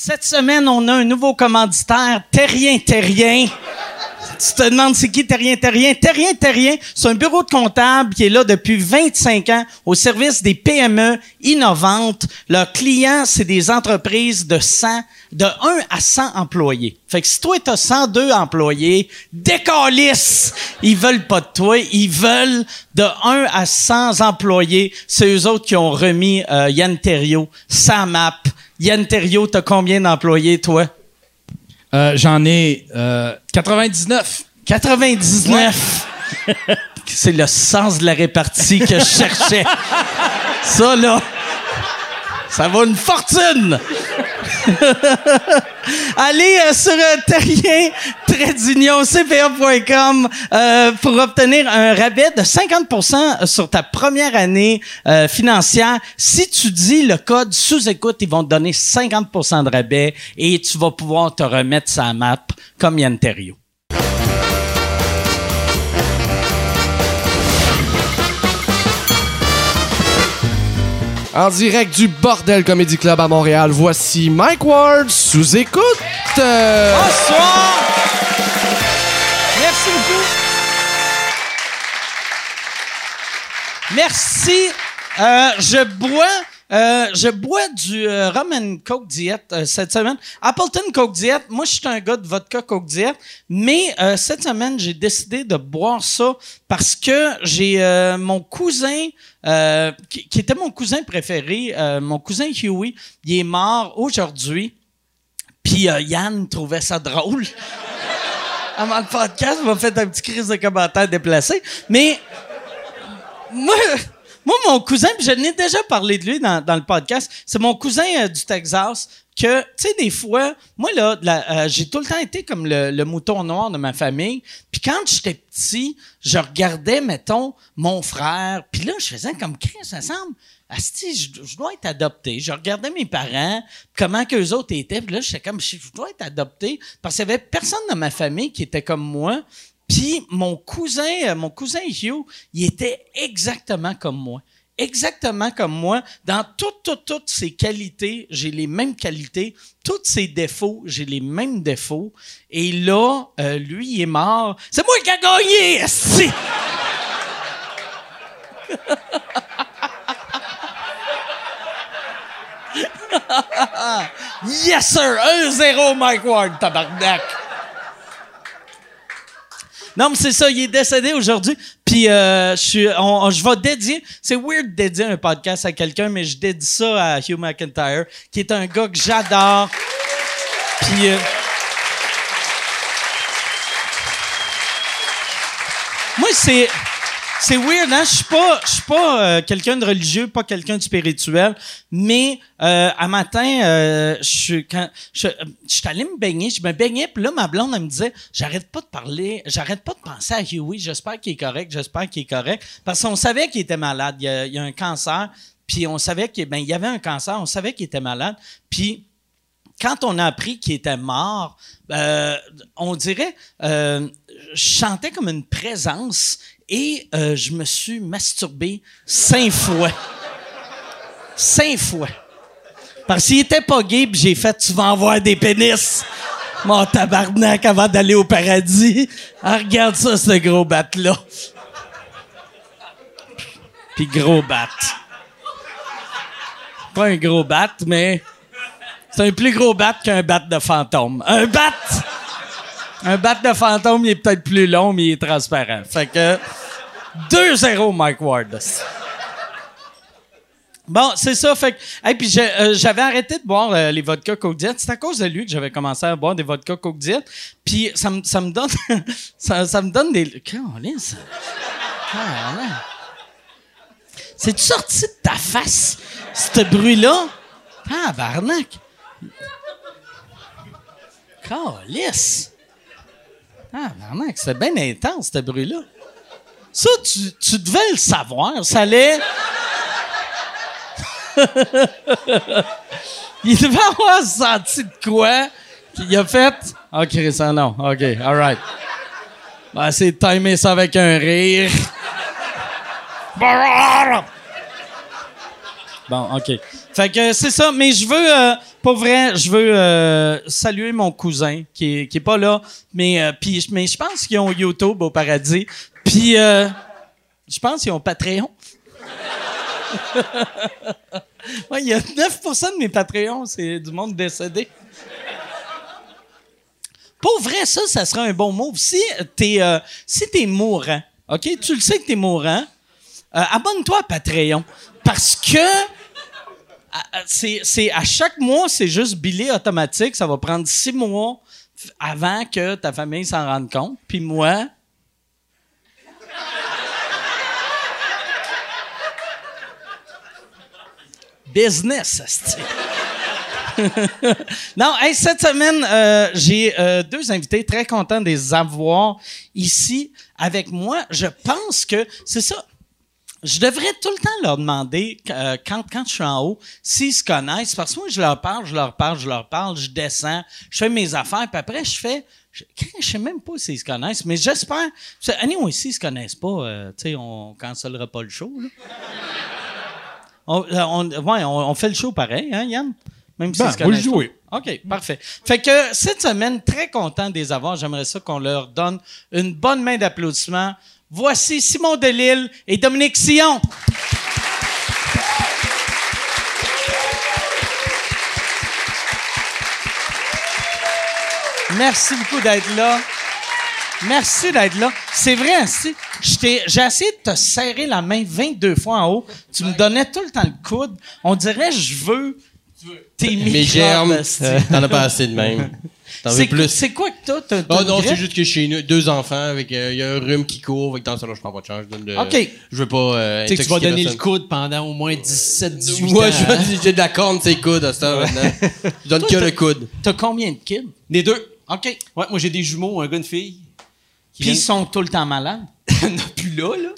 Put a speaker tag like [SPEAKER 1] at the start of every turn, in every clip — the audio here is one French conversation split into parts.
[SPEAKER 1] Cette semaine, on a un nouveau commanditaire, Terrien Terrien. Tu te demandes c'est qui Terrien Terrien? Terrien Terrien, c'est un bureau de comptable qui est là depuis 25 ans au service des PME innovantes. Leurs clients, c'est des entreprises de 100, de 1 à 100 employés. Fait que si toi, t'as 102 employés, décalisse! Ils veulent pas de toi, ils veulent de 1 à 100 employés. C'est eux autres qui ont remis euh, Yann Terriot, sa map. Yann Terriot, t'as combien d'employés, toi?
[SPEAKER 2] Euh, J'en ai euh, 99.
[SPEAKER 1] 99. C'est le sens de la répartie que je cherchais. ça, là, ça vaut une fortune. Allez euh, sur euh, terrien euh, pour obtenir un rabais de 50% sur ta première année euh, financière. Si tu dis le code sous-écoute, ils vont te donner 50% de rabais et tu vas pouvoir te remettre sa map comme Yann Terriot.
[SPEAKER 3] En direct du Bordel Comedy Club à Montréal, voici Mike Ward sous écoute.
[SPEAKER 1] Bonsoir! Merci beaucoup. Merci. Euh, je bois. Euh, je bois du euh, rum and coke diète euh, cette semaine. Appleton coke diète. Moi, je suis un gars de vodka coke diète, mais euh, cette semaine, j'ai décidé de boire ça parce que j'ai euh, mon cousin qui, qui était mon cousin préféré, mon cousin Huey, il est mort aujourd'hui. Puis Yann trouvait ça drôle. Avant le podcast, il m'a fait un petit crise de commentaires déplacé. Mais moi, moi, mon cousin, je n'ai déjà parlé de lui dans, le podcast, c'est mon cousin euh, du Texas que, tu sais, des fois, moi, là, euh, j'ai tout le temps été comme le, le mouton noir de ma famille. Puis quand j'étais petit, je regardais, mettons, mon frère, puis là, je faisais comme, Chris, ça semble, Asti, je, je dois être adopté. Je regardais mes parents, comment qu'eux autres étaient, puis là, j'étais comme, je, je dois être adopté, parce qu'il y avait personne dans ma famille qui était comme moi. Puis mon cousin, euh, mon cousin Hugh, il était exactement comme moi. Exactement comme moi. Dans toutes, toutes, toutes ses qualités, j'ai les mêmes qualités. Tous ses défauts, j'ai les mêmes défauts. Et là, euh, lui, il est mort. C'est moi qui a gagné, esti! yes, sir! 1-0, Mike Ward, tabarnak! Non, mais c'est ça, il est décédé aujourd'hui. Puis euh, je vais dédier. C'est weird de dédier un podcast à quelqu'un, mais je dédie ça à Hugh McIntyre, qui est un gars que j'adore. Puis euh, moi, c'est c'est weird, hein? Je suis pas, je suis pas euh, quelqu'un de religieux, pas quelqu'un de spirituel, mais euh, à matin, euh, je suis quand je, allé me baigner, je me baignais, puis là ma blonde elle me disait, j'arrête pas de parler, j'arrête pas de penser à Huey, j'espère qu'il est correct, j'espère qu'il est correct, parce qu'on savait qu'il était malade, il y a, un cancer, puis on savait qu'il ben y avait un cancer, on savait qu'il était malade, puis quand on a appris qu'il était mort, euh, on dirait, euh, comme une présence et euh, je me suis masturbé cinq fois. Cinq fois. Parce qu'il était pas gay, puis j'ai fait « Tu vas en voir des pénis! » Mon tabarnak avant d'aller au paradis. Ah, regarde ça, ce gros bat-là. Puis gros bat. Pas un gros bat, mais... C'est un plus gros bat qu'un bat de fantôme. Un bat! Un bat de fantôme, il est peut-être plus long, mais il est transparent. Fait que 2-0 Mike Ward. Bon, c'est ça. Fait que, hey, puis euh, j'avais arrêté de boire euh, les vodka Coke Diet. C'est à cause de lui que j'avais commencé à boire des vodka Coke Diet. Puis ça me ça me donne ça, ça me donne des Câlisse. Câlisse. C'est sorti de ta face ce bruit-là? Tabarnak. Calice. Tabarnak, c'est bien intense ce bruit-là. Ça, tu, devais le savoir. Ça allait. Il devait avoir senti de quoi qu'il a fait. Ok, ça non. Ok, alright. On va essayer timer ça avec un rire. Bon, OK. Fait que c'est ça, mais je veux, euh, Pour vrai, je veux euh, saluer mon cousin qui est, pas là, mais, euh, mais je pense qu'ils ont YouTube au paradis. Puis euh, je pense qu'ils ont Patreon. Il y a 9% de mes Patreons, c'est du monde décédé. Pour vrai, ça, ça serait un bon move. Si t'es t'es mourant, OK? Tu le sais que t'es mourant, abonne-toi à Patreon. Parce que c'est à chaque mois, c'est juste billé automatique. Ça va prendre six mois avant que ta famille s'en rende compte. Puis moi... Business, asti. non, cette semaine, euh, j'ai euh, deux invités très contents de les avoir ici avec moi. Je pense que c'est ça. Je devrais tout le temps leur demander euh, quand, quand je suis en haut s'ils se connaissent parce que moi je leur parle, je leur parle, je leur parle, je descends, je fais mes affaires puis après je fais je, je sais même pas s'ils se connaissent mais j'espère anyway s'ils se connaissent pas euh, tu sais on cancellera pas le show là. on, euh, on- ouais, on, on fait le show pareil hein Yann? Même s'ils
[SPEAKER 2] Ben,
[SPEAKER 1] se connaissent
[SPEAKER 2] dis
[SPEAKER 1] pas.
[SPEAKER 2] oui.
[SPEAKER 1] OK, parfait. Fait que cette semaine, très content de les avoir. J'aimerais ça qu'on leur donne une bonne main d'applaudissements. Voici Simon Delille et Dominique Sillon. Merci beaucoup d'être là. Merci d'être là. C'est vrai, si j'ai essayé de te serrer la main 22 fois en haut. Tu me donnais tout le temps le coude. On dirait je veux tes
[SPEAKER 4] Mes
[SPEAKER 1] microbes,
[SPEAKER 4] germes, t'en as pas assez de même. T'en veux
[SPEAKER 1] C'est
[SPEAKER 4] plus.
[SPEAKER 1] c'est quoi que t'as? T'as- t'as
[SPEAKER 4] Oh
[SPEAKER 1] une
[SPEAKER 4] non, c'est juste que chez nous, deux enfants, avec il y a un rhume qui court, avec dans ça, là, je prends pas de chance. Je donne de-
[SPEAKER 1] OK.
[SPEAKER 4] Je veux pas. Euh,
[SPEAKER 5] Tu sais que tu vas donner le coude pendant au moins 17, 18
[SPEAKER 4] Moi,
[SPEAKER 5] ans.
[SPEAKER 4] je-
[SPEAKER 5] hein?
[SPEAKER 4] j'ai de la corne, c'est coude à ce temps maintenant. Je donne
[SPEAKER 1] Toi,
[SPEAKER 4] que le coude.
[SPEAKER 1] T'as combien de kids?
[SPEAKER 5] Les deux.
[SPEAKER 1] OK.
[SPEAKER 5] Ouais, moi j'ai des jumeaux, un gars, une fille. Qui
[SPEAKER 1] Puis ils
[SPEAKER 5] viennent-
[SPEAKER 1] sont tout le temps malades?
[SPEAKER 5] non, plus là, là.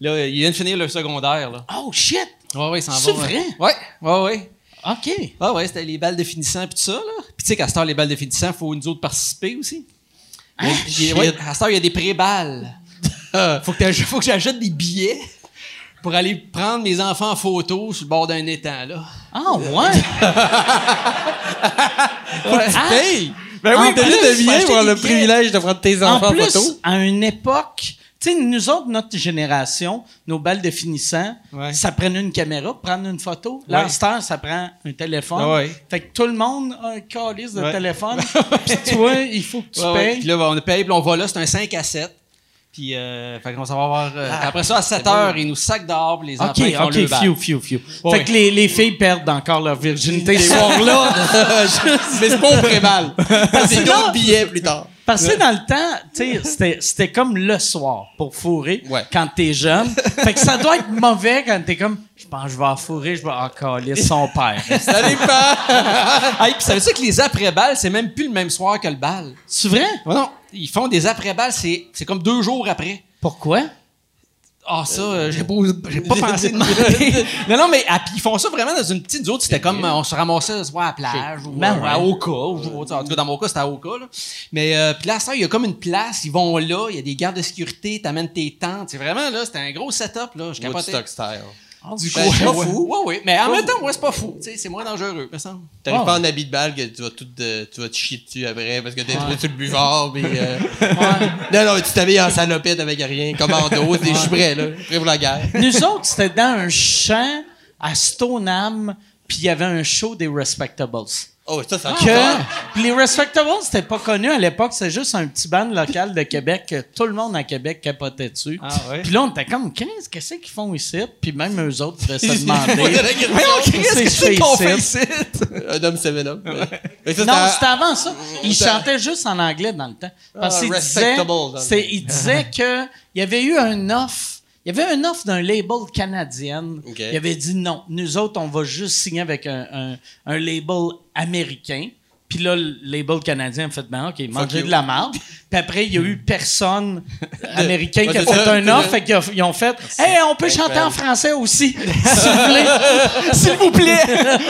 [SPEAKER 5] Là, ils viennent de finir le secondaire, là.
[SPEAKER 1] Oh, shit!
[SPEAKER 5] Ouais, ouais, ils s'en
[SPEAKER 1] C'est
[SPEAKER 5] vont,
[SPEAKER 1] vrai?
[SPEAKER 5] euh, Ouais, ouais, ouais.
[SPEAKER 1] OK.
[SPEAKER 5] Ah ouais, c'était les balles de finissant puis tout ça, là. Puis tu sais qu'à cette heure, les balles de finissant, il faut nous autres participer aussi.
[SPEAKER 1] Ah,
[SPEAKER 5] Il y a- ouais, à cette heure, il y a des pré-balles. faut, que faut que j'achète des billets pour aller prendre mes enfants en photo sur le bord d'un étang, là.
[SPEAKER 1] Ah, ouais! Ah!
[SPEAKER 4] Hey!
[SPEAKER 5] Ben
[SPEAKER 1] oui, t'as juste de billets
[SPEAKER 4] pour le privilège de prendre tes
[SPEAKER 1] En
[SPEAKER 4] enfants en
[SPEAKER 1] plus,
[SPEAKER 4] photo.
[SPEAKER 1] à une époque, tu sais, nous autres, notre génération, nos balles de finissant,
[SPEAKER 5] Ouais.
[SPEAKER 1] ça prenait une caméra pour prendre une photo.
[SPEAKER 5] Ouais.
[SPEAKER 1] heure, ça prend un téléphone.
[SPEAKER 5] Ouais.
[SPEAKER 1] Fait que tout le monde a un calice de téléphone. Puis toi, il faut que tu payes.
[SPEAKER 5] Puis là, on paye, puis on va là, c'est un 5 à 7. Puis, euh, fait qu'on s'en va voir. euh,
[SPEAKER 1] Ah,
[SPEAKER 5] après ça, à 7 heures, ils nous sacent dehors, puis les enfants
[SPEAKER 1] OK,
[SPEAKER 5] ils font
[SPEAKER 1] OK, few, few.
[SPEAKER 5] Ouais.
[SPEAKER 1] Fait que les, les filles perdent encore leur virginité ce soir-là.
[SPEAKER 4] Mais c'est pas au pré-balle. C'est d'autres billets plus tard.
[SPEAKER 1] Parce que dans le temps, tu sais, c'était- c'était comme le soir pour fourrer
[SPEAKER 4] Ouais.
[SPEAKER 1] quand t'es jeune. fait que ça doit être mauvais quand t'es comme, je pense que je vais en fourrer, je vais encore lire son père.
[SPEAKER 4] Ça dépend.
[SPEAKER 5] Hey, puis ça veut dire que les après-balles, c'est même plus le même soir que le bal?
[SPEAKER 1] C'est vrai?
[SPEAKER 5] Ouais, non, ils font des après-balles, c'est c'est comme deux jours après.
[SPEAKER 1] Pourquoi?
[SPEAKER 5] Ah, ça, euh, j'ai pas, j'ai pas pensé demander. non, non, mais ah, puis ils font ça vraiment dans une petite. Autres, c'était comme on se ramassait soit à la plage ou
[SPEAKER 1] Ben
[SPEAKER 5] euh, à. Oka. Ou, en tout cas, dans mon cas, c'était à Oka. Là. Mais euh, puis là, ça, il y a comme une place. Ils vont là, il y a des gardes de sécurité, t'amènes tes tentes. C'est vraiment là, c'était un gros setup. là. Je.
[SPEAKER 4] Woodstock style.
[SPEAKER 5] Du coup,
[SPEAKER 4] Ben,
[SPEAKER 5] c'est pas
[SPEAKER 4] ouais.
[SPEAKER 5] fou. Ouais, ouais. Mais en même temps, moi, c'est pas fou. Tu sais, c'est moins dangereux, me semble.
[SPEAKER 4] T'arrives
[SPEAKER 1] Oh.
[SPEAKER 4] pas en habit de balle que tu vas tout euh, tu vas te chier dessus après parce que t'es trop sur le buvard pis euh... Non non, tu t'habilles en salopette avec rien, commando, t'es je suis prêt là, prêt pour la guerre.
[SPEAKER 1] Nous autres, c'était dans un champ à Stoneham, puis il y avait un show des Respectables.
[SPEAKER 4] Oh, ça ça
[SPEAKER 1] que puis les Respectables, c'était pas connu à l'époque, c'est juste un petit band local de Québec que tout le monde à Québec capotait dessus.
[SPEAKER 5] Ah ouais?
[SPEAKER 1] Puis là, on était comme, qu'est-ce que c'est qu'ils font ici? Puis même eux autres devaient se demander.
[SPEAKER 5] Qu'est-ce que c'est qu'on fait ici?
[SPEAKER 4] Un homme 7 up. Mais ça,
[SPEAKER 1] Non,
[SPEAKER 4] c'était-
[SPEAKER 1] avant ça. Il
[SPEAKER 4] C'était-
[SPEAKER 1] chantait juste en anglais dans le temps. Parce
[SPEAKER 4] Ah,
[SPEAKER 1] qu'il
[SPEAKER 4] le
[SPEAKER 1] c'est- il disait que il y avait eu un offre. Il y avait un offre d'un label canadien.
[SPEAKER 4] Ok.
[SPEAKER 1] Il avait dit non. Nous autres, on va juste signer avec un, un- un label américain. Puis là, le label canadien a fait, ben, OK, mangez de la marde. Puis après, il y a eu personne américain qui a fait un offre. Fait qu'ils ont- fait, hey, on peut chanter en français aussi, s'il vous plaît.
[SPEAKER 5] S'il vous plaît,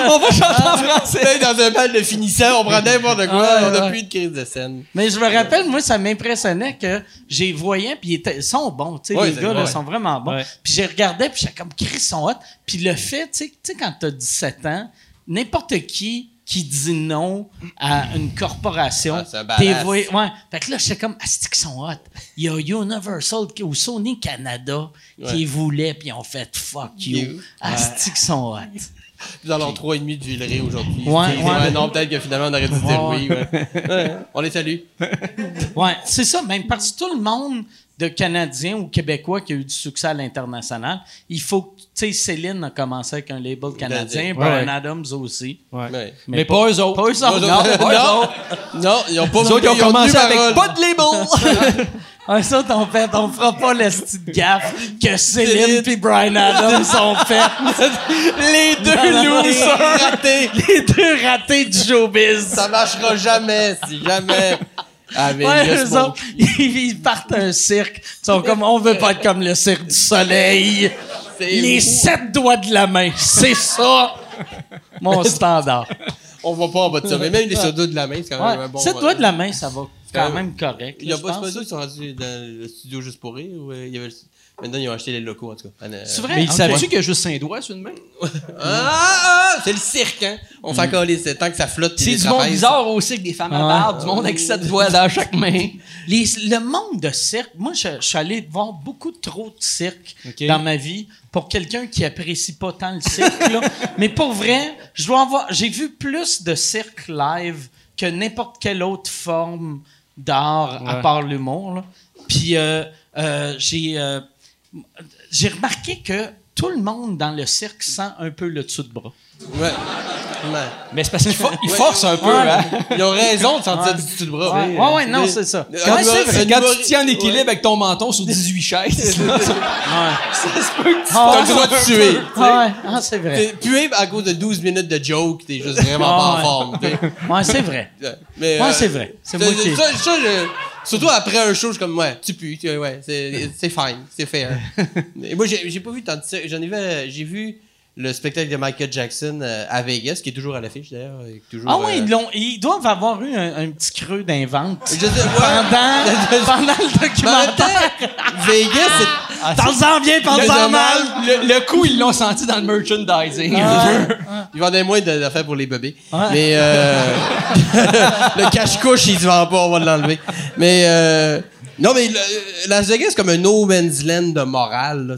[SPEAKER 5] on va chanter en français.
[SPEAKER 4] T'sais, dans un bal de finissant, on prend n'importe quoi, on n'a plus de crise de scène.
[SPEAKER 1] Mais je me rappelle, moi, ça m'impressionnait que j'ai voyais, puis ils, sont bons, tu sais, les gars, là, sont vraiment bons. Puis j'ai regardé, puis j'étais comme, Chris, sont hot. Puis le fait, tu sais, tu sais, quand t'as 17 ans, n'importe qui qui dit non à une corporation.
[SPEAKER 4] Ah, c'est
[SPEAKER 1] ouais. Fait que là, j'étais comme, asti qu'ils sont hot? Il y a Universal ou Sony Canada qui voulaient, puis ils ont fait fuck you.
[SPEAKER 4] You.
[SPEAKER 1] Asti qu'ils sont hot?
[SPEAKER 4] Dans leur 3,5 de Villeray aujourd'hui.
[SPEAKER 1] Ouais,
[SPEAKER 4] C'est-
[SPEAKER 1] ouais.
[SPEAKER 4] Non, peut-être que finalement, on aurait dû dire oui. Ouais, On les salue.
[SPEAKER 1] Ouais, c'est ça, même parce que tout le monde de Canadiens ou Québécois qui a eu du succès à l'international, il faut que, tu sais, Céline a commencé avec un label canadien,
[SPEAKER 4] Ouais.
[SPEAKER 1] Brian Adams aussi.
[SPEAKER 4] Ouais.
[SPEAKER 5] Mais pas eux autres.
[SPEAKER 1] Pas eux autres.
[SPEAKER 4] Non,
[SPEAKER 1] Non,
[SPEAKER 4] non. Non, ils ont pas
[SPEAKER 5] Eux autres, ils ont commencé avec
[SPEAKER 4] parole.
[SPEAKER 5] pas de label.
[SPEAKER 1] Ouais, ça, on fait, on fera pas le style gaffe que Céline puis Brian Adams ont fait.
[SPEAKER 4] Les deux losers ratés.
[SPEAKER 1] Les deux ratés du showbiz.
[SPEAKER 4] Ça marchera jamais, si jamais. Ah,
[SPEAKER 1] Ouais, eux autres, ils, partent un cirque. Ils sont comme, on veut pas être comme le cirque du soleil. Les
[SPEAKER 4] fou.
[SPEAKER 1] sept doigts de la main. C'est ça, mon standard.
[SPEAKER 4] On va pas en bas de ça. Mais même les sodas de la main, c'est quand même
[SPEAKER 1] Ouais.
[SPEAKER 4] un bon.
[SPEAKER 1] sept doigts de la main, ça va quand même correct.
[SPEAKER 4] Il y a pas ce ils sont rendus dans le studio juste pour rire ou euh, il y avait le- Maintenant, ils ont acheté les locaux, en tout cas.
[SPEAKER 1] C'est vrai?
[SPEAKER 5] Mais
[SPEAKER 1] Ok.
[SPEAKER 5] savais-tu qu'il y a juste un doigt sur une main?
[SPEAKER 4] Ah, ah, c'est le cirque, hein? On fait coller, c'est tant que ça flotte.
[SPEAKER 5] C'est du monde bizarre aussi, que des femmes à barbe, du monde avec sept doigts dans chaque main.
[SPEAKER 1] Les- le monde de cirque, moi, je, je suis allé voir beaucoup trop de cirque dans ma vie pour quelqu'un qui apprécie pas tant le cirque. là. Mais pour vrai, je dois avoir, j'ai vu plus de cirque live que n'importe quelle autre forme d'art à part l'humour. Puis euh, euh, j'ai euh, j'ai remarqué que tout le monde dans le cirque sent un peu le dessous de bras.
[SPEAKER 4] Ouais. Ouais.
[SPEAKER 5] Mais c'est parce qu'ils
[SPEAKER 4] Ouais.
[SPEAKER 5] forcent un peu,
[SPEAKER 1] Ouais.
[SPEAKER 5] hein?
[SPEAKER 4] Ils ont raison de sentir du dessus de bras.
[SPEAKER 1] Ouais, ouais, ouais, non, c'est ça. Quand vrai?
[SPEAKER 5] Quand tu tiens en équilibre
[SPEAKER 4] ouais.
[SPEAKER 5] avec ton menton sur 18 chaises, là, ça se peut que tu
[SPEAKER 1] Ah,
[SPEAKER 4] T'as le droit de tuer.
[SPEAKER 1] Ah ouais, ah, c'est vrai.
[SPEAKER 4] Pué à cause de 12 minutes de joke, t'es juste vraiment pas en forme.
[SPEAKER 1] Ouais, c'est vrai.
[SPEAKER 4] Mais,
[SPEAKER 1] Ouais,
[SPEAKER 4] euh,
[SPEAKER 1] c'est vrai. C'est moi qui-
[SPEAKER 4] surtout après un show, je suis comme, ouais, tu pues, tu- ouais, c'est c'est fine, c'est fair. Et moi, j'ai pas vu tant de. J'en ai vu, j'ai vu le spectacle de Michael Jackson euh, à Vegas, qui est toujours à l'affiche d'ailleurs.
[SPEAKER 1] Ah oui,
[SPEAKER 4] euh,
[SPEAKER 1] ils, l'ont- ils doivent avoir eu un, un petit creux d'invente pendant, pendant le documentaire.
[SPEAKER 4] Vegas, c'est.
[SPEAKER 1] T'en bien, t'en mal.
[SPEAKER 5] Le, le coup, ils l'ont senti dans le merchandising.
[SPEAKER 4] Ils vendaient moins d'affaires pour les bébés. Mais euh, le cache-couche, il se vend pas, on va l'enlever. Mais euh, non, mais le- Las Vegas, c'est comme un no man's land de morale, là,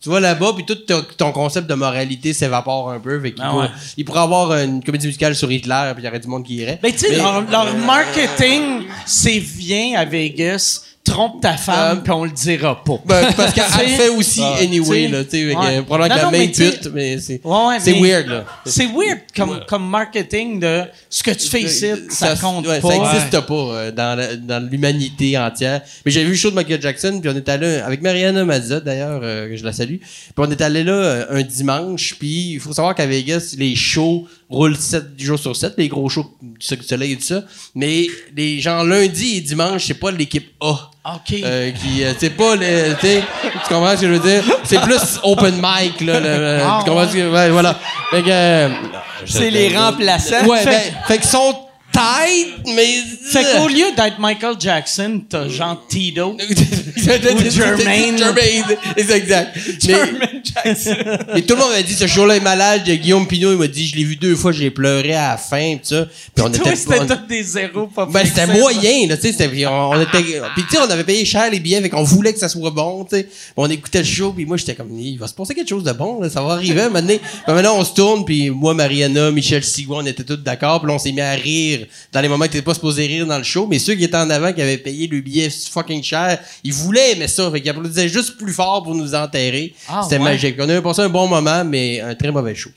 [SPEAKER 4] tu vas là-bas, puis tout ton, concept de moralité s'évapore un peu. Fait qu'il
[SPEAKER 1] Ah ouais.
[SPEAKER 4] Il pourrait avoir une comédie musicale sur Hitler, puis il y aurait du monde qui irait.
[SPEAKER 1] Ben, tu sais,
[SPEAKER 4] Mais-
[SPEAKER 1] leur, leur marketing, c'est viens à Vegas, trompe ta femme,
[SPEAKER 4] Euh,
[SPEAKER 1] puis on le dira pas.
[SPEAKER 4] Ben, parce qu'elle fait aussi
[SPEAKER 1] ah,
[SPEAKER 4] anyway, là, tu sais.
[SPEAKER 1] ouais.
[SPEAKER 4] Probablement
[SPEAKER 1] Non, non,
[SPEAKER 4] la
[SPEAKER 1] sais-
[SPEAKER 4] pute, mais c'est.
[SPEAKER 1] Ouais,
[SPEAKER 4] c'est weird, là.
[SPEAKER 1] C'est weird comme, comme marketing de ce que tu fais ici, ça, compte
[SPEAKER 4] ouais,
[SPEAKER 1] pas.
[SPEAKER 4] Ça n'existe pas euh, dans, la- dans l'humanité entière. Mais j'avais vu le show de Michael Jackson, puis on est allé avec Mariana Mazza, d'ailleurs, euh, que je la salue. Puis on est allé là euh, un dimanche, puis il faut savoir qu'à Vegas, les shows roulent 7 jours sur 7, les gros shows du Cirque du Soleil et tout ça. Mais les gens lundi et dimanche, c'est pas l'équipe A.
[SPEAKER 1] OK.
[SPEAKER 4] Euh, qui euh, c'est pas le tu sais, tu comprends ce que je veux dire? C'est plus open mic là le- le-
[SPEAKER 1] Ah,
[SPEAKER 4] tu comprends ce que ouais, voilà fait que euh,
[SPEAKER 5] C'est les remplaçants.
[SPEAKER 4] Ouais,
[SPEAKER 1] Fait-
[SPEAKER 4] ben, fait qu'ils sont tight, mais.
[SPEAKER 1] Fait qu'au lieu d'être Michael Jackson, t'as Jean Tito.
[SPEAKER 4] Ou
[SPEAKER 1] Jermaine.
[SPEAKER 4] Jermaine, c'est exact. Mais, et tout le monde m'a dit, ce show-là est malade. Guillaume Pinot, il m'a dit, je l'ai vu deux fois, j'ai pleuré à la fin, pis ça. Puis on était
[SPEAKER 1] c'était
[SPEAKER 4] on-
[SPEAKER 1] des zéros pas
[SPEAKER 4] ben, c'était moyen, là, tu sais, on, on était, puis tu sais, on avait payé cher les billets, fait qu'on voulait que ça soit bon, tu sais. On écoutait le show, puis moi, j'étais comme, il va se passer quelque chose de bon, là, ça va arriver, donné. Puis maintenant, on se tourne, puis moi, Mariana, Michel Sigouin, on était tous d'accord, puis là, on s'est mis à rire dans les moments que t'étais pas supposé rire dans le show, mais ceux qui étaient en avant, qui avaient payé le billet fucking cher, ils voulaient aimer ça, fait qu'ils applaudissaient juste plus fort pour nous enterrer.
[SPEAKER 1] Ah,
[SPEAKER 4] C'était
[SPEAKER 1] ouais.
[SPEAKER 4] magique. On avait passé un bon moment, mais un très mauvais show.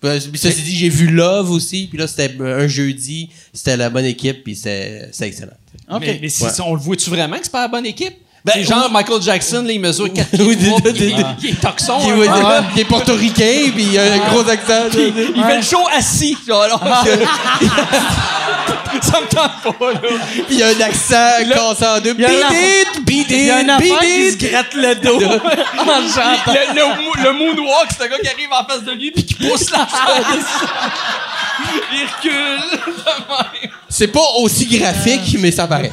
[SPEAKER 4] Puis ça s'est dit, j'ai vu Love aussi, puis là, c'était un jeudi, c'était la bonne équipe, puis c'est c'est excellent.
[SPEAKER 1] OK.
[SPEAKER 5] Mais, mais si-
[SPEAKER 4] Ouais.
[SPEAKER 5] on le voit-tu vraiment que c'est pas la bonne équipe?
[SPEAKER 4] Ben,
[SPEAKER 5] c'est genre Michael Jackson, là, il mesure 4
[SPEAKER 4] Oui,
[SPEAKER 5] pieds il, est- il est toxon.
[SPEAKER 4] Qui,
[SPEAKER 5] hein.
[SPEAKER 1] Ah
[SPEAKER 4] est portoricain, puis il a un gros accent.
[SPEAKER 5] Puis il fait le show assis. Genre, alors, ça me tente pas, là.
[SPEAKER 4] Il a un accent cassé en deux.
[SPEAKER 1] Y
[SPEAKER 4] Beat
[SPEAKER 1] un
[SPEAKER 4] it, beat
[SPEAKER 1] Il y a un qui se gratte le dos en chantant.
[SPEAKER 5] Le, le, le moonwalk, c'est un gars qui arrive en face de lui puis qui pousse la chaise. il recule. de même.
[SPEAKER 4] C'est pas aussi graphique, mais ça paraît.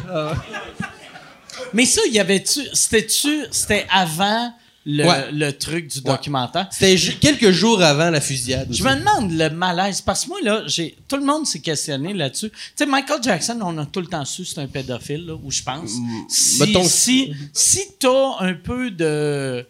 [SPEAKER 1] Mais ça, y avait-tu. C'était-tu. C'était avant le,
[SPEAKER 4] Ouais.
[SPEAKER 1] le truc du documentaire.
[SPEAKER 4] C'était quelques jours avant la fusillade.
[SPEAKER 1] Je
[SPEAKER 4] aussi.
[SPEAKER 1] me demande le malaise, parce que moi, là, j'ai, tout le monde s'est questionné là-dessus. Tu sais, Michael Jackson, on a tout le temps su c'est un pédophile, là, ou je pense. Si,
[SPEAKER 4] mettons-
[SPEAKER 1] si, si t'as un peu de,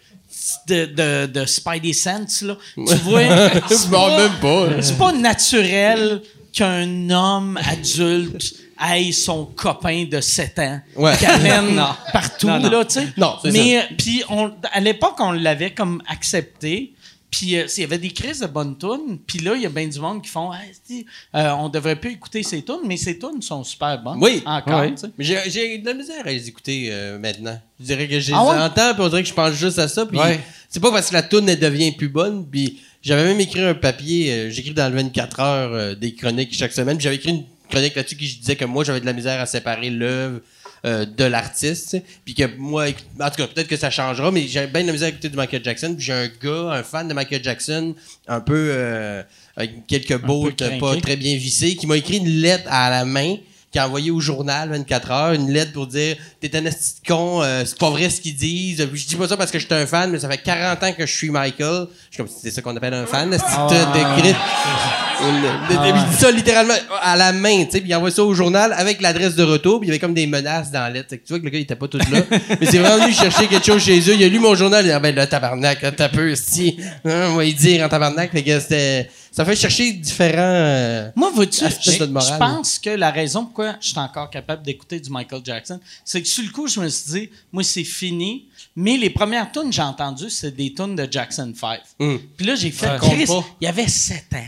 [SPEAKER 1] de, de, de Spidey Sense, là, tu vois, c'est pas,
[SPEAKER 4] même pas.
[SPEAKER 1] c'est pas naturel qu'un homme adulte aille son copain de 7 ans
[SPEAKER 4] Ouais.
[SPEAKER 1] qui amène
[SPEAKER 5] Non.
[SPEAKER 1] partout,
[SPEAKER 5] Non, non.
[SPEAKER 1] là, tu sais.
[SPEAKER 4] Non,
[SPEAKER 1] Mais, euh, puis on- à l'époque, on l'avait comme accepté. Puis euh, il y avait des crises de bonnes tunes. Puis là, il y a bien du monde qui font Hey, si, euh, on devrait plus écouter ces tunes, mais ces tunes sont super bonnes.
[SPEAKER 4] Oui.
[SPEAKER 1] Encore,
[SPEAKER 2] Oui.
[SPEAKER 1] tu sais.
[SPEAKER 4] Mais j'ai, j'ai de la misère à les écouter euh, maintenant. Je dirais que je les
[SPEAKER 1] Ah ouais?
[SPEAKER 4] entends, puis on dirait que je pense juste à ça. Puis
[SPEAKER 5] Ouais.
[SPEAKER 4] c'est pas parce que la toune elle devient plus bonne. Puis j'avais même écrit un papier, euh, j'écris dans le 24 heures euh, des chroniques chaque semaine. Puis j'avais écrit une chronique là-dessus qui je disais que moi j'avais de la misère à séparer l'œuvre euh, de l'artiste. Puis que moi, en tout cas, peut-être que ça changera, mais j'avais bien de la misère à écouter du Michael Jackson. Puis j'ai un gars, un fan de Michael Jackson, un peu euh, avec quelques
[SPEAKER 1] craqué.
[SPEAKER 4] pas très bien vissés, qui m'a écrit une lettre à la main qui a envoyé au journal 24 heures une lettre pour dire t'es un esti de con euh, c'est pas vrai ce qu'ils disent je dis pas ça parce que je suis un fan mais ça fait 40 ans que je suis Michael je suis comme c'est ça qu'on appelle un fan esti de- de grit. Une- de- de- il dit ça littéralement à la main tu sais puis il envoie ça au journal avec l'adresse de retour puis il y avait comme des menaces dans la lettre tu vois que le gars il était pas tout là mais c'est vraiment venu chercher quelque chose chez eux il a lu mon journal il a dit ah ben là tabarnak là, t'as peu esti Hein, on va y dire en tabarnak fait que c'était ça fait chercher différents euh,
[SPEAKER 1] Moi, vois-tu, je pense que la raison pourquoi je suis encore capable d'écouter du Michael Jackson, c'est que sur le coup, je me suis dit, moi, c'est fini. Mais les premières tunes que j'ai entendues, c'est des tunes de Jackson 5.
[SPEAKER 4] Mm.
[SPEAKER 1] Puis là, j'ai fait,
[SPEAKER 5] Ouais.
[SPEAKER 1] Chris, il y avait 7 ans.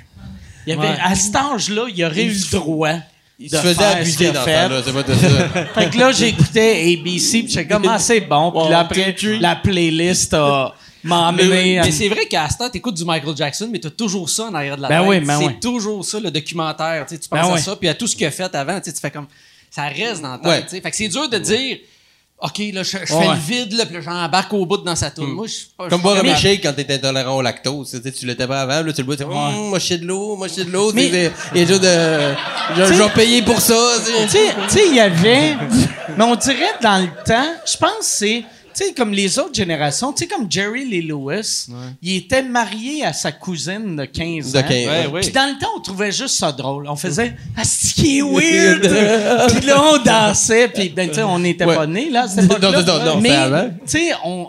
[SPEAKER 1] Il y avait,
[SPEAKER 5] Ouais.
[SPEAKER 1] À cet âge-là, il aurait eu le droit
[SPEAKER 4] il se faisait abuser dans c'est pas de ça
[SPEAKER 1] Fait que là, j'écoutais ABC, puis j'étais comme, ah, c'est bon. Puis là, après, la playlist a m'a emmené à...
[SPEAKER 5] Mais c'est vrai qu'à ce temps, t'écoutes du Michael Jackson, mais t'as toujours ça en arrière de la
[SPEAKER 1] Ben
[SPEAKER 5] tête.
[SPEAKER 1] oui, ben
[SPEAKER 5] c'est
[SPEAKER 1] oui.
[SPEAKER 5] toujours ça, le documentaire. Tu
[SPEAKER 1] Ben
[SPEAKER 5] penses à
[SPEAKER 1] oui.
[SPEAKER 5] ça, puis à tout ce qu'il a fait avant, tu fais comme... Ça reste dans la tête,
[SPEAKER 4] Ouais.
[SPEAKER 5] Fait que c'est dur de dire... OK, là, je, je
[SPEAKER 1] Ouais.
[SPEAKER 5] fais le vide, là, puis là, j'embarque au bout dans sa tour. Moi, je suis pas...
[SPEAKER 4] Comme
[SPEAKER 5] je
[SPEAKER 4] boire un milkshake quand t'es intolérant au lactose. Tu sais, tu l'étais pas avant, là, tu le bois, tu fais, Hum, moi, je suis de l'eau, moi, je suis de l'eau.
[SPEAKER 1] Mais-
[SPEAKER 4] tu sais, Et je de, je, je vais payer pour ça. tu sais.
[SPEAKER 1] Tu sais- tu sais, il y avait. Mais on dirait dans le temps, je pense que c'est. Tu sais, comme les autres générations, tu sais, comme Jerry Lee Lewis, il était marié à sa cousine de 15 ans.
[SPEAKER 4] De 15, ouais,
[SPEAKER 5] oui.
[SPEAKER 1] Puis dans le temps, on trouvait juste ça drôle. On faisait Ah, c'est qui est weird! puis là, on dansait, puis ben, tu sais, on n'était
[SPEAKER 4] Ouais.
[SPEAKER 1] pas nés, là, cette époque-là.
[SPEAKER 4] Non, non, non, non,
[SPEAKER 1] Mais, tu sais, on,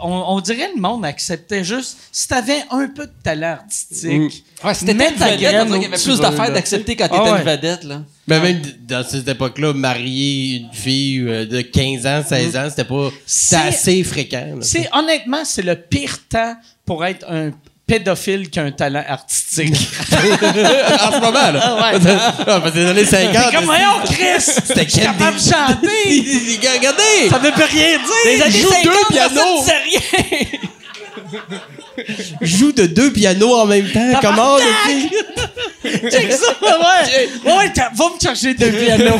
[SPEAKER 1] on, on dirait le monde acceptait juste si t'avais un peu de talent artistique.
[SPEAKER 5] Ouais, c'était
[SPEAKER 1] mets
[SPEAKER 5] une
[SPEAKER 1] ta
[SPEAKER 5] vedette,
[SPEAKER 1] graine
[SPEAKER 5] qu'il y avait plus d'affaires d'accepter quand
[SPEAKER 1] Ah
[SPEAKER 5] t'étais
[SPEAKER 1] ouais.
[SPEAKER 5] une vedette, là.
[SPEAKER 4] Ben, même dans cette époque-là, marier une fille euh, de 15 ans, 16 ans, c'était pas,
[SPEAKER 1] C'est-
[SPEAKER 4] assez fréquent. là.
[SPEAKER 1] C'est honnêtement, c'est le pire temps pour être un pédophile qui a un talent artistique.
[SPEAKER 4] en ce moment, là.
[SPEAKER 1] Ah ouais.
[SPEAKER 4] Ah, parce que les 50.
[SPEAKER 1] C'est comme, voyons, Chris!
[SPEAKER 4] C'était quel
[SPEAKER 1] capable de chanter!
[SPEAKER 4] Regardez!
[SPEAKER 1] Ça veut plus rien dire!
[SPEAKER 5] Les années
[SPEAKER 4] joue
[SPEAKER 5] 50,
[SPEAKER 4] deux pianos.
[SPEAKER 5] ça ne rien.
[SPEAKER 4] Joue de deux pianos en même temps. Comment?
[SPEAKER 1] Check ça! Ouais! Ouais, t'as- va me chercher deux pianos!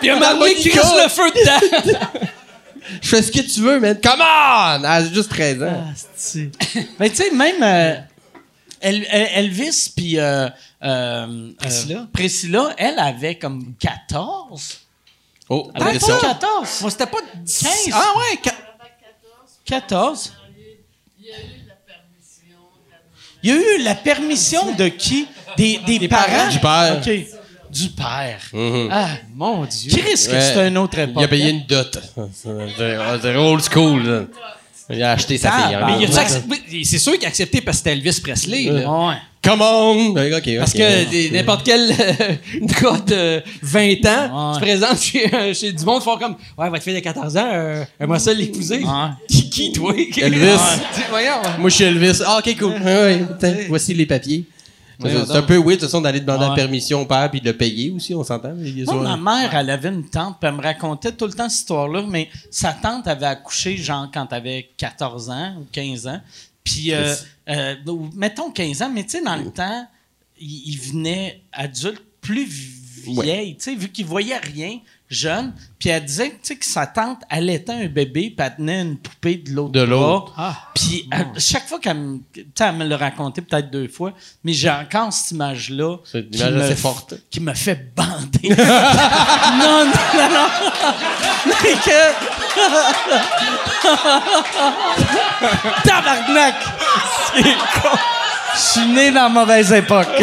[SPEAKER 5] Puis un donné,
[SPEAKER 4] Harmonica.
[SPEAKER 5] crisse le feu dedans.
[SPEAKER 4] Je fais ce que tu veux, man. Come on! À juste 13 ans.
[SPEAKER 1] Asti. Mais tu sais, même euh, El- El- Elvis puis euh, euh,
[SPEAKER 5] Priscilla?
[SPEAKER 1] euh, Priscilla, elle avait comme 14.
[SPEAKER 4] Oh,
[SPEAKER 1] Elle avait pas 14.
[SPEAKER 5] Moi, c'était pas
[SPEAKER 1] 15.
[SPEAKER 5] Ah ouais, qua-
[SPEAKER 1] 14. Il y a eu la permission de qui? Des, des, parents?
[SPEAKER 4] Du père.
[SPEAKER 1] Du père.
[SPEAKER 4] Mhm.
[SPEAKER 1] Ah,
[SPEAKER 5] mon Dieu.
[SPEAKER 1] Chris, que
[SPEAKER 4] Ouais.
[SPEAKER 1] c'est une autre époque.
[SPEAKER 4] Il a payé
[SPEAKER 1] hein?
[SPEAKER 4] une dot. C'est old school, là. Il a acheté sa
[SPEAKER 1] Ah,
[SPEAKER 4] fille. hein.
[SPEAKER 1] Ouais.
[SPEAKER 5] c'est sûr qu'il a accepté parce que c'était Elvis Presley. là.
[SPEAKER 1] Ouais.
[SPEAKER 4] Come on!
[SPEAKER 5] Parce que n'importe quel euh, gars de 20 ans
[SPEAKER 1] Ouais.
[SPEAKER 5] se présente chez, euh, chez du monde, font comme Ouais, votre fille de 14 ans, euh, aimerait ça l'épouser.
[SPEAKER 1] Ouais.
[SPEAKER 5] Qui, toi?
[SPEAKER 4] Elvis.
[SPEAKER 5] Voyons.
[SPEAKER 4] Moi, je suis Elvis. Ah, ok, cool. Ouais, ouais, tiens, voici les papiers. C'est un peu weird, de toute façon, d'aller demander la permission au père puis de le payer aussi, on s'entend.
[SPEAKER 1] Moi, ma mère, elle avait une tante, puis elle me racontait tout le temps cette histoire-là, mais sa tante avait accouché, genre, quand elle avait 14 ans ou 15 ans. Puis, euh, euh, mettons 15 ans, mais tu sais, dans le temps, il, il venait adulte plus vieille, tu sais, vu qu'il voyait rien, jeune. Puis elle disait, tu sais, que sa tante allaitait un bébé, puis elle tenait une poupée de l'autre
[SPEAKER 4] De l'autre.
[SPEAKER 1] bras. Puis elle- chaque fois qu'elle me, tu sais, elle me l'a raconté peut-être deux fois, mais j'ai encore cette image-là.
[SPEAKER 4] C'est une
[SPEAKER 1] qui
[SPEAKER 4] image
[SPEAKER 1] me
[SPEAKER 4] assez forte.
[SPEAKER 1] Qui me fait bander. non, non, non, non. Mais que, Tabarnak! C'est con. Je suis né dans la mauvaise époque.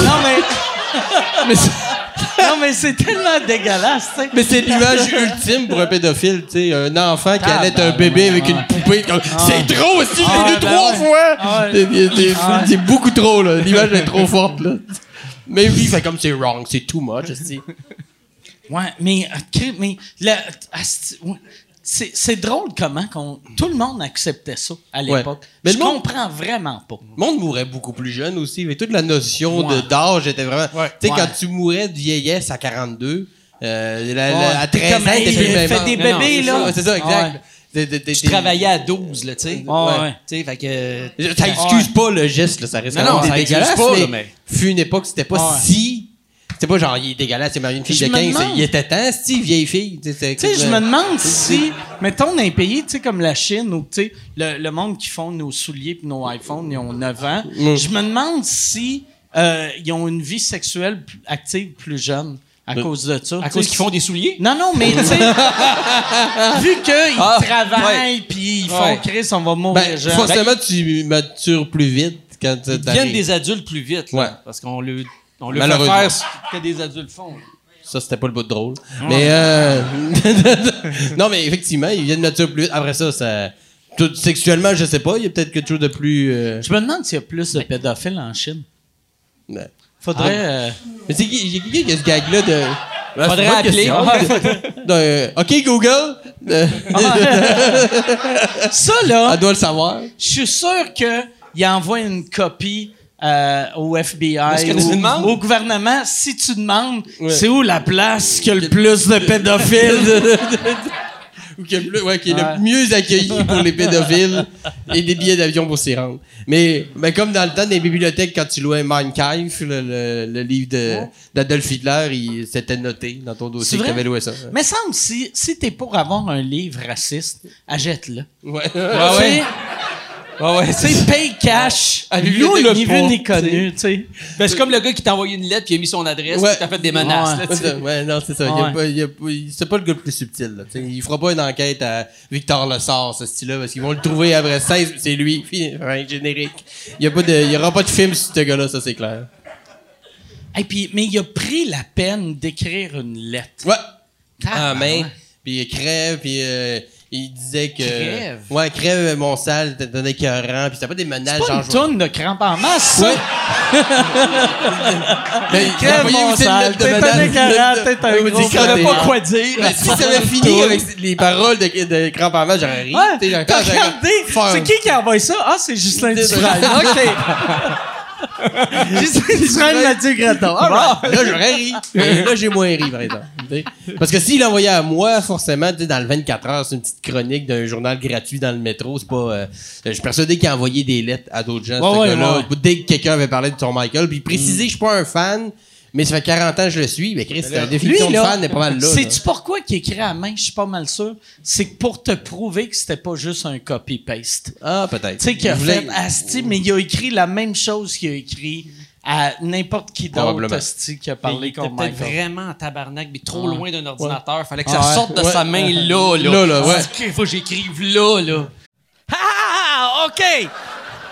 [SPEAKER 1] Non, mais. Non, mais c'est tellement dégueulasse, tu sais.
[SPEAKER 4] Mais c'est l'image ultime pour un pédophile, tu sais, un enfant qui
[SPEAKER 1] Ah,
[SPEAKER 4] allait être
[SPEAKER 1] ben
[SPEAKER 4] un bébé avec
[SPEAKER 1] ouais.
[SPEAKER 4] une poupée. comme, C'est trop aussi,
[SPEAKER 1] Ah, ben
[SPEAKER 4] trois
[SPEAKER 1] ouais.
[SPEAKER 4] fois.
[SPEAKER 1] Ah.
[SPEAKER 4] C'est-
[SPEAKER 1] Ah,
[SPEAKER 4] beaucoup trop, là. L'image est trop forte, là. Mais il fait comme c'est wrong, c'est too much, esti.
[SPEAKER 1] Ouais, mais, mais le-. C'est c'est drôle comment qu'on- tout le monde acceptait ça à
[SPEAKER 4] Ouais.
[SPEAKER 1] l'époque.
[SPEAKER 4] Mais
[SPEAKER 1] Je
[SPEAKER 4] le monde-
[SPEAKER 1] comprends vraiment pas.
[SPEAKER 4] Le monde mourait beaucoup plus jeune aussi. Mais toute la notion
[SPEAKER 1] Ouais.
[SPEAKER 4] de d'âge était vraiment.
[SPEAKER 1] Ouais.
[SPEAKER 4] Tu sais,
[SPEAKER 1] Ouais.
[SPEAKER 4] quand tu mourais de vieillesse à 42, euh, la- la-
[SPEAKER 1] Ouais.
[SPEAKER 4] à 13 ans, t'es plus le âge.
[SPEAKER 1] des
[SPEAKER 4] Non, non,
[SPEAKER 1] bébés,
[SPEAKER 4] c'est
[SPEAKER 1] là.
[SPEAKER 4] ça, C'est ça, exact.
[SPEAKER 1] Ouais.
[SPEAKER 4] T'es- t'es- t'es-
[SPEAKER 5] Je travaillais à 12, là, tu sais.
[SPEAKER 1] Ouais, ouais.
[SPEAKER 5] Tu sais, fait que.
[SPEAKER 4] Ça excuse pas le geste, là, ça reste
[SPEAKER 5] Non, non, ça excuse pas,
[SPEAKER 4] mais,
[SPEAKER 5] là, mais-
[SPEAKER 4] fut une époque, c'était pas
[SPEAKER 1] Ouais.
[SPEAKER 4] si... C'était pas genre, il est dégueulasse, c'est marié une fille
[SPEAKER 1] Je
[SPEAKER 4] de
[SPEAKER 1] me
[SPEAKER 4] 15,
[SPEAKER 1] demande.
[SPEAKER 4] il était temps, si vieille fille. Tu sais,
[SPEAKER 1] je me demande si, mettons, dans un pays, tu sais, comme la Chine, où, tu sais, le, le monde qui font nos souliers puis nos iPhones, ils ont 9 ans,
[SPEAKER 4] Mm.
[SPEAKER 1] je me demande si euh, ils ont une vie sexuelle plus active plus jeune à cause de ça.
[SPEAKER 5] À cause qu'ils font des souliers?
[SPEAKER 1] Non, non, mais tu sais, vu qu'ils
[SPEAKER 5] Ah,
[SPEAKER 1] travaillent puis ils font
[SPEAKER 5] Ouais.
[SPEAKER 1] Chris, on va mourir
[SPEAKER 4] Ben,
[SPEAKER 1] jeune.
[SPEAKER 4] forcément, tu matures plus vite quand tu
[SPEAKER 5] Ils deviennent des adultes plus vite. là,
[SPEAKER 4] Ouais.
[SPEAKER 5] Parce qu'on le, on le fait
[SPEAKER 4] Malheureusement.
[SPEAKER 5] faire ce que des adultes font.
[SPEAKER 4] Ça, c'était pas le bout de drôle. Mais, euh... non, mais effectivement, ils viennent mature plus vite. Après ça, ça... tout- sexuellement, je sais pas, il y a peut-être quelque chose de plus... euh,
[SPEAKER 1] Je me demande s'il y a plus de pédophiles en Chine.
[SPEAKER 4] ouais.
[SPEAKER 1] Faudrait.
[SPEAKER 4] Ah.
[SPEAKER 1] euh,
[SPEAKER 4] Mais c'est qui, il quelqu'un qui a ce gag-là de...
[SPEAKER 5] Faudrait appeler.
[SPEAKER 4] De- euh, OK, Google. Euh,
[SPEAKER 1] Ça, là.
[SPEAKER 4] Elle doit le savoir.
[SPEAKER 1] Je suis sûr qu'il envoie une copie euh, au FBI
[SPEAKER 5] demandes?
[SPEAKER 1] au gouvernement. Si tu demandes,
[SPEAKER 4] Ouais.
[SPEAKER 1] c'est où la place qui a le plus de pédophiles?
[SPEAKER 4] Ou qui est, le, ouais, qui est
[SPEAKER 1] Ouais.
[SPEAKER 4] le mieux accueilli pour les pédophiles et des billets d'avion pour s'y rendre. Mais, mais comme dans le temps des bibliothèques, quand tu louais Mein Kampf, le, le- le livre d'Adolf Hitler, il s'était noté dans ton dossier que tu avais loué ça.
[SPEAKER 1] Mais semble, si, si t'es pour avoir un livre raciste, achète-le.
[SPEAKER 4] Ouais.
[SPEAKER 5] Ouais. Ah ouais,
[SPEAKER 1] Tu sais, paye cash,
[SPEAKER 5] À la
[SPEAKER 1] loue
[SPEAKER 5] bibliothèque
[SPEAKER 1] ni vu ni connu, tu sais.
[SPEAKER 5] Ben, c'est comme le gars qui t'a envoyé une lettre puis il a mis son adresse
[SPEAKER 4] Ouais.
[SPEAKER 5] puis t'as fait des menaces.
[SPEAKER 1] Ouais.
[SPEAKER 5] là.
[SPEAKER 4] Ouais, non, c'est ça. C'est pas le gars le plus subtil. Là, tu sais. il fera pas une enquête à Victor Lessard, ce style-là, parce qu'ils vont le trouver après 16. C'est lui, un générique. Il y, a pas de, il y aura pas de film sur ce gars-là, ça c'est clair.
[SPEAKER 1] Et puis, mais il a pris la peine d'écrire une lettre.
[SPEAKER 4] Ouais.
[SPEAKER 1] Ah,
[SPEAKER 4] Ah. Puis il crève, puis euh, il disait que.
[SPEAKER 5] Crève?
[SPEAKER 4] Ouais, crève, mon sale, t'étais écœurant, puis c'était pas des menaces,
[SPEAKER 1] Pas
[SPEAKER 4] genre.
[SPEAKER 1] une toune de crampe en masse.
[SPEAKER 4] Ouais. Il a
[SPEAKER 1] Crève mon sale, t'es un écœurant, t'es un gros
[SPEAKER 4] c'est
[SPEAKER 1] frère.
[SPEAKER 4] crotté.
[SPEAKER 1] pas quoi dire?
[SPEAKER 4] Mais si ça avait fini avec les paroles de, de Crampe en masse, j'aurais ri.
[SPEAKER 1] Ouais,
[SPEAKER 4] faire-
[SPEAKER 1] C'est qui qui a envoyé ça? Ah, c'est Justin
[SPEAKER 4] C'est-
[SPEAKER 1] Dufresne. OK. Dufresne, Mathieu Graton. All right.
[SPEAKER 4] Là, j'aurais ri. Mais là, j'ai moins ri, par exemple. Tu sais. Parce que s'il l'envoyait à moi, forcément, dans le 24 heures, c'est une petite chronique d'un journal gratuit dans le métro. C'est pas. euh, je suis persuadé qu'il a envoyé des lettres à d'autres gens,
[SPEAKER 1] Ouais,
[SPEAKER 4] ce
[SPEAKER 1] ouais,
[SPEAKER 4] gars-là.
[SPEAKER 1] ouais.
[SPEAKER 4] Dès que quelqu'un avait parlé de son Michael, puis préciser que je suis pas un fan, mais ça fait 40 ans que je le suis. Mais Chris, la définition
[SPEAKER 1] Lui,
[SPEAKER 4] de fan n'est pas mal là.
[SPEAKER 1] Sais-tu pourquoi il écrit à main? Je suis pas mal sûr. C'est que pour te prouver que c'était pas juste un copy-paste.
[SPEAKER 4] Ah, peut-être.
[SPEAKER 1] Tu sais, qu'il a
[SPEAKER 4] voulait-
[SPEAKER 1] fait Asti, mais il a écrit la même chose qu'il a écrit à n'importe qui d'autre, qui a parlé
[SPEAKER 5] il était
[SPEAKER 1] contre
[SPEAKER 5] peut-être
[SPEAKER 1] Michael.
[SPEAKER 5] vraiment en tabarnak, mais trop
[SPEAKER 1] Ouais.
[SPEAKER 5] loin d'un ordinateur. Fallait que
[SPEAKER 1] Ah
[SPEAKER 5] ça
[SPEAKER 1] ouais.
[SPEAKER 5] sorte de
[SPEAKER 4] Ouais.
[SPEAKER 5] sa main là, là.
[SPEAKER 4] Là, là, ouais.
[SPEAKER 5] Qu'il faut que j'écrive là, là.
[SPEAKER 6] Ah, OK!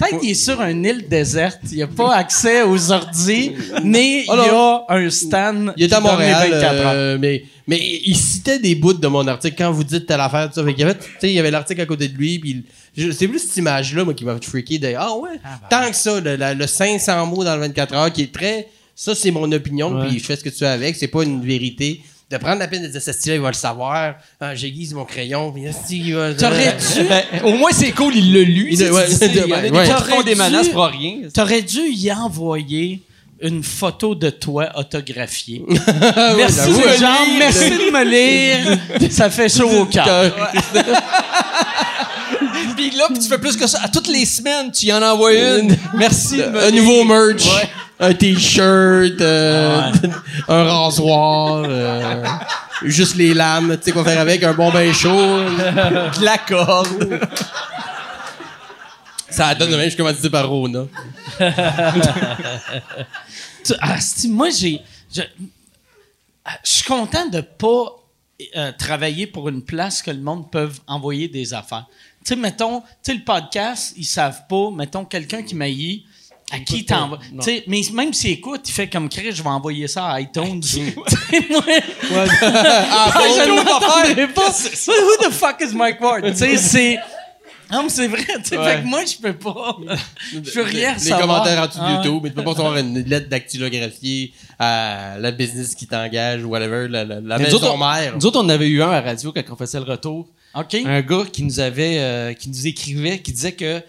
[SPEAKER 1] Peut-être qu'il est sur une île déserte. Il n'a pas accès aux ordis, mais
[SPEAKER 4] Oh
[SPEAKER 1] il y a un stand.
[SPEAKER 4] Il est à
[SPEAKER 1] les
[SPEAKER 4] Montréal,
[SPEAKER 1] 24 heures.
[SPEAKER 4] euh, mais, mais il citait des bouts de mon article quand vous dites telle affaire, tout ça. Fait y avait, il y avait l'article à côté de lui, puis c'est plus cette image-là, moi, qui m'a fait freaker. De, ah ouais, tant que ça, le 500 mots dans le 24 heures, qui est très, ça c'est mon opinion, puis je fais ce que tu veux avec, c'est pas une vérité. De prendre la peine de dire, ce style il va le savoir. Ah, J'aiguise mon crayon, il va...
[SPEAKER 1] T'aurais-tu,
[SPEAKER 5] Ben, au moins, c'est cool, il l'a lu.
[SPEAKER 4] Il ouais,
[SPEAKER 5] des
[SPEAKER 4] ouais.
[SPEAKER 5] gens qui font des
[SPEAKER 1] T'aurais
[SPEAKER 5] menaces
[SPEAKER 1] dû-
[SPEAKER 5] pour rien.
[SPEAKER 1] t'aurais dû y envoyer une photo de toi autographiée. Merci les gens, merci de me lire. Ça fait chaud au cœur.
[SPEAKER 5] Puis là, puis tu fais plus que ça. À toutes les semaines, tu y en envoies une. Merci de me
[SPEAKER 4] un
[SPEAKER 5] lire.
[SPEAKER 4] nouveau merch,
[SPEAKER 5] Ouais.
[SPEAKER 4] Un t-shirt, euh, un rasoir, euh, juste les lames, tu sais quoi faire avec, un bon bain chaud.
[SPEAKER 5] de la corde.
[SPEAKER 4] Ça donne de même, je suis commandité par Rona.
[SPEAKER 1] Ah, moi, j'ai. Je ah, je suis content de pas euh, travailler pour une place que le monde peut envoyer des affaires. Tu sais, mettons, tu sais, le podcast, ils savent pas, mettons, quelqu'un qui m'aillit, à qui sais, mais même s'il écoute, il fait comme Chris, je vais envoyer ça à iTunes. Tu sais, moi,
[SPEAKER 4] Ah,
[SPEAKER 1] Ah, je
[SPEAKER 4] bon?
[SPEAKER 1] pas. Who the fuck is Mike Ward? C'est. Non, mais c'est vrai, tu sais, fait que moi, je peux pas. Je peux rien
[SPEAKER 4] Les
[SPEAKER 1] savoir.
[SPEAKER 4] commentaires en dessous de
[SPEAKER 1] Ah,
[SPEAKER 4] YouTube, mais tu peux pas recevoir une lettre dactylographiée à la business qui t'engage ou whatever, la, la,
[SPEAKER 5] nous autres, on-
[SPEAKER 4] mère.
[SPEAKER 5] Nous autres, on en avait eu un à la radio quand on faisait le retour.
[SPEAKER 1] OK.
[SPEAKER 5] Un gars qui nous avait, euh, qui nous écrivait, qui disait que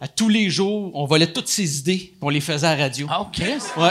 [SPEAKER 5] à tous les jours, on volait toutes ses idées, puis on les faisait à la radio.
[SPEAKER 1] Ah, OK.
[SPEAKER 5] Ouais.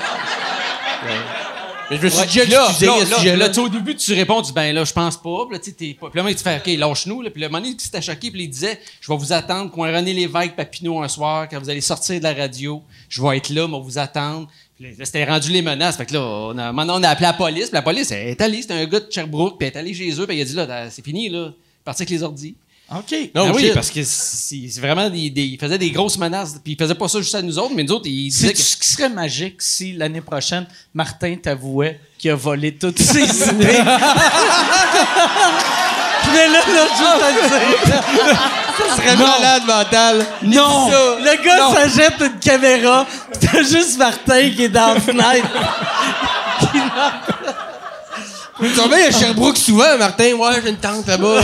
[SPEAKER 4] Mais je me suis
[SPEAKER 5] puis là, là, au début, tu réponds, tu dis, ben là, je pense pas. Puis là, tu sais, t'es pas. Puis là, tu fais, OK, lâche-nous. Puis le moment donné, tu t'es choqué, puis il disait, je vais vous attendre, coin René Lévesque, Papineau, un soir, quand vous allez sortir de la radio, je vais être là, mais vous attendre. Puis là, c'était rendu les menaces. Fait que là, on a, maintenant, on a appelé la police. Puis la police, elle est allée, c'était un gars de Sherbrooke, puis elle est allée chez eux, puis il a dit, là, c'est fini, là. Parti avec les ordis.
[SPEAKER 1] OK.
[SPEAKER 4] Non,
[SPEAKER 5] Ah oui,
[SPEAKER 4] shit.
[SPEAKER 5] parce que c'est vraiment des, des- il faisait des grosses menaces. Puis il faisait pas ça juste à nous autres, mais nous autres, il disait
[SPEAKER 1] C'est
[SPEAKER 5] que
[SPEAKER 1] ce qui serait magique si l'année prochaine, Martin t'avouait qu'il a volé toutes ses idées. Mais là, là, juste à le dire.
[SPEAKER 4] Ça serait malade mental.
[SPEAKER 1] Non! Le gars s'achète une caméra, pis t'as juste Martin qui est dans la fenêtre.
[SPEAKER 4] Tu vas bien à Sherbrooke souvent, Martin. Ouais, j'ai une tante là-bas.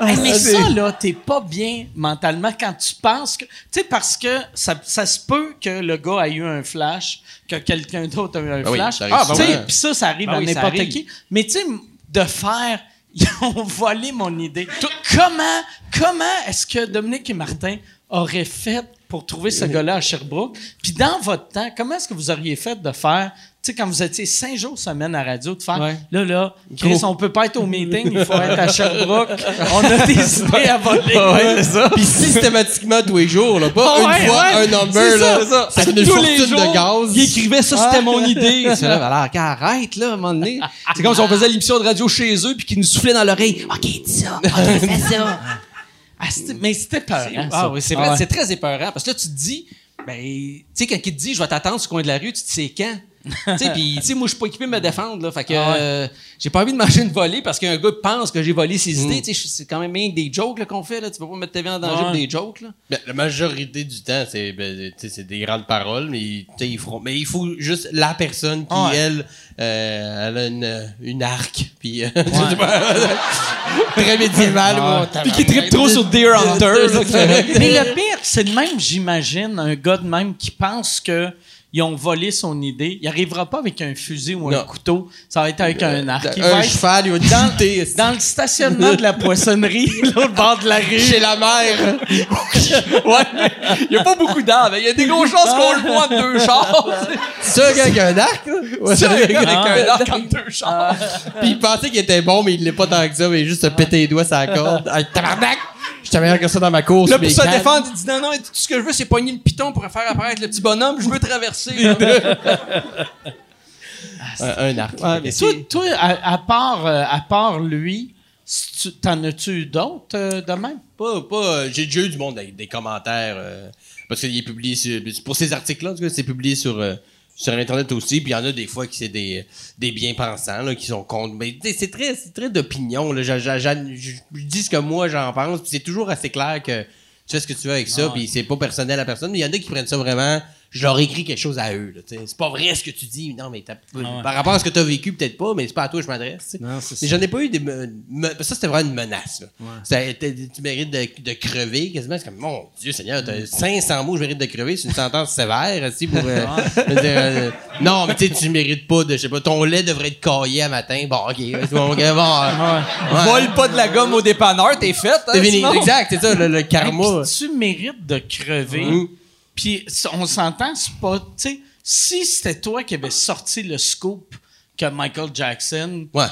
[SPEAKER 4] Euh.
[SPEAKER 1] Hey, mais
[SPEAKER 4] Ah, c'est-
[SPEAKER 1] ça, là, t'es pas bien mentalement quand tu penses que. Tu sais, parce que ça, ça se peut que le gars ait eu un flash, que quelqu'un d'autre a eu un
[SPEAKER 4] Ah
[SPEAKER 1] flash. sais,
[SPEAKER 4] souvent.
[SPEAKER 1] Puis ça, ça arrive
[SPEAKER 5] Ah
[SPEAKER 1] à
[SPEAKER 5] oui,
[SPEAKER 1] n'importe
[SPEAKER 5] arrive.
[SPEAKER 1] qui. Mais tu sais, de faire. Ils ont volé mon idée. Comment, comment est-ce que Dominique et Martin auraient fait pour trouver ce gars-là à Sherbrooke? Puis dans votre temps, comment est-ce que vous auriez fait de faire, sais, quand vous étiez cinq jours semaine à radio, de faire,
[SPEAKER 5] Ouais.
[SPEAKER 1] là, là, Chris, on peut pas être au meeting, il faut être à Sherbrooke. On a des idées à voler.
[SPEAKER 4] Puis systématiquement tous les jours, là. Pas
[SPEAKER 1] Ah
[SPEAKER 4] une
[SPEAKER 1] ouais,
[SPEAKER 4] fois
[SPEAKER 1] ouais.
[SPEAKER 4] un number, là.
[SPEAKER 1] c'est ça.
[SPEAKER 4] Ça fait une
[SPEAKER 5] tous les
[SPEAKER 4] fortune
[SPEAKER 5] jours,
[SPEAKER 4] de gaz.
[SPEAKER 5] Il écrivait ça, c'était mon idée. C'est là, alors, arrête, là, à un moment donné. C'est comme si on faisait l'émission de radio chez eux, puis qu'ils nous soufflaient dans l'oreille. OK, dis ça. OK, fais ça.
[SPEAKER 1] Ah, mais c'était peur.
[SPEAKER 5] Ah oui, c'est vrai,
[SPEAKER 1] ouais.
[SPEAKER 5] c'est très épeurant. Parce que là, tu te dis, ben, tu sais, quand il te dit, je vais t'attendre sur le coin de la rue, tu te sais quand. tu sais, puis, tu sais, moi, je suis pas équipé de me défendre, là. Fait que,
[SPEAKER 1] Ah ouais.
[SPEAKER 5] euh, j'ai pas envie de manger une volée parce qu'un gars pense que j'ai volé ses idées. Tu sais, c'est quand même bien des jokes, qu'on fait, là. Tu peux pas mettre ta vie en danger
[SPEAKER 1] Ouais.
[SPEAKER 5] pour des jokes, là.
[SPEAKER 4] Ben, la majorité du temps, c'est ben, tu sais, c'est des grandes paroles, mais ils feront. Mais il faut juste la personne qui,
[SPEAKER 1] Ouais.
[SPEAKER 4] elle, euh, elle a une, une arc, puis euh, très médiéval. moi,
[SPEAKER 5] Puis qui tripe trop sur Deer Hunter,
[SPEAKER 1] Mais le pire, c'est de même, j'imagine, un gars de même qui pense que ils ont volé son idée. Il arrivera pas avec un fusil ou un couteau. Ça va être avec un arc. Il
[SPEAKER 4] un cheval, il va
[SPEAKER 1] dans, dans le stationnement de la poissonnerie, l'autre bord de la rue.
[SPEAKER 4] chez la mère.
[SPEAKER 5] Ouais. Il y a pas beaucoup d'arbres. Il y a des grosses chances qu'on le voit en deux chars.
[SPEAKER 4] C'est un gars avec un arc, là? Ouais,
[SPEAKER 5] C'est un gars avec un arc en deux chars.
[SPEAKER 4] Puis il pensait qu'il était bon, mais il l'est pas tant que ça, mais juste se péter les doigts sur la corde. Hey, tabarnak! J'étais meilleur que ça dans ma course.
[SPEAKER 5] Là, pour se défendre, il dit non, non, tout ce que je veux, c'est pogner le piton pour faire apparaître le petit bonhomme. Je veux traverser.
[SPEAKER 4] Un, un arc.
[SPEAKER 5] Ouais, mais
[SPEAKER 1] Toi, à, à part, euh, à part lui, t'en as-tu d'autres euh, de même?
[SPEAKER 4] Pas, pas, euh, j'ai déjà eu du monde avec des commentaires euh, parce qu'il est publié sur, pour ces articles-là, c'est publié sur sur internet aussi. Puis il y en a des fois qui c'est des des bien-pensants là, qui sont contre. Mais c'est très c'est très d'opinion. là. Je dis ce que moi j'en pense. Puis c'est toujours assez clair que tu fais ce que tu veux avec ça. Puis c'est pas personnel à personne. Mais il y en a qui prennent ça vraiment je leur écris quelque chose à eux. C'est pas vrai ce que tu dis. Non, mais t'as-
[SPEAKER 1] Ah
[SPEAKER 4] par rapport à ce que tu as vécu, peut-être pas, mais c'est pas à toi que je m'adresse. Mais j'en ai pas eu des. me- me- ça, c'était vraiment une menace. là. Ça tu mérites de, de crever quasiment. C'est comme, mon Dieu Seigneur, t'as 500 mots, je mérite de crever. C'est une sentence sévère, aussi, pour. euh, euh, non, mais tu sais, tu mérites pas de. Je sais pas, ton lait devrait être caillé à matin. Bon, ok. c'est Bon, ok, bon, euh, ouais.
[SPEAKER 5] Vole pas de la gomme au dépanneur, t'es fait. hein,
[SPEAKER 4] C'est fini.
[SPEAKER 5] sinon?
[SPEAKER 4] Exact, c'est ça, le, le
[SPEAKER 1] Hey,
[SPEAKER 4] karma.
[SPEAKER 1] puis tu mérites de crever.
[SPEAKER 4] Mhm.
[SPEAKER 1] Puis on s'entend, c'est pas. Tu sais, si c'était toi qui avais sorti le scoop que Michael Jackson
[SPEAKER 4] Ouais.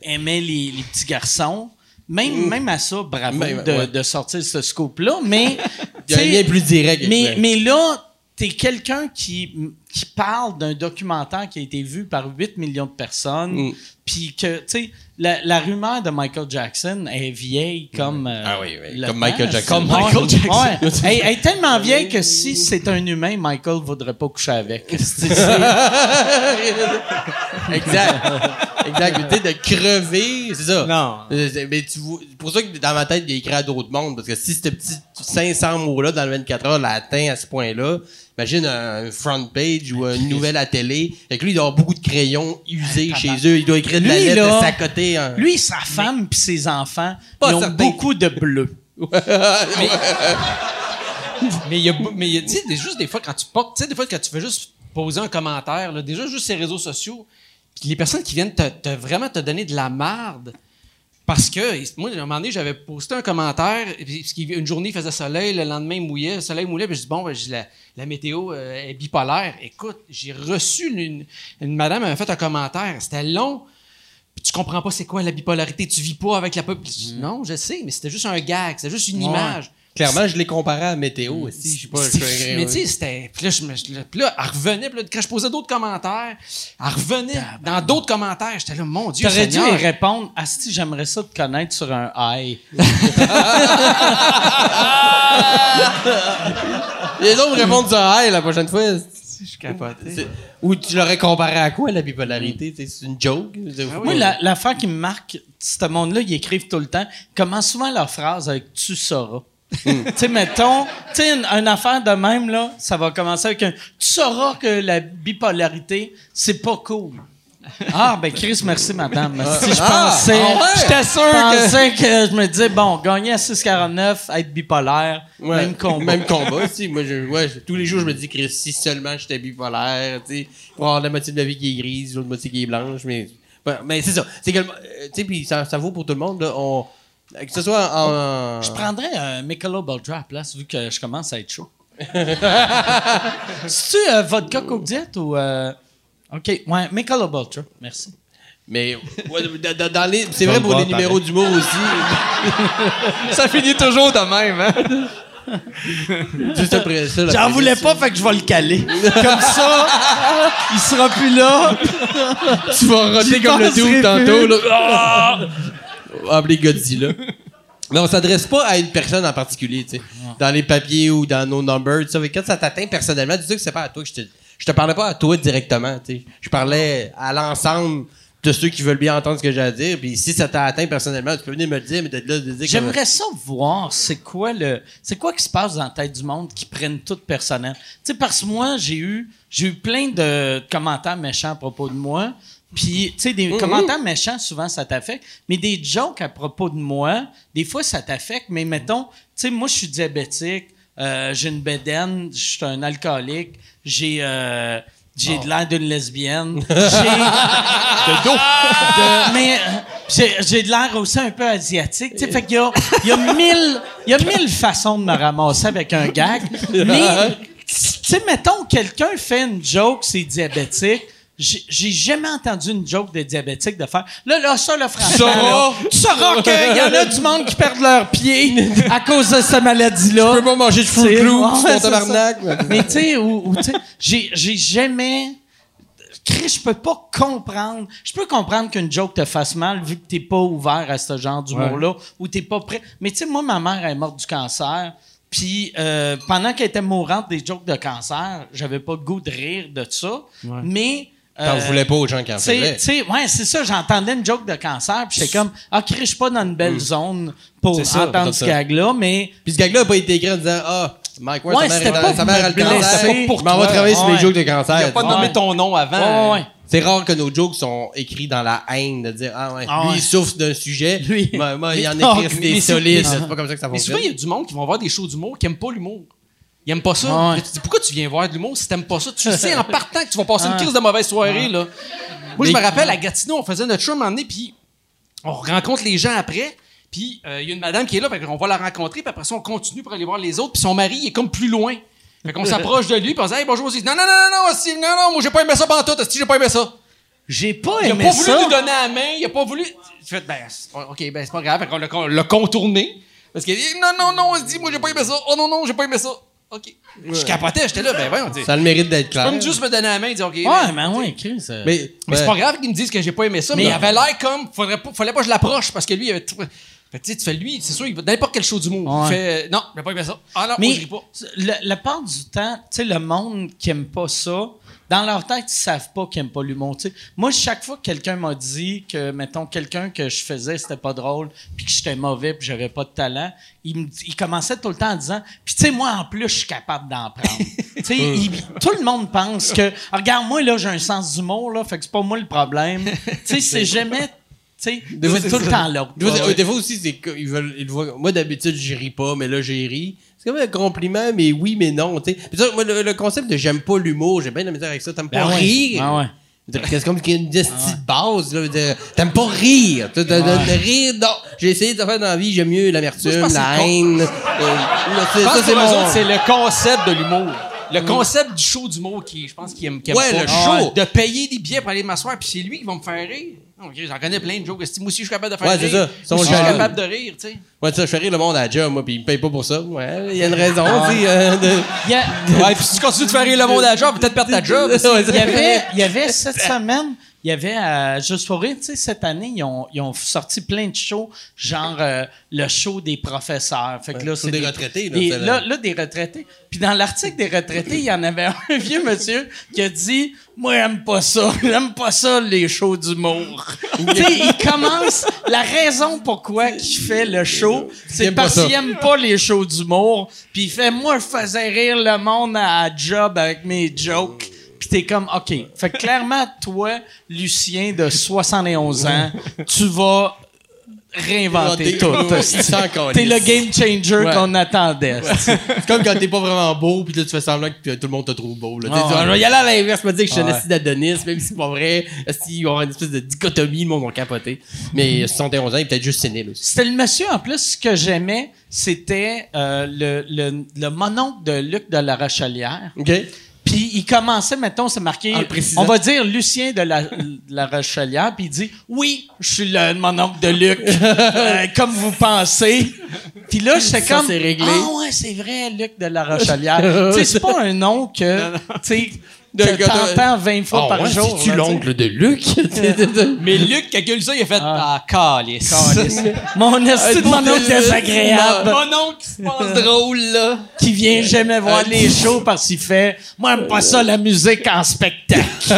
[SPEAKER 1] aimait les, les petits garçons, même, même à ça, bravo
[SPEAKER 4] Même,
[SPEAKER 1] de,
[SPEAKER 4] ouais.
[SPEAKER 1] de sortir ce scoop-là. Mais.
[SPEAKER 4] Il y a un
[SPEAKER 1] tu sais,
[SPEAKER 4] lien plus direct.
[SPEAKER 1] mais, mais là, t'es quelqu'un qui, qui parle d'un documentaire qui a été vu par 8 millions de personnes,
[SPEAKER 4] Mm.
[SPEAKER 1] puis que, tu sais, la, la rumeur de Michael Jackson est vieille comme... euh,
[SPEAKER 4] Ah oui, oui,
[SPEAKER 1] le
[SPEAKER 4] comme
[SPEAKER 1] temps.
[SPEAKER 4] Michael Jackson.
[SPEAKER 1] Comme. Michael Jackson. Ouais. Elle, elle est tellement vieille que si c'est un humain, Michael voudrait pas coucher avec. C'est-
[SPEAKER 4] exact. exact. Sais, de crever, c'est ça.
[SPEAKER 5] Non.
[SPEAKER 4] C'est- Mais tu vois- c'est pour ça que dans ma tête, il a écrit à d'autres mondes. Parce que si ce petit 500 mots-là dans le 24 heures l'a atteint à ce point-là, imagine un front page ou une nouvelle à télé. Fait que lui, il doit avoir beaucoup de crayons usés chez eux. Il doit écrire de la
[SPEAKER 1] Lui,
[SPEAKER 4] lettre
[SPEAKER 1] là,
[SPEAKER 4] de sa côté. hein.
[SPEAKER 1] Lui, sa femme puis ses enfants,
[SPEAKER 4] Pas
[SPEAKER 1] ils ont
[SPEAKER 4] certain.
[SPEAKER 1] beaucoup de bleu.
[SPEAKER 5] Mais il y a, mais y a, juste des fois quand tu portes, tu sais, des fois quand tu fais juste poser un commentaire, là, déjà juste ces réseaux sociaux, puis les personnes qui viennent te, te- vraiment te donner de la marde, parce que, moi, à un moment donné, j'avais posté un commentaire, parce une journée, il faisait soleil, le lendemain, il mouillait, le soleil mouillait, puis je dis, bon, ben, la, la météo euh, est bipolaire. Écoute, j'ai reçu une, madame avait fait un commentaire, c'était long, puis tu comprends pas c'est quoi la bipolarité, tu vis pas avec la. Je dis, Non, je sais, mais c'était juste un gag, c'était juste une
[SPEAKER 1] Ouais.
[SPEAKER 5] image.
[SPEAKER 4] Clairement, je l'ai comparé à météo aussi. Je sais pas. je suis-
[SPEAKER 5] mais tu sais, c'était. Puis là, je me- je- puis là, elle revenait. Puis là, quand je posais d'autres commentaires, elle revenait dans d'autres commentaires. J'étais là, mon Dieu,
[SPEAKER 1] T'aurais dû y répondre Asti, j'aimerais ça te connaître sur un high.
[SPEAKER 4] Les autres me répondent ça, hey, la prochaine fois.
[SPEAKER 5] Je capotais.
[SPEAKER 4] Ou tu l'aurais comparé à quoi, la bipolarité? C'est une joke? C'est-
[SPEAKER 1] Moi, la- l'affaire qui me marque, ce monde-là, ils écrivent tout le temps, commence souvent leur phrase avec tu sauras. Tu sais, mettons, tu sais, une, une affaire de même, là, ça va commencer avec un tu sauras que la bipolarité, c'est pas cool. Ah, ben, Chris, merci, madame. Si je
[SPEAKER 4] Ah,
[SPEAKER 1] pensais.
[SPEAKER 4] ah ouais?
[SPEAKER 1] J'étais sûr que. pensais que je me disais, bon, gagner à 6,49, être bipolaire,
[SPEAKER 4] Ouais,
[SPEAKER 1] même combat.
[SPEAKER 4] Même combat, si. Moi, je, ouais, je- tous les jours, je me dis que si seulement j'étais bipolaire, tu sais, pour avoir la moitié de la vie qui est grise, l'autre moitié qui est blanche, mais, mais c'est ça. C'est euh, tu sais, puis ça, ça vaut pour tout le monde, là, on, que ce soit en,
[SPEAKER 1] Je prendrais un Michelob Ultra à la place, vu que je commence à être chaud. C'est-tu euh, vodka Coke Diet ou... euh, OK, ouais, Michelob Ultra, merci.
[SPEAKER 4] mais, ouais, dans- dans- dans les, c'est vrai pour les numéros d'humour aussi.
[SPEAKER 5] Ça finit toujours de même, hein?
[SPEAKER 4] Juste après ça, la
[SPEAKER 1] J'en voulais pas, fait que je vais le caler. Comme ça, il sera plus là.
[SPEAKER 4] Tu vas roter comme le
[SPEAKER 1] penserai
[SPEAKER 4] dude tantôt, là. Ah! Appelé Godzilla. Mais on s'adresse pas à une personne en particulier, tu sais. Dans les papiers ou dans nos numbers, tu sais. Quand ça t'atteint personnellement, dis que c'est pas à toi que je te... Je te parlais pas à toi directement, tu sais. Je parlais à l'ensemble de ceux qui veulent bien entendre ce que j'ai à dire. Puis si ça t'a atteint personnellement, tu peux venir me le dire, mais d'être là, de dire que-
[SPEAKER 1] J'aimerais ça voir c'est quoi le c'est quoi qui se passe dans la tête du monde qui prennent tout personnel? Tu sais parce que moi j'ai eu j'ai eu plein de commentaires méchants à propos de moi. Puis tu sais des commentaires méchants souvent ça t'affecte, mais des jokes à propos de moi, des fois ça t'affecte, mais mettons, tu sais moi je suis diabétique, euh, j'ai une bédaine, je suis un alcoolique, j'ai euh, j'ai de l'air d'une lesbienne. J'ai de dos. De- mais euh, j'ai, de l'air aussi un peu asiatique. Tu sais, fait qu'il y a, y a mille, il y a mille façons de me ramasser avec un gag. Mais, tu sais, mettons, quelqu'un fait une joke, c'est diabétique. J'ai, jamais entendu une joke de diabétique de faire. Là, là, ça, le franchement. là, Tu sauras qu'il y en a du monde qui perdent leurs pieds à cause de cette maladie-là.
[SPEAKER 4] Tu peux pas manger de fruit clou,
[SPEAKER 1] ouais,
[SPEAKER 4] tabarnak.
[SPEAKER 1] Mais tu sais, ou, ou, tu sais, j'ai, j'ai jamais. Chris, je peux pas comprendre. Je peux comprendre qu'une joke te fasse mal vu que t'es pas ouvert à ce genre d'humour-là ou t'es pas prêt. Mais tu sais, moi, ma mère est morte du cancer. Puis euh, pendant qu'elle était mourante des jokes de cancer, j'avais pas le goût de rire de ça. Mais.
[SPEAKER 4] T'en
[SPEAKER 1] euh,
[SPEAKER 4] voulais pas aux gens qui en
[SPEAKER 1] tu sais-
[SPEAKER 4] faisaient.
[SPEAKER 1] ouais, c'est ça. J'entendais une joke de cancer, puis j'étais comme, ah, je suis pas dans une belle zone pour
[SPEAKER 4] Mm. C'est ça,
[SPEAKER 1] entendre ce gag-là, mais
[SPEAKER 4] Puis ce gag-là a pas été écrit en disant Ah, Mike Ward,
[SPEAKER 1] Ouais,
[SPEAKER 4] sa mère,
[SPEAKER 1] pas
[SPEAKER 4] sa mère a le
[SPEAKER 1] pour
[SPEAKER 4] cancer. Je m'en vais travailler sur mes jokes de cancer.
[SPEAKER 5] Il a pas nommé ton nom avant.
[SPEAKER 1] Ouais, ouais.
[SPEAKER 4] C'est rare que nos jokes sont écrits dans la haine, de dire, ah ouais,
[SPEAKER 1] Ah
[SPEAKER 4] lui, il souffre d'un sujet.
[SPEAKER 1] Lui.
[SPEAKER 4] Moi, moi, il en
[SPEAKER 1] Ah,
[SPEAKER 4] écrit
[SPEAKER 5] mais
[SPEAKER 4] des
[SPEAKER 5] c'est-
[SPEAKER 4] solides. C'est pas comme ça que ça
[SPEAKER 5] Mais souvent,
[SPEAKER 4] fonctionne.
[SPEAKER 5] il y a du monde qui vont voir des shows d'humour qui aiment pas l'humour. Ils aiment pas ça.
[SPEAKER 1] Ouais.
[SPEAKER 5] Tu dis, pourquoi tu viens voir de l'humour si t'aimes pas ça? Tu sais en partant que tu vas passer une crise de mauvaise soirée, là. Moi, je me rappelle, à Gatineau, on faisait notre show un puis on rencontre les gens après, puis euh, il y a une madame qui est là, fait qu'on va la rencontrer, puis après ça, on continue pour aller voir les autres, puis son mari, il est comme plus loin. Fait qu'on s'approche de lui, puis on dit, hey, bonjour, aussi. Non, non, non, non, non, non, non, moi, j'ai pas aimé ça pendant tout, aussi, j'ai pas aimé ça?
[SPEAKER 1] J'ai pas
[SPEAKER 5] Il a
[SPEAKER 1] aimé
[SPEAKER 5] pas voulu
[SPEAKER 1] ça.
[SPEAKER 5] nous donner la main, il a pas voulu. J'ai fait, ben, ok, ben, c'est pas grave. Fait qu'on l'a, l'a contourné. Parce qu'il dit, non, non, non, on se dit, moi, j'ai pas aimé ça. Oh non, non, j'ai pas aimé ça. OK. Je capotais, j'étais là, ben, voyons, on dit.
[SPEAKER 4] Ça a le mérite d'être clair.
[SPEAKER 5] Comme juste me donner la main et dire, OK.
[SPEAKER 1] Ouais,
[SPEAKER 5] ben,
[SPEAKER 1] mais ouais, Chris. euh,
[SPEAKER 4] Mais,
[SPEAKER 5] mais c'est
[SPEAKER 4] ouais.
[SPEAKER 5] pas grave qu'ils me disent que j'ai pas aimé ça, mais
[SPEAKER 1] Non.
[SPEAKER 5] il avait l'air comme, faudrait pas, fallait pas que je l'approche parce que lui, il avait tout- Fait tu fais lui, c'est sûr, il va n'importe quel show d'humour.
[SPEAKER 1] Ouais.
[SPEAKER 5] Il fait, non, j'ai pas aimé ça. Ah non, moi, je ris pas.
[SPEAKER 1] le, la part du temps, tu sais, le monde qui aime pas ça, dans leur tête, ils savent pas qu'ils aiment pas l'humour. tu sais. Moi, chaque fois que quelqu'un m'a dit que, mettons, quelqu'un que je faisais, c'était pas drôle, puis que j'étais mauvais, puis j'avais pas de talent, il, me, il commençait tout le temps en disant, puis tu sais, moi, en plus, je suis capable d'en prendre. il- tout le monde pense que, regarde, moi, là, j'ai un sens d'humour, là, fait que c'est pas moi le problème. tu sais, c'est jamais, tu sais, tout le temps l'autre.
[SPEAKER 4] Des fois, aussi, c'est qu'ils veulent, ils voient- Moi, d'habitude, je ris pas, mais là, j'ai ri. C'est comme un compliment, mais oui, mais non, tu sais. Puis ça, moi, le, le concept de j'aime pas l'humour, j'ai bien de la misère avec ça. T'aimes pas
[SPEAKER 1] Ben ouais.
[SPEAKER 4] rire?
[SPEAKER 1] Ah ouais.
[SPEAKER 4] C'est comme qu'il y a une esti de base, là. T'aimes pas rire. De, de- de- de rire, non. J'ai essayé de faire dans la vie, j'aime mieux l'amertume, la haine. Euh, c'est-
[SPEAKER 5] Je pense
[SPEAKER 4] ça,
[SPEAKER 5] que
[SPEAKER 4] c'est
[SPEAKER 5] pour eux
[SPEAKER 4] mon...
[SPEAKER 5] autres, c'est le concept de l'humour. Le concept du show d'humour qui, je pense, qu'il aime, qu'il aime
[SPEAKER 4] Ouais,
[SPEAKER 5] pas.
[SPEAKER 4] le show.
[SPEAKER 5] De payer des billets pour aller m'asseoir, puis c'est lui qui va me faire rire. Ok, J'en connais plein de jokes. Moi aussi, je suis capable de faire
[SPEAKER 4] Ouais,
[SPEAKER 5] rire.
[SPEAKER 4] c'est ça. Ils sont
[SPEAKER 5] Moi aussi, je suis capable de rire, tu sais.
[SPEAKER 4] Ouais, ça, je fais rire le monde à la job, moi, pis ils me payent pas pour ça. Ouais, il y a une raison, tu sais. euh, de-
[SPEAKER 1] Il y a-
[SPEAKER 5] Ouais, puis si tu continues de faire rire le monde à la job, peut-être perdre ta job.
[SPEAKER 4] Ouais, c'est-
[SPEAKER 1] il y avait, il y avait cette semaine, il y avait à Juste pour rire, tu sais, cette année, ils ont, ils ont sorti plein de shows, genre euh, le show des professeurs. Fait que là, c'est
[SPEAKER 4] show des retraités, là,
[SPEAKER 1] des- là, là, des retraités. Puis dans l'article des retraités, il y en avait un vieux monsieur qui a dit Moi, j'aime pas ça. J'aime pas ça, les shows d'humour. tu sais, il commence. La raison pourquoi il fait le show, c'est parce qu'il aime pas les shows d'humour. Puis il fait Moi, je faisais rire le monde à job avec mes jokes. Puis t'es comme, OK. Fait que clairement, toi, Lucien de 71 ans, tu vas réinventer tout. T'es le game changer
[SPEAKER 4] Ouais.
[SPEAKER 1] qu'on attendait.
[SPEAKER 4] C'est comme quand t'es pas vraiment beau, puis là, tu fais semblant que tout le monde te trouve beau. Là. Dis,
[SPEAKER 1] ouais.
[SPEAKER 4] Y aller à l'inverse, me dire que je suis un assis d'Adonis, même si c'est pas vrai. Va y avoir une espèce de dichotomie, le monde va capoter. Mais 71 ans, il est peut-être juste sénile aussi.
[SPEAKER 1] C'était le monsieur, en plus, ce que j'aimais, c'était euh, le, le, le mononcle de Luc de la Rochelière.
[SPEAKER 4] OK?
[SPEAKER 1] Puis il commençait, mettons, c'est marqué, on va dire Lucien de la, de la Rochelière, puis il dit Oui, je suis le mononcle de Luc, euh, comme vous pensez. Puis là, j'étais comme
[SPEAKER 4] c'est réglé.
[SPEAKER 1] Ah ouais, c'est vrai, Luc de la Rochelière. tu sais, c'est pas un nom que, tu sais,
[SPEAKER 4] De-
[SPEAKER 1] que t'entends 20 fois
[SPEAKER 4] Ah
[SPEAKER 1] par
[SPEAKER 4] ouais,
[SPEAKER 1] jour.
[SPEAKER 4] C'est-tu l'oncle de Luc?
[SPEAKER 5] Mais Luc, quand il a lu ça, il a fait Ah, calice.
[SPEAKER 1] Mon esti de mononcle désagréable.
[SPEAKER 5] Mon oncle qui se passe drôle, là.
[SPEAKER 1] qui vient jamais voir les shows parce qu'il fait Moi, j'aime pas ça, la musique en spectacle.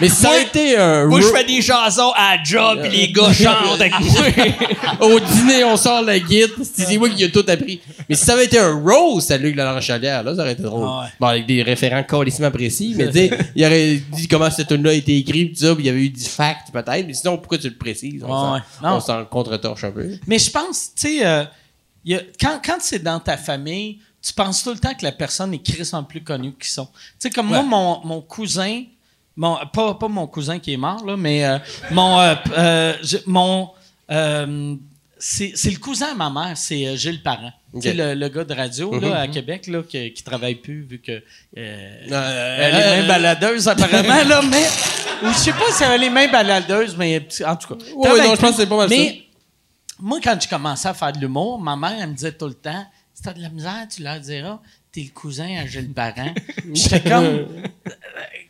[SPEAKER 4] Mais ça a été un...
[SPEAKER 5] Moi, je fais des chansons à job, pis les gars chantent avec moi.
[SPEAKER 4] Au dîner, on sort la guide. C'est moi qui ai tout appris. Mais si ça avait été un roast à Luc de la Rochelière, là, ça aurait été drôle.
[SPEAKER 1] Ah ouais.
[SPEAKER 4] Bon, avec des référents précis, mais tu il aurait dit comment cette tune-là a été écrite, tout ça, puis il y avait eu du fact, peut-être. Mais sinon, pourquoi tu le précises? On
[SPEAKER 1] Ouais,
[SPEAKER 4] s'en- contre-torche un peu.
[SPEAKER 1] Mais je pense, tu sais, euh, quand, quand c'est dans ta famille, tu penses tout le temps que la personne est crissement plus connue qu'ils sont. Tu sais, comme moi, mon, mon cousin, mon, pas, pas mon cousin qui est mort, là, mais euh, mon. euh, je- mon c'est le cousin à ma mère, c'est Gilles Parent.
[SPEAKER 4] Ok.
[SPEAKER 1] Tu sais, le, le gars de radio
[SPEAKER 4] Mhm.
[SPEAKER 1] là, à Québec là, qui, qui travaille plus vu que. euh,
[SPEAKER 4] Euh,
[SPEAKER 1] elle est mains baladeuses, apparemment, là, mais. Ou je sais pas si elle a les mains baladeuses, mais en tout cas.
[SPEAKER 4] Non, je pense que c'est pas mal
[SPEAKER 1] Mais moi, quand je commençais à faire de l'humour, ma mère, elle me disait tout le temps Si t'as de la misère, tu leur diras, t'es le cousin à Gilles Parent. J'étais comme.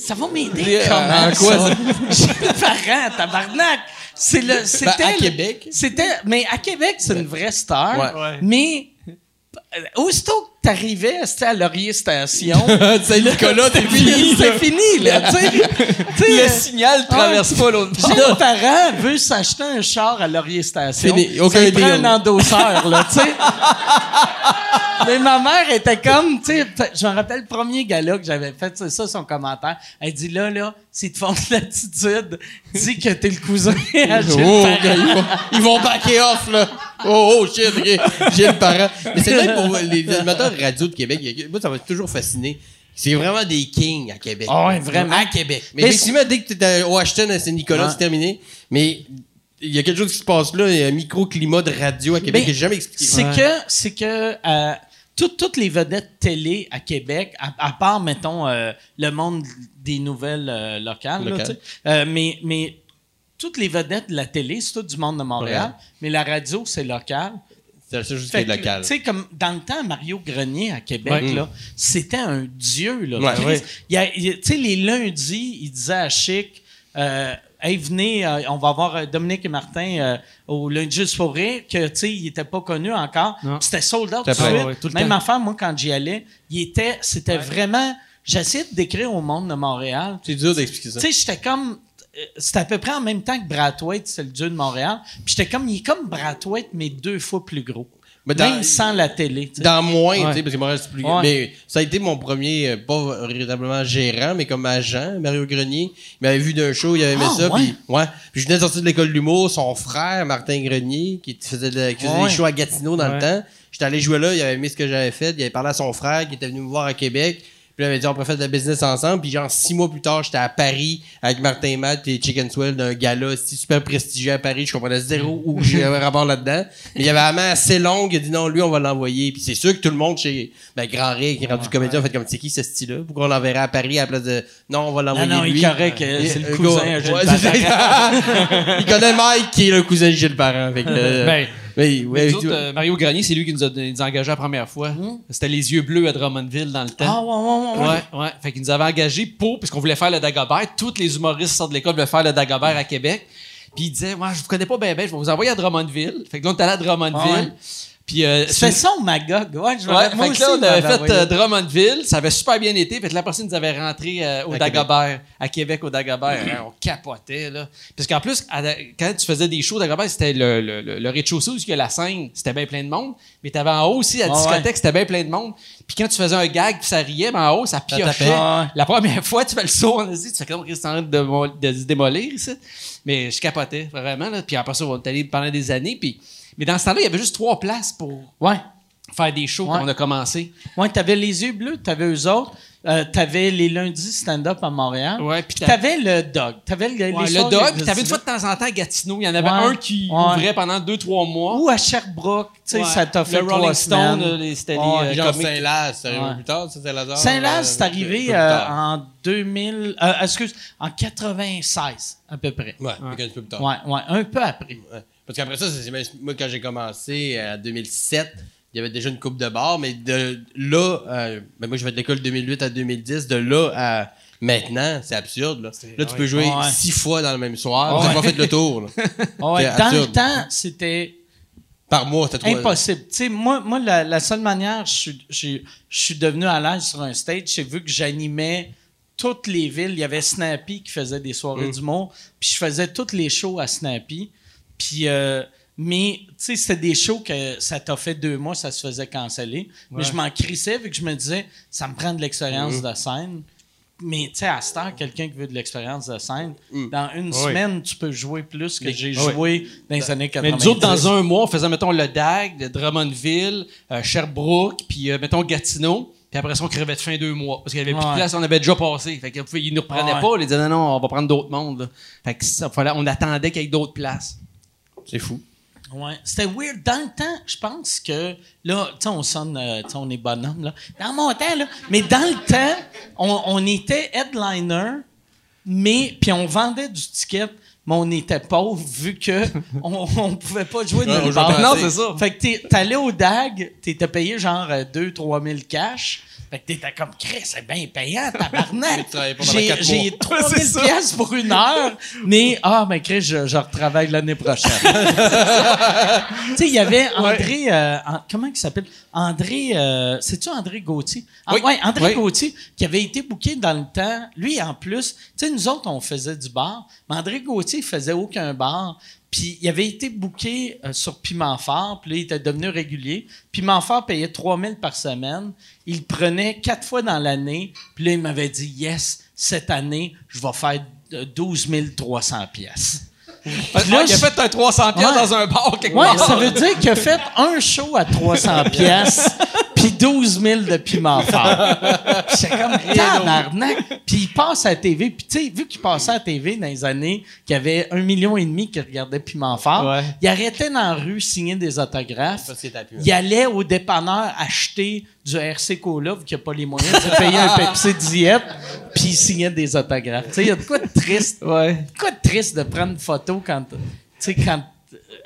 [SPEAKER 1] euh, Ça va m'aider
[SPEAKER 4] Euh,
[SPEAKER 1] comment ça? Gilles Parent, tabarnak! C'est le, c'était
[SPEAKER 4] Ben, à
[SPEAKER 1] le-
[SPEAKER 4] Québec.
[SPEAKER 1] C'était, mais à Québec, c'est une vraie star.
[SPEAKER 4] Ouais.
[SPEAKER 1] Mais euh, aussitôt que t'arrivais, c'était à Laurier Station.
[SPEAKER 4] Saint-Nicolas, t'es fini.
[SPEAKER 1] c'est fini, là, tu sais. Tu sais,
[SPEAKER 5] Le
[SPEAKER 1] euh,
[SPEAKER 5] signal traverse pas l'autre bord.
[SPEAKER 1] Gilles Parent veut s'acheter un char à Laurier Station.
[SPEAKER 4] Fini. Aucun
[SPEAKER 1] ça prend un endosseur, là, tu sais. mais ma mère était comme, tu sais, je me rappelle le premier gala que j'avais fait, c'est ça son commentaire. Elle dit là, là, s'ils te font de l'attitude, dis que t'es le cousin à Gilles
[SPEAKER 4] Oh,
[SPEAKER 1] Parent.
[SPEAKER 4] gars, ils, vont, ils vont backer off, là. Oh, oh, shit, ok. J'ai le parent. Mais c'est vrai pour les animateurs radio de Québec, moi, ça m'a toujours fasciné. C'est vraiment des kings à Québec.
[SPEAKER 1] Ah ouais, vraiment.
[SPEAKER 4] À Québec. Mais,
[SPEAKER 1] Mais
[SPEAKER 4] effectivement, dès que t'es à Washington, à Saint-Nicolas, c'est terminé. Mais il y a quelque chose qui se passe là. Il y a un microclimat de radio à Québec que j'ai jamais expliqué.
[SPEAKER 1] C'est que, c'est que euh, toutes- toutes les vedettes télé à Québec, à, à part, mettons, euh, le monde des nouvelles euh, locales, là,
[SPEAKER 4] Locales.
[SPEAKER 1] tu sais, euh, mais, mais toutes les vedettes de la télé, c'est tout du monde de Montréal,
[SPEAKER 4] Ouais.
[SPEAKER 1] mais la radio, c'est local.
[SPEAKER 4] C'est chose qui est
[SPEAKER 1] que,
[SPEAKER 4] locale.
[SPEAKER 1] Tu sais, comme dans le temps, Mario Grenier à Québec,
[SPEAKER 4] Ouais.
[SPEAKER 1] là, c'était un dieu. Là,
[SPEAKER 4] Ouais,
[SPEAKER 1] Tu sais, les lundis, il disait à Chic, euh, hey, venez, euh, on va voir euh, Dominique et Martin euh, au lundi juste pour rire, que, tu sais, ils n'étaient pas connus encore. C'était sold out tout de suite.
[SPEAKER 5] tout
[SPEAKER 1] Même affaire, moi, quand j'y allais, il était, c'était vraiment... J'essayais de décrire au monde de Montréal.
[SPEAKER 4] C'est dur d'expliquer ça.
[SPEAKER 1] Tu sais, j'étais comme. C'était à peu près en même temps que Brathwaite, c'est le dieu de Montréal. Puis j'étais comme, il est comme Brathwaite, mais deux fois plus gros.
[SPEAKER 4] Mais dans-
[SPEAKER 1] Même sans la télé. tu sais.
[SPEAKER 4] Dans moins,
[SPEAKER 5] Ouais.
[SPEAKER 4] tu sais, parce que c'est plus
[SPEAKER 1] Ouais.
[SPEAKER 4] Mais ça a été mon premier, euh, pas véritablement gérant, mais comme agent, Mario Grenier. Il m'avait vu d'un show, il avait aimé
[SPEAKER 1] Ah,
[SPEAKER 4] ça.
[SPEAKER 1] ouais.
[SPEAKER 4] Puis, ouais. Puis je venais de sortir de l'école de l'humour, son frère, Martin Grenier, qui faisait, de- qui faisait des shows à Gatineau dans le temps. J'étais allé jouer là, il avait aimé ce que j'avais fait, il avait parlé à son frère qui était venu me voir à Québec. Puis là, il avait dit, on pourrait faire de la business ensemble. Puis genre, six mois plus tard, j'étais à Paris avec Martin et Matt et Chicken Swell d'un gala super prestigieux à Paris. Je comprenais zéro où j'avais rapport là-dedans. Mais il y avait la main assez longue. Il a dit, non, lui, on va l'envoyer. Puis c'est sûr que tout le monde chez ben, Grand Ré, qui est rendu comédien, a fait comme, c'est qui ce style-là? Pourquoi on l'enverrait à Paris à la place de, non, on va
[SPEAKER 1] Non,
[SPEAKER 4] l'envoyer
[SPEAKER 1] non,
[SPEAKER 4] lui.
[SPEAKER 1] il euh, C'est le
[SPEAKER 4] euh,
[SPEAKER 1] cousin à Gilles Parent.
[SPEAKER 4] il connaît Mike qui est le cousin de Gilles Parent. Euh,
[SPEAKER 5] Ben,
[SPEAKER 4] mais, ouais,
[SPEAKER 5] autres, euh, Mario Grenier, c'est lui qui nous a, nous a engagés la première fois. C'était les yeux bleus à Drummondville dans le temps.
[SPEAKER 1] Ah, ouais, ouais, ouais. ouais.
[SPEAKER 5] Ouais. Fait qu'il nous avait engagés pour, parce qu'on voulait faire le Dagobert. Tous les humoristes sortent de l'école voulaient faire le Dagobert à Québec. Puis il disait, moi, je vous connais pas bien, ben, je vais vous envoyer à Drummondville. Fait que là, on est allé à Drummondville.
[SPEAKER 1] Ah ouais.
[SPEAKER 5] Puis, euh,
[SPEAKER 1] C'était
[SPEAKER 5] c'est-
[SPEAKER 1] ça au Magog. Ouais, je
[SPEAKER 5] Ouais,
[SPEAKER 1] moi aussi,
[SPEAKER 5] on avait fait euh, Drummondville. Ça avait super bien été. Que la personne nous avait rentré euh, au
[SPEAKER 4] À
[SPEAKER 5] Dagobert, à Québec au Dagobert. Hein, on capotait, là. Parce qu'en plus, à quand tu faisais des shows au Dagobert, c'était le, le, le, le rez-de-chaussée où il y a la scène, c'était bien plein de monde. Mais t'avais en haut aussi, la discothèque,
[SPEAKER 1] ouais.
[SPEAKER 5] c'était bien plein de monde. Puis quand tu faisais un gag, puis ça riait, mais en haut, ça piochait. La première fois, tu fais le saut en Asie, tu fais comme Christ en train de, de se démolir, ici. Mais je capotais, vraiment, là. Puis après ça, on est allé pendant des années. Puis, mais dans ce temps-là, il y avait juste trois places pour
[SPEAKER 1] Ouais.
[SPEAKER 5] faire des shows
[SPEAKER 1] Ouais.
[SPEAKER 5] quand on a commencé.
[SPEAKER 1] Ouais, t'avais les yeux bleus, t'avais eux autres. Euh, t'avais les lundis stand-up à Montréal.
[SPEAKER 5] Ouais, puis
[SPEAKER 1] t'avais le dog. T'avais le,
[SPEAKER 5] Ouais, le dog,
[SPEAKER 1] de
[SPEAKER 5] puis t'avais une fois de temps en temps à Gatineau, il y en avait
[SPEAKER 1] Ouais.
[SPEAKER 5] un qui
[SPEAKER 1] Ouais.
[SPEAKER 5] ouvrait pendant deux, trois mois.
[SPEAKER 1] Ou à Sherbrooke. Tu sais,
[SPEAKER 5] Ouais.
[SPEAKER 1] ça t'a fait
[SPEAKER 5] le
[SPEAKER 1] trois
[SPEAKER 5] Rolling Stone, c'était
[SPEAKER 1] Ouais.
[SPEAKER 5] les euh,
[SPEAKER 4] Genre. Saint-Laz, c'est arrivé
[SPEAKER 1] Ouais.
[SPEAKER 4] plus tard, ça, Saint-Lazare.
[SPEAKER 1] Saint-Laz, c'est
[SPEAKER 4] euh,
[SPEAKER 1] arrivé
[SPEAKER 4] peu plus
[SPEAKER 1] euh, en 2000... euh, excuse, en 96, à peu près.
[SPEAKER 4] Ouais, un peu plus tard.
[SPEAKER 1] Ouais, ouais, un peu après.
[SPEAKER 4] Parce qu'après ça, moi, quand j'ai commencé en 2007, il y avait déjà une coupe de bar, mais de là, euh, ben moi, je vais de l'école 2008 à 2010, de là à maintenant, c'est absurde. Là, là tu peux jouer
[SPEAKER 1] Ouais.
[SPEAKER 4] six fois dans le même soir.
[SPEAKER 1] Ouais.
[SPEAKER 4] Tu pas fait le tour.
[SPEAKER 1] Ouais, dans le temps, c'était
[SPEAKER 4] Par mois, c'était trop.
[SPEAKER 1] impossible. Tu sais, moi, moi la, la seule manière, je suis- je je suis devenu à l'aise sur un stage, c'est vu que j'animais toutes les villes. Il y avait Snappy qui faisait des soirées d'humour, puis je faisais tous les shows à Snappy. Puis, euh, mais, tu sais, c'était des shows que ça t'a fait deux mois, ça se faisait canceller. Mais je m'en crissais, vu que je me disais, ça me prend de l'expérience de scène. Mais, tu sais, à cette heure, quelqu'un qui veut de l'expérience de scène, dans une semaine, tu peux jouer plus que j'ai
[SPEAKER 5] oui.
[SPEAKER 1] joué dans les années 90.
[SPEAKER 5] Mais nous autres, dans un mois, on faisait, mettons, le DAG, le Drummondville, euh, Sherbrooke, puis, euh, mettons, Gatineau. Puis après ça, on crevait de fin deux mois. Parce qu'il y avait plus de place, on avait déjà passé. Fait qu'ils nous reprenaient
[SPEAKER 1] Ouais.
[SPEAKER 5] pas. Ils disaient, non, non, on va prendre d'autres mondes. là. Fait que ça, fallait, on attendait qu'il y ait d'autres places.
[SPEAKER 4] C'est fou.
[SPEAKER 1] Ouais, c'était weird. Dans le temps, je pense que là, tu sais, on sonne, euh, tu sais, on est bonhomme là. Dans mon temps là, mais dans le temps, on, on était headliner, mais puis on vendait du ticket, mais on était pauvre vu que on, on pouvait pas jouer
[SPEAKER 4] jouait
[SPEAKER 1] part.
[SPEAKER 4] pas
[SPEAKER 5] Non, c'est ça.
[SPEAKER 1] Fait que t'es- t'allais au DAG, t'étais payé genre 2-3 000 cash. Fait que t'étais comme, Chris, c'est bien payant, tabarnak. J'ai
[SPEAKER 4] quatre
[SPEAKER 1] j'ai
[SPEAKER 4] mois.
[SPEAKER 1] 3 000 piastres pour une heure, mais, ah, mais Chris, je, je retravaille l'année prochaine. tu sais, il y avait André, euh, comment il s'appelle? André, euh, c'est-tu André Gauthier? Ah,
[SPEAKER 5] Oui.
[SPEAKER 1] ouais, André
[SPEAKER 5] Oui.
[SPEAKER 1] Gauthier, qui avait été booké dans le temps. Lui, en plus, tu sais, nous autres, on faisait du bar, mais André Gauthier il faisait aucun bar. Puis il avait été booké euh, sur Piment Fort, puis là, il était devenu régulier. Piment Fort payait 3000 par semaine. Il prenait quatre fois dans l'année. Puis là, il m'avait dit, yes, cette année, je vais faire euh, 12 300 pièces.
[SPEAKER 5] Ah, il a fait un 300 pièces
[SPEAKER 1] Ouais.
[SPEAKER 5] dans un bar quelque
[SPEAKER 1] Ouais,
[SPEAKER 5] part.
[SPEAKER 1] ça veut dire qu'il a fait un show à 300 pièces puis 12 000 de piment fort. C'est comme tabarnak. Puis il passe à la TV. Puis tu sais, vu qu'il passait à la TV dans les années qu'il y avait un million et demi qui regardait piment fort,
[SPEAKER 5] Ouais.
[SPEAKER 1] il arrêtait dans la rue signer des autographes. Il allait au dépanneur acheter du RC Cola, vu qu'il n'a pas les moyens de se payer un Pepsi diète, puis il signait des autographes. Tu sais, il y a de quoi de triste.
[SPEAKER 5] Ouais.
[SPEAKER 1] de quoi de triste de prendre une photo quand. Tu sais, quand.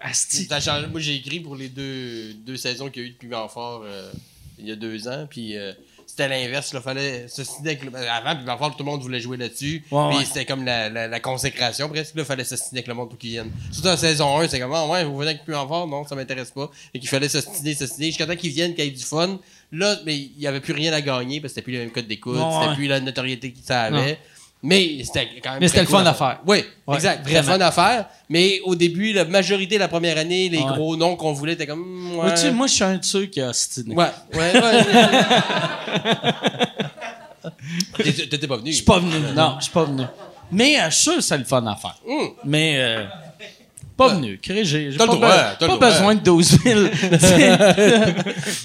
[SPEAKER 1] asti.
[SPEAKER 4] Moi, j'ai écrit pour les deux, deux saisons qu'il y a eu de Piment Fort euh, il y a deux ans. Puis euh, c'était l'inverse. Il fallait se signer avec le- Avant, Piment Fort, tout le monde voulait jouer là-dessus.
[SPEAKER 1] Ouais,
[SPEAKER 4] puis
[SPEAKER 1] ouais.
[SPEAKER 4] c'était comme la, la, la consécration presque. Il fallait se signer avec le monde pour qu'ils viennent. Surtout en saison 1, c'est comme Ah, ouais, vous venez avec Fort Non, ça m'intéresse pas. Et qu'il fallait se signer, se signer. Jusqu'à temps qu'ils viennent, qu'il y ait du fun. Là, mais il n'y avait plus rien à gagner parce que c'était plus le même code d'écoute. C'était
[SPEAKER 1] ouais.
[SPEAKER 4] plus la notoriété qu'ils avaient. Mais c'était quand même.
[SPEAKER 5] Mais c'était
[SPEAKER 4] très
[SPEAKER 5] le fun à faire.
[SPEAKER 4] Oui,
[SPEAKER 5] Ouais,
[SPEAKER 4] exact.
[SPEAKER 5] Vraiment.
[SPEAKER 4] fun à faire. Mais au début, la majorité de la première année, les
[SPEAKER 1] Ouais.
[SPEAKER 4] gros noms qu'on voulait, étaient comme. mm, Ouais.
[SPEAKER 1] Vois-tu, moi, je suis un de ceux qui a.
[SPEAKER 4] Ouais, ouais, ouais. T'étais pas venu.
[SPEAKER 1] Je suis pas venu. Non, je suis pas venu. Mais euh, je suis sûr que c'est le fun à faire.
[SPEAKER 4] Hum.
[SPEAKER 1] Mais euh, pas venu. Crée, J'ai pas,
[SPEAKER 4] droit,
[SPEAKER 1] be- besoin de 12 000. je suis
[SPEAKER 4] Ben,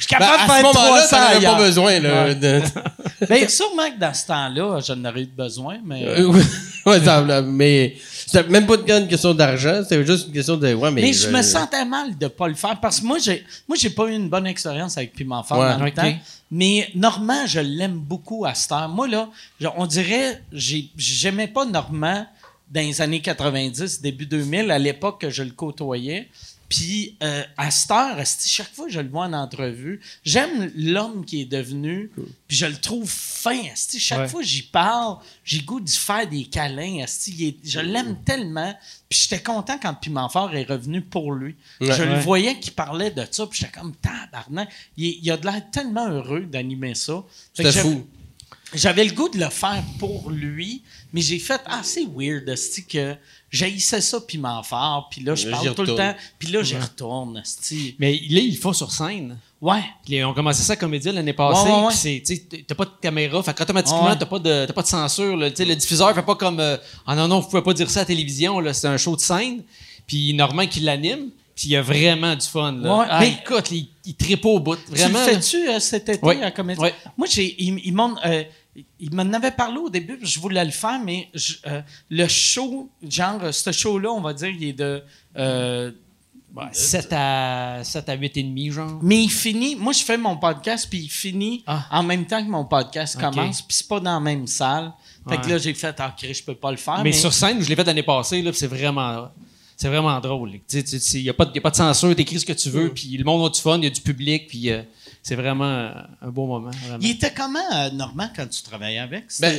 [SPEAKER 1] capable
[SPEAKER 4] à
[SPEAKER 1] de
[SPEAKER 4] ce
[SPEAKER 1] faire
[SPEAKER 4] moment-là,
[SPEAKER 1] 300
[SPEAKER 4] t'en avais
[SPEAKER 1] ailleurs.
[SPEAKER 4] pas besoin. Là, de-
[SPEAKER 1] Ben, sûrement que dans ce temps-là, j'en aurais eu besoin, mais...
[SPEAKER 4] Euh, ouais, ça, mais c'était même pas une question d'argent, c'était juste une question de. Ouais, mais.
[SPEAKER 1] Mais je me sentais mal de pas le faire parce que moi, j'ai, moi, j'ai pas eu une bonne expérience avec Piment Fort
[SPEAKER 4] Ouais.
[SPEAKER 1] dans le temps. Mais Normand, je l'aime beaucoup à cette heure. Moi, là, on dirait, j'ai, j'aimais pas Normand dans les années 90, début 2000, à l'époque que je le côtoyais. Puis, euh, à cette heure, chaque fois que je le vois en entrevue, j'aime l'homme qui est devenu, puis je le trouve fin. Chaque
[SPEAKER 5] Ouais.
[SPEAKER 1] fois que j'y parle, j'ai goût d'y faire des câlins. est- je l'aime tellement. Puis j'étais content quand Piment Fort est revenu pour lui.
[SPEAKER 4] Ouais.
[SPEAKER 1] je le voyais qu'il parlait de ça, puis j'étais comme tabarnak. Il, il a de l'air tellement heureux d'animer ça.
[SPEAKER 4] C'était fou.
[SPEAKER 1] J'avais le goût de le faire pour lui, mais j'ai fait ah c'est weird esti, que j'haïssais ça Piment Fort, puis là je
[SPEAKER 4] Là,
[SPEAKER 1] parle tout le temps, puis là j'y retourne.
[SPEAKER 5] Mais là, il faut sur scène.
[SPEAKER 1] Ouais.
[SPEAKER 5] Puis On commençait ça à Comédia l'année passée.
[SPEAKER 1] Ouais, ouais,
[SPEAKER 5] puis c'est, t'as pas de caméra, fait qu'automatiquement,
[SPEAKER 1] Ouais.
[SPEAKER 5] t'as pas de, t'as pas de censure. là. Le diffuseur fait pas comme euh, ah non non, vous pouvez pas dire ça à la télévision. Là, c'est un show de scène. Puis Normand qui l'anime. Puis il y a vraiment du fun. Là.
[SPEAKER 1] Ouais,
[SPEAKER 5] Ah,
[SPEAKER 1] mais-
[SPEAKER 5] écoute, il, il tripe au bout. Vraiment.
[SPEAKER 1] tu le
[SPEAKER 5] là.
[SPEAKER 1] fais-tu euh, cet été
[SPEAKER 5] Ouais.
[SPEAKER 1] à Comédie?
[SPEAKER 5] Ouais.
[SPEAKER 1] Moi, j'ai, ils, ils m'ont, euh, ils m'en avaient parlé au début, puis je voulais le faire, mais je- euh, le show, genre, euh, ce show-là, on va dire, il est de. euh,
[SPEAKER 5] 7 à, 7 à 8 et demi, genre.
[SPEAKER 1] mais il finit. Moi, je fais mon podcast, puis il finit
[SPEAKER 5] Ah.
[SPEAKER 1] en même temps que mon podcast commence, puis c'est pas dans la même salle. Fait que là, j'ai fait, ah, je peux pas le faire.
[SPEAKER 5] mais, sur scène, je l'ai fait l'année passée, là, c'est vraiment. C'est vraiment drôle. Il n'y a, pas de- y a pas de censure, t'écris ce que tu veux, puis le monde a du fun, il y a du public, puis euh, c'est vraiment euh, un beau moment. vraiment.
[SPEAKER 1] Il était comment, euh, Normand, quand tu travaillais avec?
[SPEAKER 4] Ben,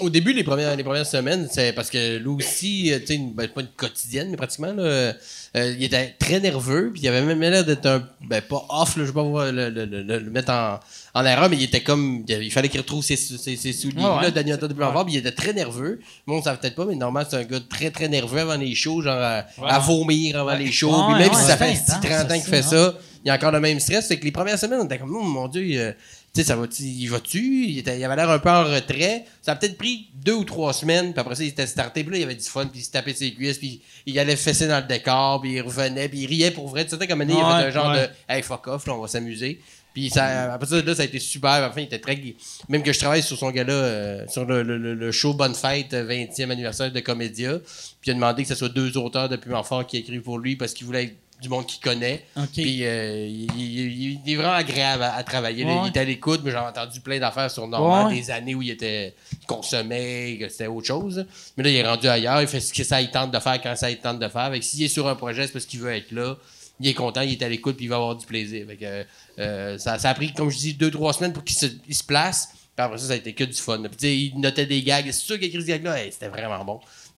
[SPEAKER 4] au début, les premières, les premières semaines, c'est parce que lui aussi, euh, tu sais, ben, pas une quotidienne, mais pratiquement, là, euh, il était très nerveux, puis il avait même l'air d'être un, ben, pas off, là, je vais pas le, le- le- le mettre en, en erreur, mais il était comme, il, fallait qu'il retrouve ses, ses, ses souliers,
[SPEAKER 1] Ouais, ouais.
[SPEAKER 4] là, Daniel de Blanc puis il était très nerveux. Bon, on savait peut-être pas, mais normalement, c'est un gars très, très nerveux avant les shows, genre à, à vomir avant les shows,
[SPEAKER 1] Ouais,
[SPEAKER 4] puis même
[SPEAKER 1] ouais,
[SPEAKER 4] si ça
[SPEAKER 1] ouais,
[SPEAKER 4] fait
[SPEAKER 1] c'est
[SPEAKER 4] 30
[SPEAKER 1] intense,
[SPEAKER 4] ans qu'il
[SPEAKER 1] ça,
[SPEAKER 4] fait ça, il y a encore le même stress. C'est que les premières semaines, on était comme, oh, mon Dieu, euh, tu sais, ça va il va-tu? Il, était- il avait l'air un peu en retrait. Ça a peut-être pris deux ou trois semaines, puis après ça, il était starté, puis là, il avait du fun, puis il se tapait ses cuisses, puis il allait fesser dans le décor, puis il revenait, puis il riait pour vrai. Tu sais, comme un il avait
[SPEAKER 1] Ouais,
[SPEAKER 4] un genre
[SPEAKER 5] ouais.
[SPEAKER 4] de, hey, fuck off, là, on va s'amuser. Puis ça, après ça, là, ça a été super. Enfin, il était très. Même que je travaille sur son gars-là, euh, sur le, le- le- show Bonne Fête, euh, 20e anniversaire de Comédia. Puis il a demandé que ce soit deux auteurs de Piment Fort qui écrivent pour lui parce qu'il voulait être du monde qu'il connaît. Puis euh, il, il- il est vraiment agréable à, à travailler.
[SPEAKER 1] Ouais.
[SPEAKER 4] Il était à l'écoute, mais j'ai entendu plein d'affaires sur Normand,
[SPEAKER 1] Ouais.
[SPEAKER 4] des années où il était il consommait, que c'était autre chose. Mais là, il est rendu ailleurs, il fait ce que ça il tente de faire quand ça il tente de faire. Fait que s'il est sur un projet, c'est parce qu'il veut être là. Il est content, il est à l'écoute, puis il va avoir du plaisir. Fait que, euh, ça, ça a pris, comme je dis, deux, trois semaines pour qu'il se, il se place. Puis après ça, ça a été que du fun. Puis il notait des gags. C'est sûr qu'il écrit ce gag-là, hey, c'était vraiment bon.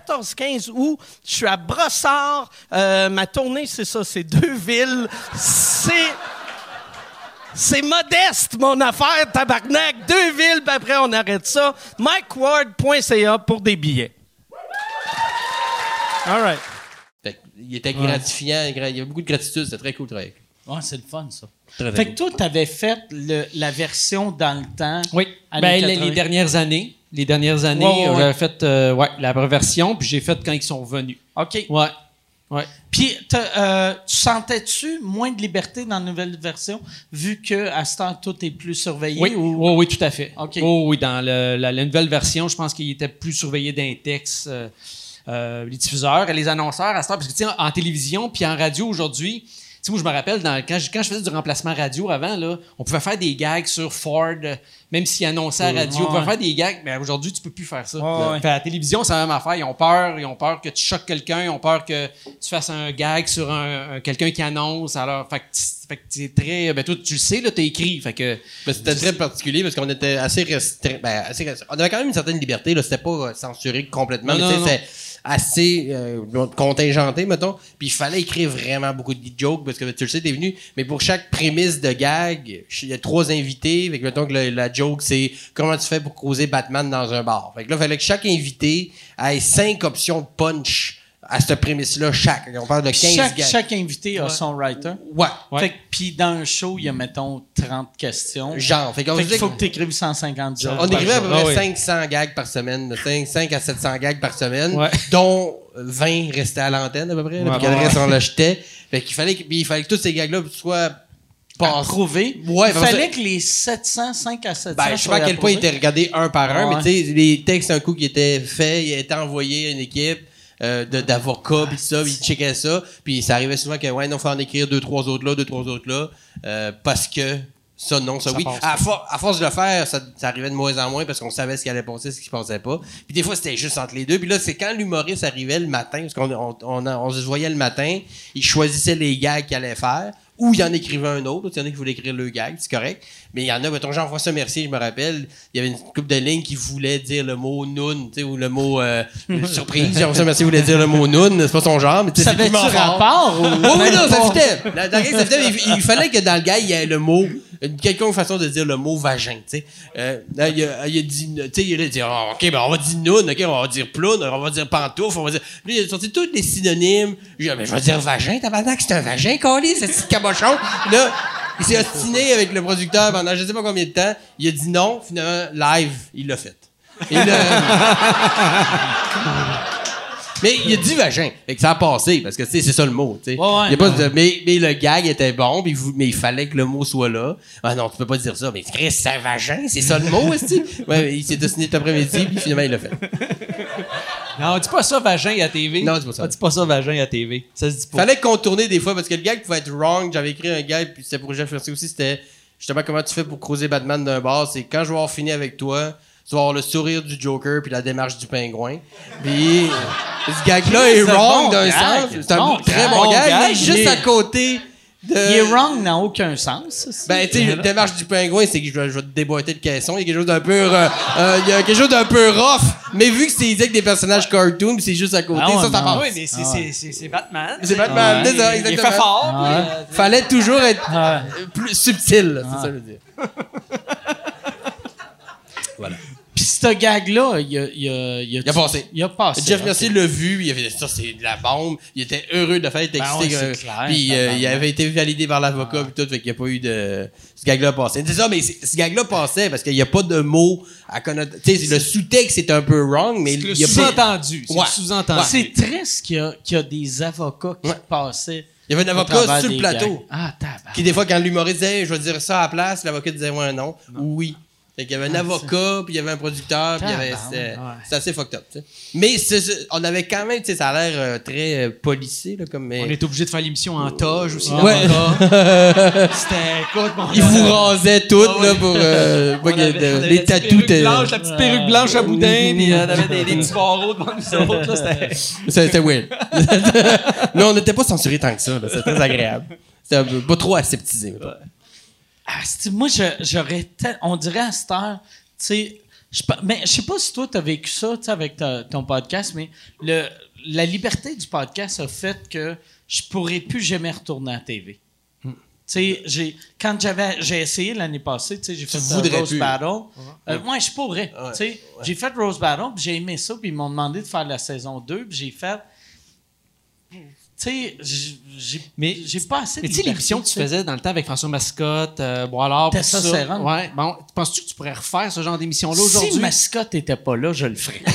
[SPEAKER 6] 15 août. Je suis à Brossard. Euh, ma tournée, c'est ça. C'est deux villes. C'est... C'est modeste, mon affaire, tabarnak. Deux villes, puis après, on arrête ça. MikeWard.ca pour des billets. All right.
[SPEAKER 4] Il était gratifiant, il y avait beaucoup de gratitude, c'était très cool de travailler.
[SPEAKER 1] Ouais, c'est le fun, ça.
[SPEAKER 4] Très,
[SPEAKER 1] Fait que toi, t'avais fait le- la version dans le temps.
[SPEAKER 5] Oui. Ben, les,
[SPEAKER 1] 80.
[SPEAKER 5] les dernières années. Les dernières années,
[SPEAKER 1] Ouais, ouais, ouais.
[SPEAKER 5] j'avais fait euh, ouais, la version, puis j'ai fait quand ils sont revenus.
[SPEAKER 1] OK.
[SPEAKER 5] Ouais. Ouais.
[SPEAKER 1] Puis, euh, tu sentais-tu moins de liberté dans la nouvelle version, vu que à ce temps, tout est plus surveillé?
[SPEAKER 5] Oui,
[SPEAKER 1] ou-
[SPEAKER 5] oui, oui, tout à fait.
[SPEAKER 1] OK.
[SPEAKER 5] Oh, oui, dans le- la, la nouvelle version, je pense qu'il était plus surveillé d'un texte. euh, euh, les diffuseurs et les annonceurs à ce temps, parce que tu sais, en, en télévision puis en radio aujourd'hui, tu sais, moi je me rappelle dans, quand, je, quand je faisais du remplacement radio avant là, on pouvait faire des gags sur Ford, euh, même s'il annonçait à la radio, on pouvait faire des gags, mais aujourd'hui tu peux plus faire ça.
[SPEAKER 1] Ouais.
[SPEAKER 5] Fait à la télévision, c'est la même affaire. Ils ont peur, ils ont peur que tu choques quelqu'un, ils ont peur que tu fasses un gag sur un, un- quelqu'un qui annonce. Alors, fait fait que c'est très, ben toi tu le sais là, t'as écrit, fait que
[SPEAKER 4] Mais c'était très particulier parce qu'on était assez restreint. Ben, assez restreint. On avait quand même une certaine liberté, là. C'était pas euh, censuré complètement,
[SPEAKER 5] Non,
[SPEAKER 4] mais
[SPEAKER 5] non,
[SPEAKER 4] assez euh, contingenté, mettons. Puis il fallait écrire vraiment beaucoup de jokes parce que tu le sais, t'es venu. Mais pour chaque prémisse de gag, il y a trois invités. Fait que mettons que la joke, c'est comment tu fais pour causer Batman dans un bar. Fait que là, il fallait que chaque invité ait cinq options punch à cette prémisse-là, chaque. On parle de 15
[SPEAKER 1] chaque,
[SPEAKER 4] gags.
[SPEAKER 1] chaque invité a son writer.
[SPEAKER 4] Ouais.
[SPEAKER 1] Fait que, puis dans un show, il y a, mettons, 30 questions.
[SPEAKER 4] Genre. Fait qu'on
[SPEAKER 1] Fait
[SPEAKER 4] dit
[SPEAKER 1] faut
[SPEAKER 4] que-
[SPEAKER 1] que tu écrives 150 jokes.
[SPEAKER 4] On écrivait à peu près
[SPEAKER 5] Ah oui.
[SPEAKER 4] 500 gags par semaine, 5, 5 à 700 gags par semaine,
[SPEAKER 5] Ouais.
[SPEAKER 4] dont 20 restaient à l'antenne à peu près.
[SPEAKER 5] Ouais,
[SPEAKER 4] puis le
[SPEAKER 5] ouais,
[SPEAKER 4] reste, on l'achetait. Fait qu'il fallait, que- il fallait que tous ces gags-là soient passés.
[SPEAKER 1] Approuvé.
[SPEAKER 4] Ouais,
[SPEAKER 1] il fallait
[SPEAKER 4] que-
[SPEAKER 1] que les 700, 5 à 700
[SPEAKER 4] Ben, je sais pas à quel point ils étaient regardés un par un,
[SPEAKER 1] Ouais.
[SPEAKER 4] mais tu sais, les textes, un coup qui étaient faits, ils étaient envoyés à une équipe euh, d'avocats, puis ça, ils checkaient ça, puis ça arrivait souvent que, ouais, non, faut en écrire deux, trois autres là, deux, trois autres là, euh, parce que ça, non, ça, oui. À, for- à force de le faire, ça, ça arrivait de moins en moins parce qu'on savait ce qui allait passer, ce qui se passait pas. Puis des fois, c'était juste entre les deux. Puis là, c'est quand l'humoriste arrivait le matin, parce qu'on on, on, on se voyait le matin, il choisissait les gags qu'il allait faire, ou il en écrivait un autre. Il y en a qui voulaient écrire le gag, c'est correct. Mais il y en a, mettons, Jean-François Mercier, je me rappelle, il y avait une couple de lignes qui voulait dire le mot noun, tu sais, ou le mot euh, surprise. Jean-François Mercier voulait dire le mot noun, c'est pas son genre, mais tu sais,
[SPEAKER 1] Ça
[SPEAKER 4] fort.
[SPEAKER 1] rapport? ou-
[SPEAKER 4] Oh oui, non, ça fitait. Dans ça fitait, mais il, il fallait que dans le gars, il y ait le mot, une quelconque façon de dire le mot vagin, tu sais. Euh, il, a, il a dit, tu sais, il a dit, Ah, OK, ben, on va dire noun, OK, on va dire ploune, on va dire pantoufle, on va dire. Puis il a sorti tous les synonymes. J'ai dit, mais je vais dire vagin, tabarnak, c'est un vagin, Colin, c'est petit cabochon. Là, il s'est ostiné avec le producteur pendant je sais pas combien de temps. Il a dit non, finalement, live, il l'a fait. Et mais il a dit vagin. Fait que ça a passé, parce que c'est ça le mot.
[SPEAKER 1] Ouais, ouais,
[SPEAKER 4] Il a pas de- mais, mais le gag était bon, vous- mais il fallait que le mot soit là. Ah non, tu peux pas dire ça. Mais Chris, c'est vagin, c'est ça le mot, aussi. Ouais, il s'est dessiné cet après-midi, puis finalement, il l'a fait.
[SPEAKER 5] Non, dis pas ça vagin à TV.
[SPEAKER 4] Non, dis pas ça.
[SPEAKER 5] Ah, dis pas ça vagin à TV. Ça se dit pas.
[SPEAKER 4] Fallait contourner des fois, parce que le gag pouvait être wrong. J'avais écrit un gag, puis c'était pour Jeff Mercier aussi, c'était justement comment tu fais pour creuser Batman d'un bar. C'est quand je vais avoir fini avec toi, tu vas avoir le sourire du Joker, puis la démarche du pingouin. Puis ce gag-là est wrong d'un sens. C'est un
[SPEAKER 1] Bon
[SPEAKER 4] très bon
[SPEAKER 1] Bon
[SPEAKER 4] gag,
[SPEAKER 1] gag,
[SPEAKER 4] mais juste à côté de...
[SPEAKER 1] Il est wrong n'a aucun sens.
[SPEAKER 4] Ben, tu sais, la démarche du pingouin, c'est que je vais, je vais te déboîter le caisson. Il y a quelque chose d'un peu, euh, euh, il y a quelque chose d'un peu rough. Mais vu que c'est avec des personnages cartoon, c'est juste à côté,
[SPEAKER 1] Ah ouais,
[SPEAKER 4] ça, ça.
[SPEAKER 5] Oui, mais c'est, c'est, c'est, c'est Batman.
[SPEAKER 4] C'est Batman,
[SPEAKER 5] Ouais,
[SPEAKER 4] c'est ça,
[SPEAKER 5] il- Il
[SPEAKER 4] exactement.
[SPEAKER 5] fait fort. puis,
[SPEAKER 1] Ouais.
[SPEAKER 5] euh,
[SPEAKER 4] Fallait toujours être
[SPEAKER 1] Ah.
[SPEAKER 4] plus subtil, c'est ça que je veux dire.
[SPEAKER 1] Puis ce gag-là, il a, il a, il a,
[SPEAKER 4] Il a passé.
[SPEAKER 1] Il a passé.
[SPEAKER 4] Jeff. Mercier l'a vu, il a fait ça, c'est de la bombe. Il était heureux de faire, était
[SPEAKER 1] Ben ouais,
[SPEAKER 4] euh,
[SPEAKER 1] c'est clair,
[SPEAKER 4] puis euh, il avait été validé par l'avocat, puis tout, fait qu'il n'y a pas eu de. Ce gag-là passait. C'est ça, mais ce gag-là passait parce qu'il n'y a pas de mots à connaître. Tu sais, le sous-texte est un peu wrong, mais il y a pas.
[SPEAKER 5] sous-entendu. C'est
[SPEAKER 4] Ouais.
[SPEAKER 5] sous-entendu.
[SPEAKER 1] C'est triste qu'il y, a- qu'il y a des avocats qui
[SPEAKER 4] Ouais.
[SPEAKER 1] passaient.
[SPEAKER 4] Il y avait un avocat sur le plateau.
[SPEAKER 1] Ah, tabac.
[SPEAKER 4] Qui, des fois, quand l'humoriste disait, je vais dire ça à la place, l'avocat disait, ouais, non. Ou oui. Fait qu'il y avait un avocat, puis il y avait un producteur, puis il y avait.
[SPEAKER 1] Ouais.
[SPEAKER 4] c'était assez fucked up, tu sais. Mais c'est- c'est- on avait quand même, tu sais, ça a l'air euh, très euh, policé, là, comme. mais-
[SPEAKER 5] On est obligé de faire l'émission en toge aussi.
[SPEAKER 4] Ouais.
[SPEAKER 5] d'avocat. C'était, écoute, mon
[SPEAKER 4] Ils vous rasaient toutes, là, pour. euh,
[SPEAKER 5] On
[SPEAKER 4] qu'il y ait
[SPEAKER 5] avait-
[SPEAKER 4] de-
[SPEAKER 5] on avait
[SPEAKER 4] les
[SPEAKER 5] la petite
[SPEAKER 4] tatous.
[SPEAKER 5] perruque
[SPEAKER 4] t'es-
[SPEAKER 5] blanche, la petite perruque blanche à boudin, puis euh, on avait des, des petits barreaux devant nous autres. là, C'était
[SPEAKER 4] C'était weird. Mais on n'était pas censurés tant que ça, là. C'était très agréable. C'était pas trop aseptisé, mettons.
[SPEAKER 1] Ah, moi, je- j'aurais. tel- On dirait à cette heure, tu sais. Je mais je sais pas si toi, tu as vécu ça tu sais, avec ta- ton podcast, mais le, la liberté du podcast a fait que je pourrais plus jamais retourner à la TV. Tu sais, j'ai- quand j'avais, j'ai essayé l'année passée, tu sais, j'ai fait un Rose
[SPEAKER 4] plus.
[SPEAKER 1] Battle. Euh, ouais, je pourrais.
[SPEAKER 4] Ouais.
[SPEAKER 1] Tu sais, j'ai fait Rose Battle, puis j'ai aimé ça, puis ils m'ont demandé de faire la saison 2, puis j'ai fait. Tu sais, j'ai-
[SPEAKER 5] Mais-
[SPEAKER 1] j'ai pas assez de
[SPEAKER 5] Mais tu sais, l'émission que tu
[SPEAKER 1] sais.
[SPEAKER 5] faisais dans le temps avec François Mascotte, euh, Boilard, tout ça.
[SPEAKER 1] Testosterone.
[SPEAKER 5] Ouais. Bon, penses-tu que tu pourrais refaire ce genre d'émission-là
[SPEAKER 1] Si
[SPEAKER 5] aujourd'hui?
[SPEAKER 1] Mascotte était pas là, je le ferais.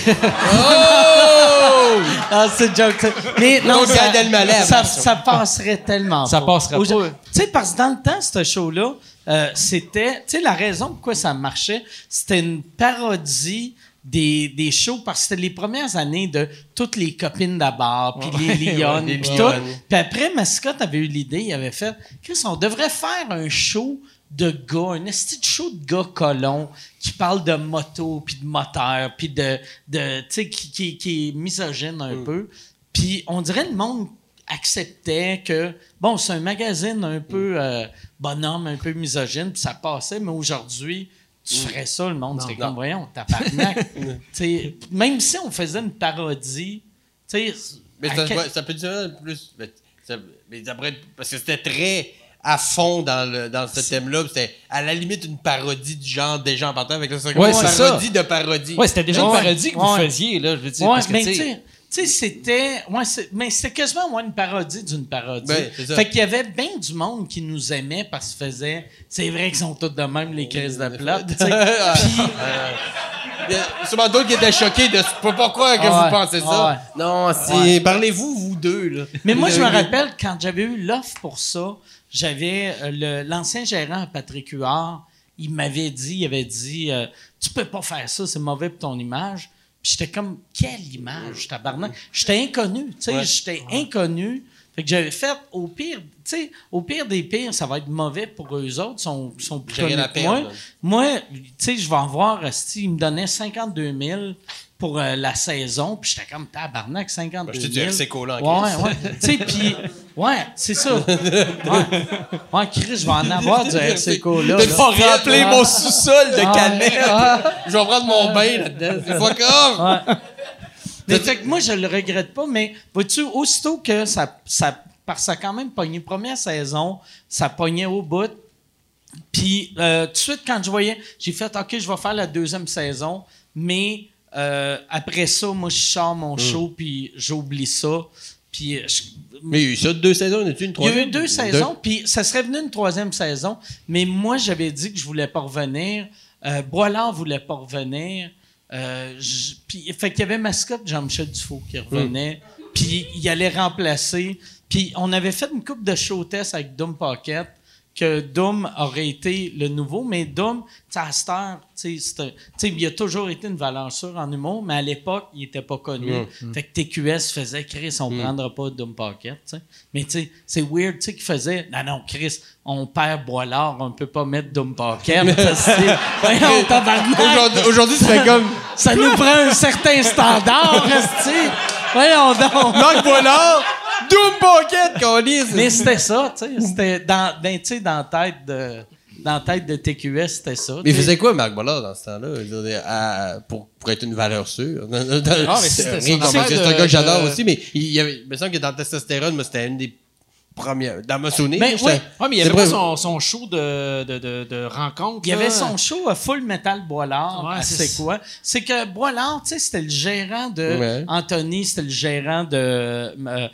[SPEAKER 4] Oh!
[SPEAKER 1] Ah, c'est joke. ça. Mais non,
[SPEAKER 4] Donc,
[SPEAKER 1] ça, ça,
[SPEAKER 4] attention.
[SPEAKER 1] ça passerait tellement
[SPEAKER 5] Ça
[SPEAKER 1] pas.
[SPEAKER 5] passerait pas.
[SPEAKER 1] Tu sais, parce que dans le temps, ce show-là, euh, c'était... Tu sais, la raison pourquoi ça marchait, c'était une parodie des, des shows, parce que c'était les premières années de toutes les copines d'abord, puis les Lyonnes, puis tout. Puis après, Mascotte avait eu l'idée, il avait fait, Chris, on devrait faire un show de gars, un esti de show de gars colons qui parle de moto, puis de moteur, puis de, de tu sais, qui, qui, qui est misogyne un peu. Puis on dirait le monde acceptait que, bon, c'est un magazine un peu euh, bonhomme, un peu misogyne, puis ça passait, mais aujourd'hui, tu ferais ça, le monde serait comme, voyons, tabarnak. Sais, même si on faisait une parodie, tu sais...
[SPEAKER 4] Mais ça,
[SPEAKER 1] quel-
[SPEAKER 4] ouais, ça peut durer plus. Mais, ça- mais après, parce que c'était très à fond dans, le, dans ce thème-là. C'était à la limite une parodie du genre déjà en partant avec le
[SPEAKER 5] Ouais,
[SPEAKER 4] une
[SPEAKER 5] c'est ça.
[SPEAKER 4] parodie de parodie.
[SPEAKER 5] Ouais, c'était déjà une
[SPEAKER 1] Ouais.
[SPEAKER 5] parodie que vous
[SPEAKER 1] Ouais.
[SPEAKER 5] faisiez, là, je veux dire.
[SPEAKER 1] Ouais,
[SPEAKER 5] parce que,
[SPEAKER 1] mais
[SPEAKER 5] tu
[SPEAKER 1] tu
[SPEAKER 5] sais,
[SPEAKER 1] sais, tu sais, c'était. Ouais, mais c'était quasiment ouais, une parodie d'une parodie.
[SPEAKER 4] Ben,
[SPEAKER 1] fait qu'il y avait bien du monde qui nous aimait parce qu'ils faisaient. C'est vrai qu'ils sont tous de même, les crises de sais. Puis.
[SPEAKER 4] Il y a sûrement d'autres qui étaient choqués de pourquoi que
[SPEAKER 1] Ah ouais.
[SPEAKER 4] vous pensez ça? Non, c'est. Parlez-vous, vous deux, là.
[SPEAKER 1] Mais moi, je me rappelle, quand j'avais eu l'offre pour ça, j'avais euh, le- l'ancien gérant, Patrick Huard, il m'avait dit, il avait dit, euh, tu peux pas faire ça, c'est mauvais pour ton image. J'étais comme, quelle image, tabarnak? J'étais inconnu, tu sais,
[SPEAKER 4] Ouais.
[SPEAKER 1] j'étais inconnu. Fait que j'avais fait, au pire, tu sais, au pire des pires, ça va être mauvais pour eux autres, ils sont, ils sont plus connus que moi. Moi, tu sais, je vais en voir, esti, il me donnait 52 000 pour euh, la saison, puis j'étais comme tabarnak, 52
[SPEAKER 4] Ben,
[SPEAKER 1] 000.
[SPEAKER 4] je t'ai dit RC là, en
[SPEAKER 1] Ouais, ouais. tu sais, puis, ouais, c'est ça. Ouais, ouais Chris, je vais en avoir du RC Cola.
[SPEAKER 4] Pas rappelé
[SPEAKER 1] Ouais.
[SPEAKER 4] mon sous-sol de
[SPEAKER 1] ouais.
[SPEAKER 4] Je vais prendre mon bain là-dedans. C'est off!
[SPEAKER 1] Fait que moi, je le regrette pas, mais vois-tu, aussitôt que ça, ça, parce que ça a quand même pogné. Première saison, ça pognait au bout. Puis, euh, tout de suite, quand je voyais, j'ai fait, OK, je vais faire la deuxième saison, mais euh, après ça, moi, je sors mon show, puis j'oublie ça. Puis, euh, je-
[SPEAKER 4] Mais il y a eu ça, deux saisons, y une
[SPEAKER 1] il y a
[SPEAKER 4] troisième?
[SPEAKER 1] eu deux saisons, puis ça serait venu une troisième saison, mais moi, j'avais dit que je voulais pas revenir. Euh, Boilard voulait pas revenir. Euh, puis, fait qu'il y avait mascotte Jean-Michel Dufault qui revenait, puis il allait remplacer. Puis on avait fait une coupe de show test avec Doom Pocket, que Doom aurait été le nouveau, mais Doom, à c'est il a toujours été une valeur sûre en humour, mais à l'époque, il était pas connu. Fait que TQS faisait Chris, on prendra pas Doom Pocket, tu sais. Mais tu sais, c'est weird, tu sais, qu'il faisait, non, non, Chris, on perd Boilard, on peut pas mettre Doom Pocket.
[SPEAKER 4] Aujourd'hui, aujourd'hui, fais comme.
[SPEAKER 1] Ça nous prend un certain standard. Voyons donc.
[SPEAKER 4] Marc Boilard, Doom Pocket, qu'on
[SPEAKER 1] Mais c'était ça, tu sais. C'était dans, ben, tu sais, dans la tête de, dans la tête de TQS, c'était ça.
[SPEAKER 4] Mais il faisait quoi, Marc Bollard, dans ce temps-là? Pour, pour être une valeur sûre.
[SPEAKER 5] Ah, mais
[SPEAKER 4] C'est un gars que j'adore
[SPEAKER 5] de-
[SPEAKER 4] aussi, mais il y avait, il me semble que dans Testostérone, moi, c'était une des premières. Dans ma souvenir.
[SPEAKER 1] Ben, oui.
[SPEAKER 5] Ouais, mais il y avait pas son, son show de, de, de, de rencontre.
[SPEAKER 1] Il y avait son show à Full Metal Boilard.
[SPEAKER 5] Ouais, c'est
[SPEAKER 1] quoi? C'est que Boilard, tu sais, c'était le gérant de
[SPEAKER 4] Ouais.
[SPEAKER 1] Anthony, c'était le gérant de euh, euh,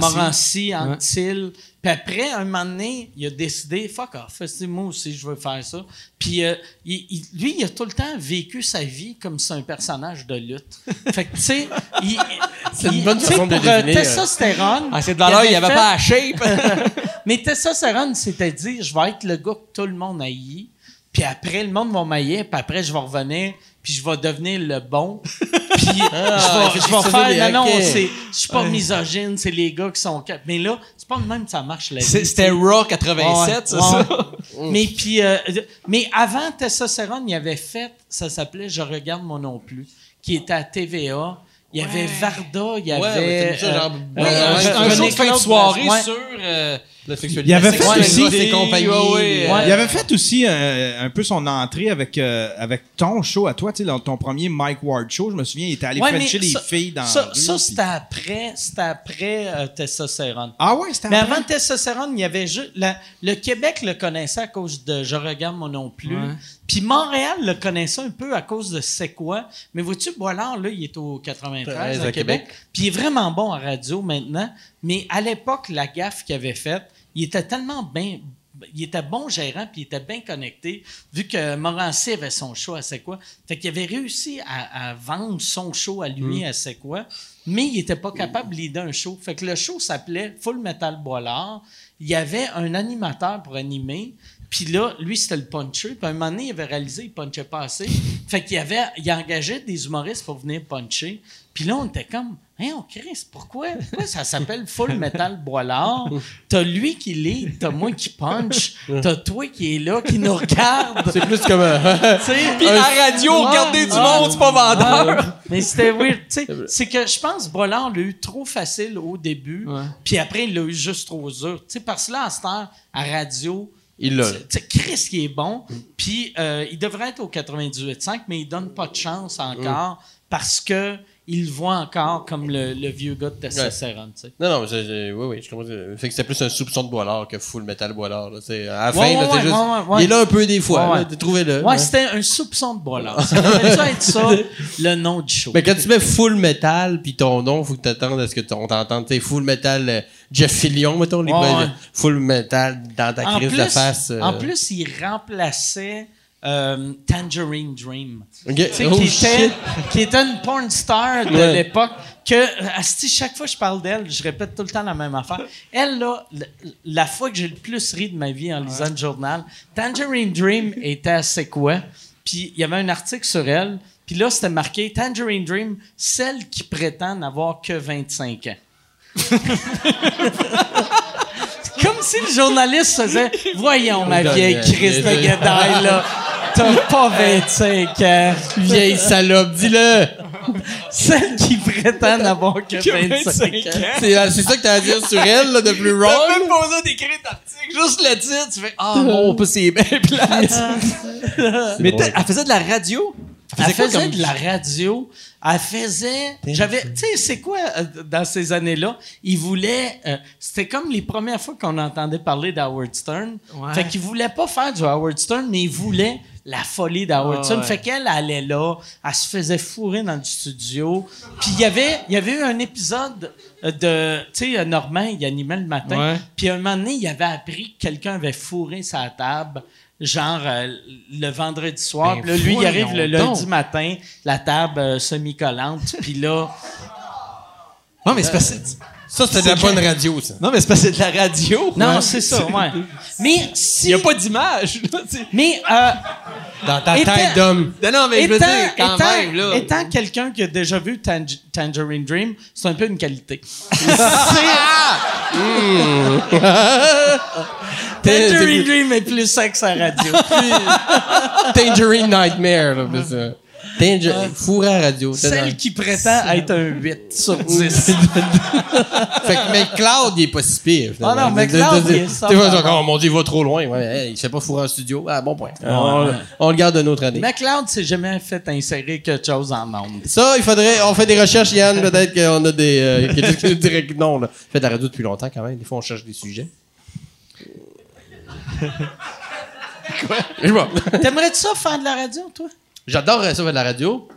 [SPEAKER 5] Morancy.
[SPEAKER 1] Anctil. Puis après, un moment donné, il a décidé, fuck off, c'est moi aussi, je veux faire ça. Puis euh, il- il- lui, il a tout le temps vécu sa vie comme si c'est un personnage de lutte. fait que, tu sais, il-
[SPEAKER 4] C'est une
[SPEAKER 1] il-
[SPEAKER 4] bonne façon de
[SPEAKER 1] pour euh,
[SPEAKER 4] définir.
[SPEAKER 1] testostérone.
[SPEAKER 5] À cette valeur, il n'y avait
[SPEAKER 1] fait-
[SPEAKER 5] pas la shape.
[SPEAKER 1] mais Testostérone s'était dit, je vais être le gars que tout le monde haït. puis après, le monde va m'ailler, puis après, je vais revenir, puis je vais devenir le bon. Puis je vais, je vais
[SPEAKER 4] c'est
[SPEAKER 1] faire... Non, non,
[SPEAKER 4] ok.
[SPEAKER 1] c'est... Je suis pas misogyne, c'est les gars qui sont... Mais là, c'est pas de même que ça marche, la vie.
[SPEAKER 5] C'est- C'était Raw 87, c'est
[SPEAKER 1] Ouais,
[SPEAKER 5] ça?
[SPEAKER 1] ouais. mais puis, euh, mais avant Testostérone, il avait fait, ça s'appelait Je regarde moi non plus, qui était à TVA. Il y avait Varda, il y avait.
[SPEAKER 4] ça, genre,
[SPEAKER 1] euh,
[SPEAKER 4] ouais,
[SPEAKER 1] euh,
[SPEAKER 4] ouais,
[SPEAKER 5] C'est un show de fin de
[SPEAKER 1] Claude
[SPEAKER 5] soirée sur...
[SPEAKER 4] La sexualité.
[SPEAKER 2] Il avait fait aussi-. Il avait fait aussi euh, un peu son entrée avec, euh, avec ton show à toi, tu sais, dans ton premier Mike Ward show. Je me souviens, il était allé
[SPEAKER 1] Ouais, mais
[SPEAKER 2] frencher les
[SPEAKER 1] ça-
[SPEAKER 2] filles dans
[SPEAKER 1] Ça, ça,
[SPEAKER 2] puis-
[SPEAKER 1] c'était après, c'était après euh, Testostérone.
[SPEAKER 2] Ah ouais, c'était
[SPEAKER 1] Mais
[SPEAKER 2] après?
[SPEAKER 1] avant Testostérone, il y avait juste. la- le Québec le connaissait à cause de Je regarde moi non plus.
[SPEAKER 5] Ouais.
[SPEAKER 1] Puis Montréal le connaissait un peu à cause de C'est quoi. Mais vois-tu, Boilard, là, il est au 93
[SPEAKER 4] Ouais,
[SPEAKER 1] à
[SPEAKER 4] à
[SPEAKER 1] Québec.
[SPEAKER 4] Québec.
[SPEAKER 1] Puis il est vraiment bon en radio maintenant. Mais à l'époque, la gaffe qu'il avait faite, il était tellement bien. Il était bon gérant, puis il était bien connecté, vu que Morancy avait son show à C'est quoi. Fait qu'il avait réussi à, à vendre son show à lui à C'est quoi, mais il n'était pas capable de leader un show. Fait que le show s'appelait Full Metal Boilard. Il y avait un animateur pour animer, puis là, lui, c'était le puncher. Puis à un moment donné, il avait réalisé qu'il punchait pas assez. Fait qu'il avait, il engageait des humoristes pour venir puncher. Puis là, on était comme, hein, on Chris, pourquoi, pourquoi ça s'appelle Full Metal Boilard? T'as lui qui lit, t'as moi qui punch, t'as toi qui est là, qui nous regarde.
[SPEAKER 4] C'est plus comme
[SPEAKER 1] sais,
[SPEAKER 5] Puis à la radio,
[SPEAKER 1] Ouais.
[SPEAKER 5] regarder du monde, c'est pas vendeur.
[SPEAKER 1] Mais c'était weird. tu sais. C'est que je pense que Bollard l'a eu trop facile au début, puis après, il l'a eu juste trop dur. Tu sais, parce que là, à cette heure, à radio,
[SPEAKER 4] Il l'a.
[SPEAKER 1] tu sais, Chris qui est bon, puis euh, il devrait être au 98.5, mais il donne pas de chance encore parce que il le voit encore comme le, le vieux gars de tu sais.
[SPEAKER 4] Non, non, oui, oui, je comprends. Fait que c'était plus un soupçon de boilard que full metal boilard. Là, à la fin,
[SPEAKER 1] Ouais,
[SPEAKER 4] là, juste. Il est là un peu des fois. Trouvez-le.
[SPEAKER 1] Ouais, c'était un soupçon de Bollard. Ça devrait être ça, le nom du show.
[SPEAKER 4] Mais quand tu mets full metal, puis ton nom, faut que t'attendes à ce que on t'entende. Tu sais, full metal euh, Jeff Fillion, mettons, les
[SPEAKER 1] Ouais.
[SPEAKER 4] Full metal dans ta
[SPEAKER 1] en
[SPEAKER 4] crise
[SPEAKER 1] plus,
[SPEAKER 4] de face. euh.
[SPEAKER 1] en plus, il remplaçait euh, Tangerine Dream.
[SPEAKER 4] Oh,
[SPEAKER 1] qui, était, qui était une porn star de
[SPEAKER 4] Ouais.
[SPEAKER 1] l'époque. Que, asti, chaque fois que je parle d'elle, je répète tout le temps la même affaire. Elle, là, la, la fois que j'ai le plus ri de ma vie en lisant le journal, Tangerine Dream était à C'est quoi? Puis il y avait un article sur elle. Puis là, c'était marqué Tangerine Dream, celle qui prétend n'avoir que 25 ans. Comme si le journaliste faisait Voyons, ma vieille Chris de Guédaille, là. T'as pas 25 ans.
[SPEAKER 4] Vieille salope, dis-le!
[SPEAKER 1] Celle qui prétend n'avoir que 25 ans.
[SPEAKER 4] C'est euh, c'est ça que t'as à dire sur elle, là, de plus
[SPEAKER 5] T'as
[SPEAKER 4] wrong?
[SPEAKER 5] même pas besoin d'écrire d'article, juste le titre, tu fais Ah mon, pas c'est bien plate. Mais t'as- elle faisait de la radio?
[SPEAKER 1] Elle faisait
[SPEAKER 5] comme-
[SPEAKER 1] de la radio. Elle faisait. J'avais. Tu sais, c'est quoi euh, dans ces années-là? Il voulait. euh, C'était comme les premières fois qu'on entendait parler d'Howard Stern.
[SPEAKER 5] Ouais.
[SPEAKER 1] Fait qu'il voulait pas faire du Howard Stern, mais il voulait la folie d'Howard
[SPEAKER 5] Ouais,
[SPEAKER 1] Stern.
[SPEAKER 5] ouais.
[SPEAKER 1] Fait qu'elle allait là, elle se faisait fourrer dans le studio. Puis il y avait, il y avait eu un épisode euh, de, tu sais, euh, Normand, il animait le matin. Puis à un moment donné, il avait appris que quelqu'un avait fourré sa table, genre euh, le vendredi soir.
[SPEAKER 5] Ben,
[SPEAKER 1] Puis là, lui, il arrive le lundi
[SPEAKER 5] donc.
[SPEAKER 1] matin, la table euh, semi-collante. Puis là,
[SPEAKER 5] Non, mais c'est parce que.
[SPEAKER 4] Ça, c'était de la bonne radio, ça.
[SPEAKER 5] Non, mais c'est parce que c'est de la radio.
[SPEAKER 1] non, c'est ça, ouais. Mais
[SPEAKER 5] Il
[SPEAKER 1] si.
[SPEAKER 5] n'y a pas d'image. là, tu sais.
[SPEAKER 1] Mais euh,
[SPEAKER 4] Dans ta
[SPEAKER 1] Était-
[SPEAKER 4] tête d'homme.
[SPEAKER 5] Non, non, mais je veux
[SPEAKER 1] étant,
[SPEAKER 5] dire, quand
[SPEAKER 1] étant-
[SPEAKER 5] même, là.
[SPEAKER 1] étant quelqu'un qui a déjà vu Tang- Tangerine Dream, c'est un peu une qualité. Tangerine Dream est plus sexe à radio.
[SPEAKER 4] Tangerine Nightmare, là, Tanger... Fourré à radio. t'es
[SPEAKER 1] Celle
[SPEAKER 4] dans-
[SPEAKER 1] qui prétend être un 8 sur 10.
[SPEAKER 4] Fait que, mais Cloud, il est pas si pire.
[SPEAKER 1] Ah non, mais
[SPEAKER 4] De- de-
[SPEAKER 1] Cloud,
[SPEAKER 4] de-
[SPEAKER 1] il est
[SPEAKER 4] Tu vois, genre, oh mon Dieu, il va trop loin. Ouais, hey, il pas fourrer en studio. Ah, bon point. on, on le garde d'une autre année.
[SPEAKER 1] McLeod s'est jamais fait insérer quelque chose en ondes.
[SPEAKER 4] Ça, il faudrait. On fait des recherches, Yann. Peut-être qu'on a des. Euh, quelqu'un qui nous dirait que non, là. Fait de la radio depuis longtemps quand même. Des fois, on cherche des sujets. Quoi? Je vois.
[SPEAKER 1] T'aimerais-tu ça faire de la radio, toi?
[SPEAKER 4] J'adore ça, faire de la radio.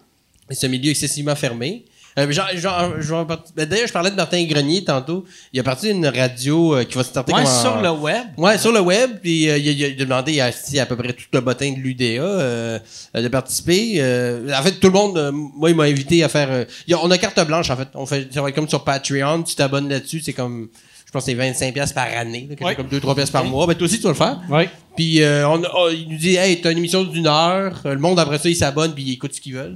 [SPEAKER 4] Mais c'est un milieu excessivement fermé. Euh, genre, genre, genre, ben, D'ailleurs, je parlais de Martin Grenier tantôt. Il a parti d'une radio euh, qui va se starter
[SPEAKER 1] Ouais,
[SPEAKER 4] comme en-
[SPEAKER 1] sur le web.
[SPEAKER 4] Ouais, sur le web, puis euh, il, a, il a demandé à, à peu près tout le bottin de l'UDA de participer. En fait, tout le monde, moi, il m'a invité à faire. a- on a carte blanche, en fait. On fait ça va être comme sur Patreon, tu t'abonnes là-dessus, c'est comme. Je pense que c'est 25 pièces par année, là,
[SPEAKER 5] Ouais.
[SPEAKER 4] comme 2-3 pièces par mois. Ben, toi aussi, tu vas le faire.
[SPEAKER 5] Oui.
[SPEAKER 4] Puis euh, on, on- il nous dit, hey, t'as une émission d'une heure. Euh, Le monde, après ça, il s'abonne puis il écoute ce qu'ils veulent.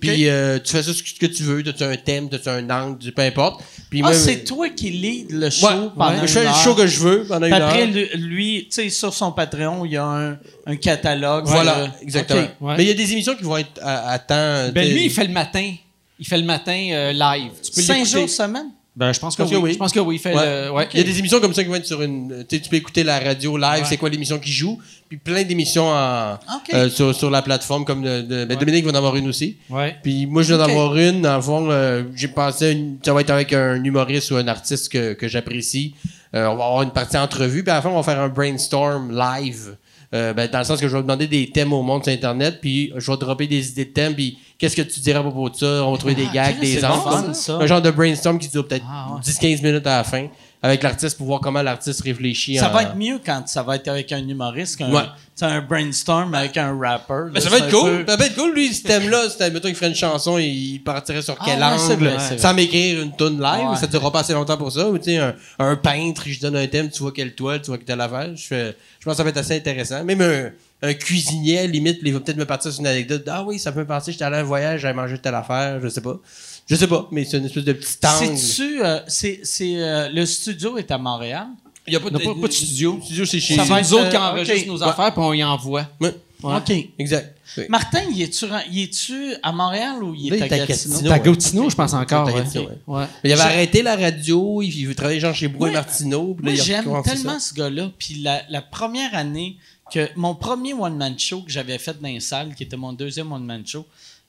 [SPEAKER 4] Puis euh, tu fais ça ce que tu veux. T'as-tu un thème, t'as-tu un angle, peu importe. Puis
[SPEAKER 1] Ah,
[SPEAKER 4] moi,
[SPEAKER 1] c'est toi qui lead le show
[SPEAKER 4] Ouais,
[SPEAKER 1] pendant
[SPEAKER 4] je fais le
[SPEAKER 1] heure.
[SPEAKER 4] show que je veux pendant une
[SPEAKER 1] Puis après,
[SPEAKER 4] heure.
[SPEAKER 1] lui, lui, tu sais, sur son Patreon, il y a un, un catalogue.
[SPEAKER 4] Voilà,
[SPEAKER 1] euh,
[SPEAKER 4] exactement. Mais il y a des émissions qui vont être à, à temps.
[SPEAKER 5] Ben lui, il fait le matin. Il fait le matin euh, live. Tu peux
[SPEAKER 1] Cinq
[SPEAKER 5] l'écouter.
[SPEAKER 1] jours semaine?
[SPEAKER 5] Ben, je pense que, oui.
[SPEAKER 4] oui.
[SPEAKER 5] Je pense que oui. Il fait
[SPEAKER 4] Ouais.
[SPEAKER 5] le. Ouais.
[SPEAKER 4] Il y a des émissions comme ça qui vont être sur une. Tu sais, tu peux écouter la radio live, c'est quoi l'émission qui joue, puis plein d'émissions en,
[SPEAKER 1] OK.
[SPEAKER 4] euh, sur, sur la plateforme, comme de, de- ben, Dominique va en avoir une aussi.
[SPEAKER 5] Ouais.
[SPEAKER 4] Puis moi, je viens
[SPEAKER 1] OK.
[SPEAKER 4] d'en avoir une. Dans le fond, euh, j'ai pensé, une- ça va être avec un humoriste ou un artiste que, que j'apprécie. Euh, on va avoir une partie entrevue, puis à la fin, on va faire un brainstorm live. Euh, ben, dans le sens que je vais demander des thèmes au monde sur Internet, puis je vais dropper des idées de thèmes, puis qu'est-ce que tu dirais à propos de ça? On va trouver des gags,
[SPEAKER 1] Chris,
[SPEAKER 4] des
[SPEAKER 1] ça.
[SPEAKER 4] Un genre de brainstorm qui dure peut-être
[SPEAKER 1] Ah, ouais.
[SPEAKER 4] 10-15 minutes à la fin, avec l'artiste pour voir comment l'artiste réfléchit.
[SPEAKER 1] Ça
[SPEAKER 4] en-
[SPEAKER 1] va être mieux quand ça va être avec un humoriste qu'un
[SPEAKER 4] Ouais.
[SPEAKER 1] un brainstorm avec un rapper. Là,
[SPEAKER 4] ça va être cool.
[SPEAKER 1] peu-
[SPEAKER 4] Ça va être cool, lui, ce thème-là. C'était, mettons, il ferait une chanson, il partirait sur
[SPEAKER 1] Ah
[SPEAKER 4] quel
[SPEAKER 1] ouais,
[SPEAKER 4] angle,
[SPEAKER 1] vrai,
[SPEAKER 4] sans m'écrire une tune live.
[SPEAKER 1] Ouais.
[SPEAKER 4] Ça ne durera pas assez longtemps pour ça. Ou, tu sais, un, un peintre, je donne un thème, tu vois quelle toile, tu vois quelle affaire. Je, je pense que ça va être assez intéressant. Même un, un cuisinier, limite, il va peut-être me partir sur une anecdote. Ah oui, ça peut me partir, j'étais allé à un voyage, j'avais mangé telle affaire, je sais pas. Je sais pas, mais c'est une espèce de petit angle.
[SPEAKER 1] C'est-tu, euh, c'est, c'est, euh, le studio est à Montréal?
[SPEAKER 4] Il n'y a pas
[SPEAKER 5] de studio.
[SPEAKER 4] Le studio, c'est chez
[SPEAKER 1] Ça
[SPEAKER 5] C'est
[SPEAKER 1] va
[SPEAKER 5] nous autres qui
[SPEAKER 1] euh,
[SPEAKER 5] enregistrent nos
[SPEAKER 4] Ouais.
[SPEAKER 5] affaires puis on y envoie.
[SPEAKER 4] Ouais,
[SPEAKER 1] OK.
[SPEAKER 4] exact. Oui.
[SPEAKER 1] Martin, il est-tu, à Montréal ou il
[SPEAKER 4] Là,
[SPEAKER 1] est
[SPEAKER 4] il
[SPEAKER 1] à
[SPEAKER 4] est à
[SPEAKER 1] Gatineau?
[SPEAKER 4] Gatineau? Ouais.
[SPEAKER 5] Gatineau, je pense encore.
[SPEAKER 4] Gatineau, ouais.
[SPEAKER 5] Ouais.
[SPEAKER 4] Il avait arrêté la radio, il, il travaillait genre chez Bois et Martineau. puis là,
[SPEAKER 1] Moi, j'aime tellement
[SPEAKER 4] ça.
[SPEAKER 1] ce gars-là. Puis la, la première année que mon premier one-man show que j'avais fait dans les salles, qui était mon deuxième one-man show,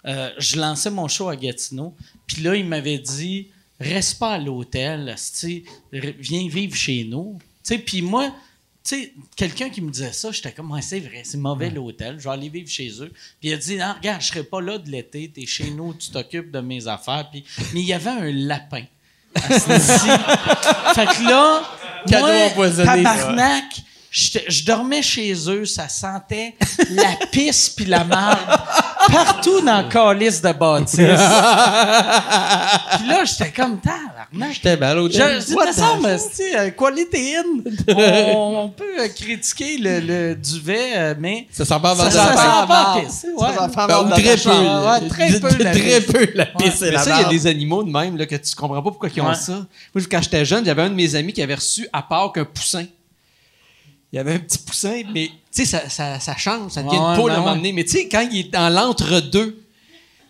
[SPEAKER 1] euh, je lançais mon show à Gatineau. Puis là, il m'avait dit Reste pas à l'hôtel, viens vivre chez nous. Tu Puis moi, tu quelqu'un qui me disait ça, j'étais comme, c'est vrai, c'est mauvais l'hôtel, je vais aller vivre chez eux. Puis il a dit, non, regarde, je serai pas là de l'été, t'es chez nous, tu t'occupes de mes affaires. Puis, mais il y avait un lapin. assis. fait que là,
[SPEAKER 4] Cadeau
[SPEAKER 1] moi,
[SPEAKER 4] empoisonné.
[SPEAKER 1] tabarnak, je dormais chez eux, ça sentait la pisse puis la marde partout dans le calice de bâtisse. puis là, j'étais comme, tabarnak.
[SPEAKER 4] J'étais mal au
[SPEAKER 1] me Quality Inn. On, on peut euh, critiquer le, le duvet, euh, mais
[SPEAKER 4] Ça sent pas
[SPEAKER 1] ça,
[SPEAKER 4] avant
[SPEAKER 1] ça
[SPEAKER 4] de la
[SPEAKER 1] sent pas pisse. Ouais.
[SPEAKER 4] Ben, très peu.
[SPEAKER 1] Ouais, très peu, la
[SPEAKER 4] Très
[SPEAKER 1] pisse.
[SPEAKER 4] peu la pisse et
[SPEAKER 5] Mais
[SPEAKER 4] la
[SPEAKER 5] ça, il y a des animaux de même là, que tu comprends pas pourquoi ils ont
[SPEAKER 1] Ouais.
[SPEAKER 5] ça. Moi, quand j'étais jeune, j'avais un de mes amis qui avait reçu à Pâques un poussin. Il y avait un petit poussin, mais tu sais, ça, ça, ça change, ça devient
[SPEAKER 1] Ouais,
[SPEAKER 5] une poule
[SPEAKER 1] ben
[SPEAKER 5] à un moment
[SPEAKER 1] ouais.
[SPEAKER 5] donné. Mais tu sais, quand il est dans l'entre-deux,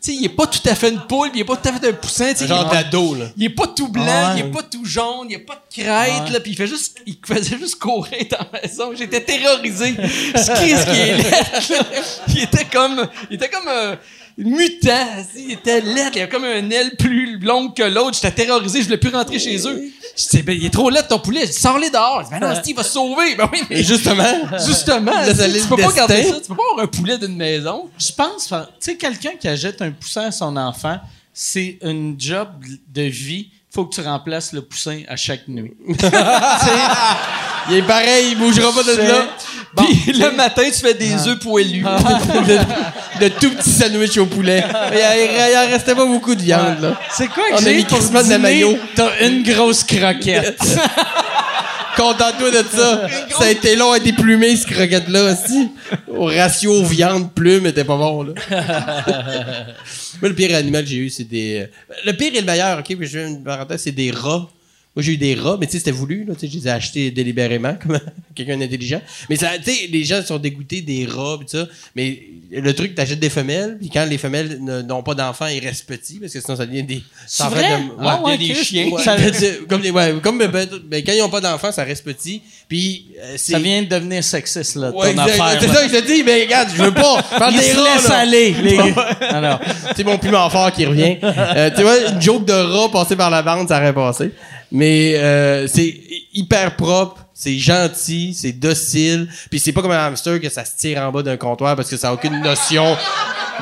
[SPEAKER 5] tu sais, il est pas tout à fait une poule, il est pas tout à fait un poussin.
[SPEAKER 4] Un genre
[SPEAKER 5] il-
[SPEAKER 4] d'ado, là.
[SPEAKER 5] Il est pas tout blanc,
[SPEAKER 1] Ouais.
[SPEAKER 5] il est pas tout jaune, il est pas de crête,
[SPEAKER 1] Ouais.
[SPEAKER 5] là, puis il fait juste, il faisait juste courir dans la maison. J'étais terrorisé. Ce qui est, ce qui est là. Il était comme, il était comme un mutant. Il était laid, il avait comme un aile plus longue que l'autre. J'étais terrorisé, je voulais plus rentrer chez eux. Je disais, ben, il est trop laid ton poulet. Je dis, sors-les dehors. Je dis, ben non, Steve, il va se sauver. Ben oui, mais
[SPEAKER 4] Et justement,
[SPEAKER 5] justement, tu peux pas
[SPEAKER 4] destin.
[SPEAKER 5] garder ça. Tu peux pas avoir un poulet d'une maison.
[SPEAKER 1] Je pense, tu sais, quelqu'un qui achète un poussin à son enfant, c'est une job de vie. Faut que tu remplaces le poussin à chaque nuit.
[SPEAKER 4] il est pareil, il bougera pas de là.
[SPEAKER 5] Puis le matin, tu fais des œufs poilus.
[SPEAKER 4] de, de tout petits sandwichs au poulet. Il, il- en restait pas beaucoup de viande, là.
[SPEAKER 1] C'est quoi que
[SPEAKER 4] a
[SPEAKER 1] j'ai pour dîner? T'as une grosse croquette.
[SPEAKER 4] Contente-toi de ça. Ça a été long à déplumer, ce croquette-là aussi. Au ratio viande-plume était pas bon, là. Moi, le pire animal que j'ai eu, c'est des. euh, Le pire et le meilleur, OK, puis je fais une parenthèse, c'est des rats. Moi, j'ai eu des rats, mais tu sais, c'était voulu, là. Tu sais, je les ai achetés délibérément, comme quelqu'un d'intelligent. Mais ça, tu sais, les gens sont dégoûtés des rats, pis ça. Mais le truc, t'achètes des femelles, puis quand les femelles n'ont pas d'enfants, ils restent petits, parce que sinon, ça devient des. ça en fait
[SPEAKER 1] vrai?
[SPEAKER 4] de-
[SPEAKER 1] Ah ouais,
[SPEAKER 5] des chiens.
[SPEAKER 4] Ouais,
[SPEAKER 1] Ça,
[SPEAKER 4] comme ouais, comme ben, quand ils n'ont pas d'enfants, ça reste petit. Puis euh,
[SPEAKER 1] ça vient de devenir sexiste, là, ton
[SPEAKER 4] Ouais,
[SPEAKER 1] affaire.
[SPEAKER 4] c'est ça que je te dis, mais regarde, je veux pas faire des
[SPEAKER 1] se
[SPEAKER 4] rats,
[SPEAKER 1] laissent
[SPEAKER 4] là.
[SPEAKER 1] aller, les. Alors,
[SPEAKER 4] C'est mon piment fort qui revient. Euh, tu vois, une joke de rat passée par la bande, ça aurait passé. Mais euh, c'est hyper propre, c'est gentil, c'est docile. Puis c'est pas comme un hamster que ça se tire en bas d'un comptoir parce que ça a aucune notion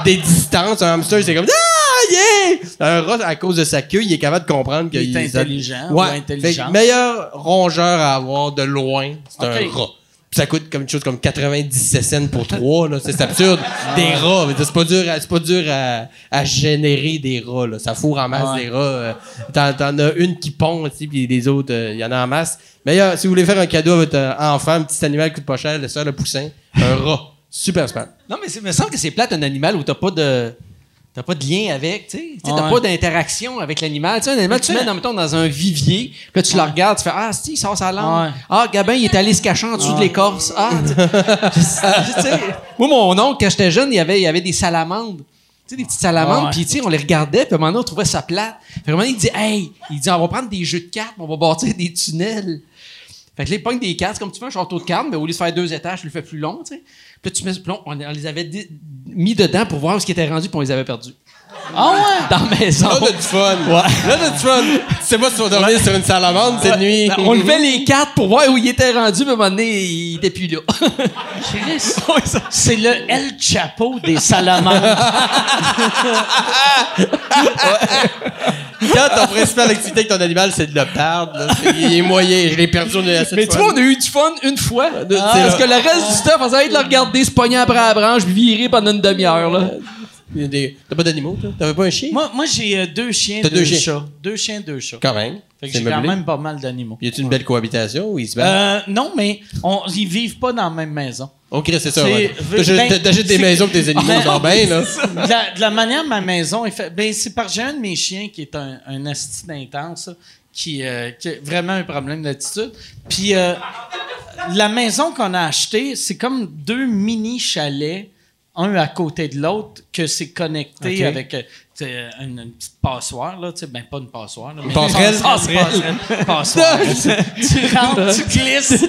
[SPEAKER 4] des distances. Un hamster, c'est comme ah yeah. Un rat, à cause de sa queue, il est capable de comprendre qu'il
[SPEAKER 1] Il est intelligent ou
[SPEAKER 4] Ouais. Fait meilleur rongeur à avoir de loin, c'est un rat. Puis ça coûte comme une chose comme 97 cents pour trois, là. C'est c'est absurde. Des rats. mais C'est pas dur à, c'est pas dur à, à générer des rats, là. Ça fourre en masse
[SPEAKER 1] Ouais.
[SPEAKER 4] des rats. euh. T'en, as une qui pond, aussi, puis les autres, il y en a en masse. Mais euh, si vous voulez faire un cadeau à votre euh, enfant, un petit animal qui coûte pas cher, le soeur le poussin, un rat. Super smart.
[SPEAKER 5] Non, mais il me semble que c'est plate un animal où t'as pas de. T'as pas de lien avec, tu sais. T'as
[SPEAKER 1] Ouais.
[SPEAKER 5] pas d'interaction avec l'animal. Tu sais, un animal, tu mets dans, mettons, dans un vivier, puis là, tu le regardes, tu fais Ah, si, il sort sa langue.
[SPEAKER 1] Ouais.
[SPEAKER 5] Ah, Gabin, il est allé se cacher en dessous de l'écorce. Ah, tu sais. Moi, mon oncle, quand j'étais jeune, il y avait, il avait des salamandres. Tu sais, des petites salamandres,
[SPEAKER 1] Ouais.
[SPEAKER 5] puis tu sais, on les regardait, puis à un moment donné, on trouvait ça plate. Fait qu'à un moment donné, il dit Hey, il dit, on va prendre des jeux de cartes, on va bâtir des tunnels. Fait que là, il pogne des cartes, comme tu fais un château de cartes, mais au lieu de faire deux étages, tu le fais plus long, tu sais. Puis tu mets, puis on, on les avait mis dedans pour voir où ce qui était rendu, puis on les avait perdus.
[SPEAKER 1] Ah ouais?
[SPEAKER 5] Dans la maison.
[SPEAKER 4] Là, du fun. Là, t'as du fun. Sais pas si tu vas dormir sur une salamandre cette nuit.
[SPEAKER 5] Ben, on levait les cartes pour voir où il était rendu, puis à un moment donné, il était plus là.
[SPEAKER 1] Chris, c'est le El Chapo des salamandres.
[SPEAKER 4] Quand ton principale activité avec ton animal, c'est de le perdre, il est moyen. Je l'ai perdu on est
[SPEAKER 5] Mais tu vois, on a eu du fun une fois.
[SPEAKER 4] Ah.
[SPEAKER 5] parce que le reste du stuff, on s'est de le regarder se pogner après la branche, virer pendant une demi-heure.
[SPEAKER 4] Des- T'as pas d'animaux, toi? T'avais pas un chien?
[SPEAKER 1] moi, moi j'ai euh, deux chiens, deux,
[SPEAKER 4] deux chiens.
[SPEAKER 1] chats. Deux chiens, deux chats.
[SPEAKER 4] Quand même.
[SPEAKER 1] Fait que j'ai quand même pas mal d'animaux.
[SPEAKER 4] Y a-tu une belle cohabitation ou ils se battent?
[SPEAKER 1] Euh, non, mais on, ils vivent pas dans la même maison.
[SPEAKER 4] On crée, c'est ça, ouais.
[SPEAKER 1] ben,
[SPEAKER 4] T'achètes des maisons que tes animaux
[SPEAKER 1] Ben,
[SPEAKER 4] sont bien, là.
[SPEAKER 1] De la, de la manière ma maison est faite, ben c'est que j'ai un de mes chiens qui est un, un asti intense, qui, euh, qui a vraiment un problème d'attitude. Puis euh, la maison qu'on a achetée, c'est comme deux mini chalets, un à côté de l'autre, que c'est connecté avec euh, sais, une, une petite passoire, là, tu sais, ben pas une passoire. Là, mais
[SPEAKER 4] passerelle?
[SPEAKER 1] Une passerelle. passoire. tu rentres, tu glisses.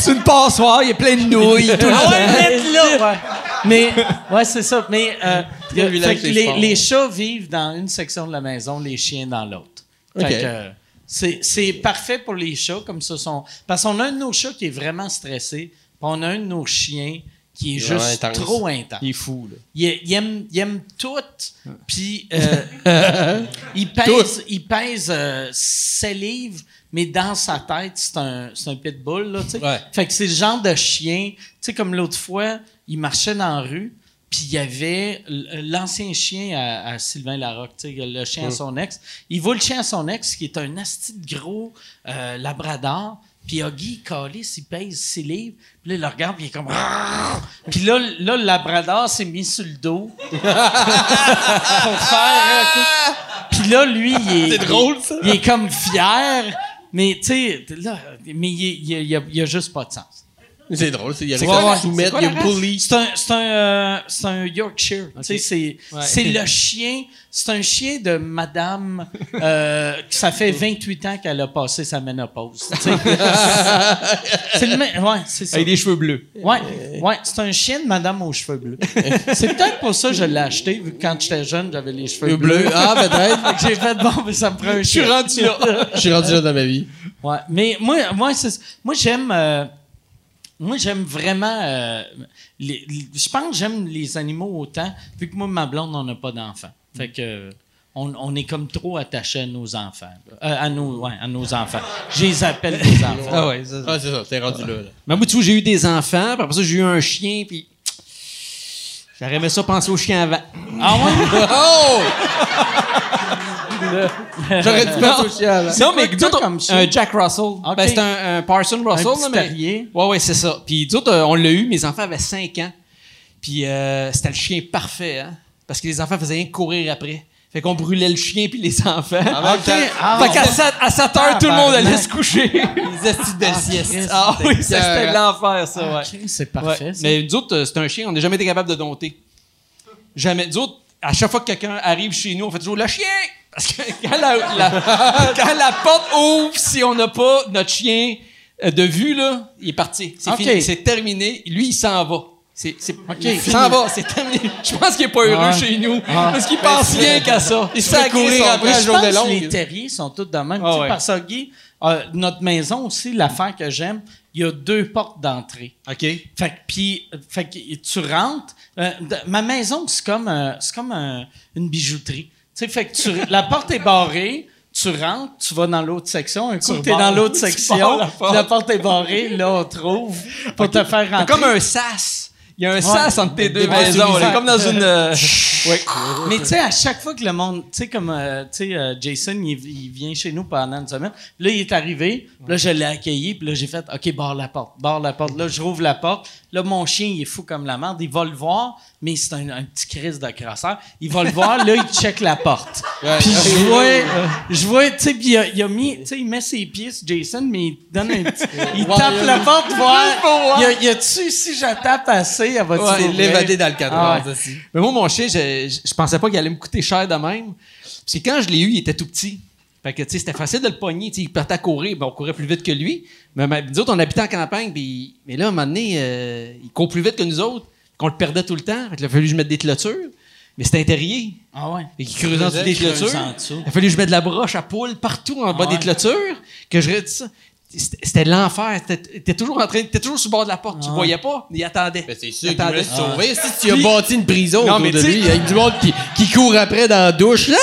[SPEAKER 5] C'est une passoire, il y a plein de nouilles. tout
[SPEAKER 1] Ah ouais, mettre là, ouais. Mais, ouais, c'est ça. Mais, euh, y a-
[SPEAKER 4] Quel village
[SPEAKER 1] fait que
[SPEAKER 4] c'est
[SPEAKER 1] les, les chats vivent dans une section de la maison, les chiens dans l'autre. Euh, c'est parfait pour les chats, comme ça sont. Parce qu'on a un de nos chats qui est vraiment stressé, puis on a un de nos chiens qui est juste trop intense.
[SPEAKER 5] Il est fou, là.
[SPEAKER 1] Il, il aime, il aime tout, puis euh, il pèse, il pèse euh, 7 livres, mais dans sa tête, c'est un, c'est un pitbull, là.
[SPEAKER 4] Ouais.
[SPEAKER 1] Fait que c'est le genre de chien, tu sais, comme l'autre fois, il marchait dans la rue, puis il y avait l'ancien chien à, à Sylvain Larocque, le chien à son ex. Il voit le chien à son ex, qui est un asti de gros euh, labrador, puis Huggy, Calis, il pèse 6 livres, puis là, il le regarde, puis il est comme... Puis là, là, le labrador s'est mis sur le dos. Pour faire... Puis là, lui, il est...
[SPEAKER 4] C'est drôle, ça.
[SPEAKER 1] Il est comme fier, mais tu sais, là, mais il, est- il, a- il a, il a juste pas de sens.
[SPEAKER 4] C'est drôle, c'est- il y a
[SPEAKER 1] C'est
[SPEAKER 4] rien
[SPEAKER 1] quoi la-
[SPEAKER 4] soumettre,
[SPEAKER 5] c'est
[SPEAKER 4] il y
[SPEAKER 5] quoi
[SPEAKER 4] a bully.
[SPEAKER 1] C'est un, c'est un, euh, c'est un Yorkshire. Tu sais, c'est,
[SPEAKER 5] Ouais.
[SPEAKER 1] c'est le chien. C'est un chien de madame. euh, que ça fait 28 ans qu'elle a passé sa ménopause. tu sais. c'est le même. Ouais, c'est ça.
[SPEAKER 5] Avec des cheveux bleus.
[SPEAKER 1] Ouais, ouais, c'est un chien de madame aux cheveux bleus. c'est peut-être pour ça que je l'ai acheté, vu que quand j'étais jeune, j'avais les cheveux
[SPEAKER 4] Le
[SPEAKER 1] bleus.
[SPEAKER 4] bleu. Ah, peut-être.
[SPEAKER 1] J'ai fait bon, mais ça me prend un chien.
[SPEAKER 5] rendu là.
[SPEAKER 4] Je suis rendu là dans ma vie.
[SPEAKER 1] Ouais, mais moi, moi, c'est- moi j'aime, euh, moi j'aime vraiment, euh, les- les- je pense que j'aime les animaux autant, vu que moi ma blonde on n'a pas d'enfants, fait que on, on est comme trop attaché à nos enfants. Euh, à nos, ouais, à nos enfants. Je les appelle des enfants.
[SPEAKER 5] Ah ouais, ça, ça.
[SPEAKER 4] Ah, c'est ça, t'es rendu là. là.
[SPEAKER 5] Mais moi, tu vois, j'ai eu des enfants, puis après ça, j'ai eu un chien, puis. J'aurais aimé ça penser au chien avant.
[SPEAKER 1] Ah ouais?
[SPEAKER 4] Oh! J'aurais dû penser au chien.
[SPEAKER 5] Non, mais d'autres,
[SPEAKER 1] chien?
[SPEAKER 5] un Jack Russell. Ben, c'est un, un Parson Russell,
[SPEAKER 1] Un
[SPEAKER 5] là, mais.
[SPEAKER 1] terrier.
[SPEAKER 5] Ouais, ouais, c'est ça. Puis d'autres, euh, on l'a eu, mes enfants avaient 5 ans. Puis euh, c'était le chien parfait, hein. Parce que les enfants faisaient rien courir après. Fait qu'on brûlait le chien puis les enfants.
[SPEAKER 1] Ah,
[SPEAKER 5] fait qu'à 7, à 7 heures, tout le monde allait se coucher.
[SPEAKER 4] les astuces de sieste.
[SPEAKER 1] Christ.
[SPEAKER 5] ah oui, c'était l'enfer, ça, ouais.
[SPEAKER 1] Ok, c'est
[SPEAKER 5] Ouais.
[SPEAKER 1] parfait. ça.
[SPEAKER 5] Mais nous autres, euh, c'est un chien, on n'a jamais été capable de dompter. Jamais. Nous autres, à chaque fois que quelqu'un arrive chez nous, on fait toujours le chien! Parce que quand la, la- quand la porte ouvre, si on n'a pas notre chien euh, de vue, là, il est parti. C'est fini, c'est terminé. Lui, il s'en va. C'est, c'est, il s'en va, c'est terminé. Je pense qu'il n'est pas heureux
[SPEAKER 1] Ah.
[SPEAKER 5] chez nous. Parce qu'il pense rien qu'à ça. Il se fait
[SPEAKER 4] courir après la journée longue.
[SPEAKER 1] les terriers sont tous de même.
[SPEAKER 5] Ah
[SPEAKER 1] Tu
[SPEAKER 5] ouais.
[SPEAKER 1] Parce que, Guy, euh, notre maison aussi, l'affaire que j'aime, il y a deux portes d'entrée.
[SPEAKER 5] OK.
[SPEAKER 1] Fait que, puis, fait que tu rentres. euh, de- ma maison, c'est comme, euh, c'est comme un- une bijouterie. Sais, fait que tu- la porte est barrée, tu rentres, tu vas dans l'autre section. Un coup,
[SPEAKER 5] Tu
[SPEAKER 1] t'es dans l'autre section,
[SPEAKER 5] la porte.
[SPEAKER 1] la porte est barrée, là, on trouve pour te faire rentrer.
[SPEAKER 5] comme un sas. Il y a un sas entre tes deux maisons. comme dans une. euh.
[SPEAKER 1] Mais tu sais, à chaque fois que le monde, tu sais, comme, euh, tu sais, euh, Jason, il, vient chez nous pendant une semaine. Là, il est arrivé, là, je l'ai accueilli, puis là, j'ai fait, OK, barre la porte, barre la porte. Là, je rouvre la porte. Là, mon chien, il est fou comme la merde. Il va le voir, mais c'est un, petit crise de crasseur. Il va le voir, là, il check la porte. Puis je vois, je vois, tu sais, puis il a, il a mis, tu sais, il met ses pieds sur Jason, mais il donne un petit, il tape la porte, voir. Il y a, y a-tu, si je tape assez, elle l'ouvrir?
[SPEAKER 4] l'évadé dans le.
[SPEAKER 1] Ah
[SPEAKER 4] aussi.
[SPEAKER 5] Mais moi, mon chien, je, je, je pensais pas qu'il allait me coûter cher de même. Parce que quand je l'ai eu, il était tout petit. Fait que, tu sais, c'était facile de le pogner. Tu sais, il partait à courir. Ben, on courait plus vite que lui. Mais, mais nous autres, on habitait en campagne. Puis, mais là, à un moment donné, euh, il court plus vite que nous autres. Qu'on le perdait tout le temps. Fait qu'il a fallu que je mette des clôtures. Mais c'était un terrier.
[SPEAKER 1] Ah ouais.
[SPEAKER 5] Et qui creusait en dessous des
[SPEAKER 1] creuse
[SPEAKER 5] clôtures. Il a fallu que je mette de la broche à poule partout en bas
[SPEAKER 1] Ah ouais.
[SPEAKER 5] des clôtures. Que je ça. C'était l'enfer. T'étais t'étais toujours en train, t'étais toujours sur le bord de la porte. Tu
[SPEAKER 1] Ah
[SPEAKER 5] le voyais pas, mais il attendait.
[SPEAKER 4] Ben, c'est sûr qu'il
[SPEAKER 5] attendait.
[SPEAKER 4] veut se sauver. Si tu as
[SPEAKER 5] Puis-
[SPEAKER 4] bâti une prison
[SPEAKER 5] Non,
[SPEAKER 4] autour
[SPEAKER 5] mais
[SPEAKER 4] de
[SPEAKER 5] tu
[SPEAKER 4] lui, avec du monde qui, qui court après dans la douche, là!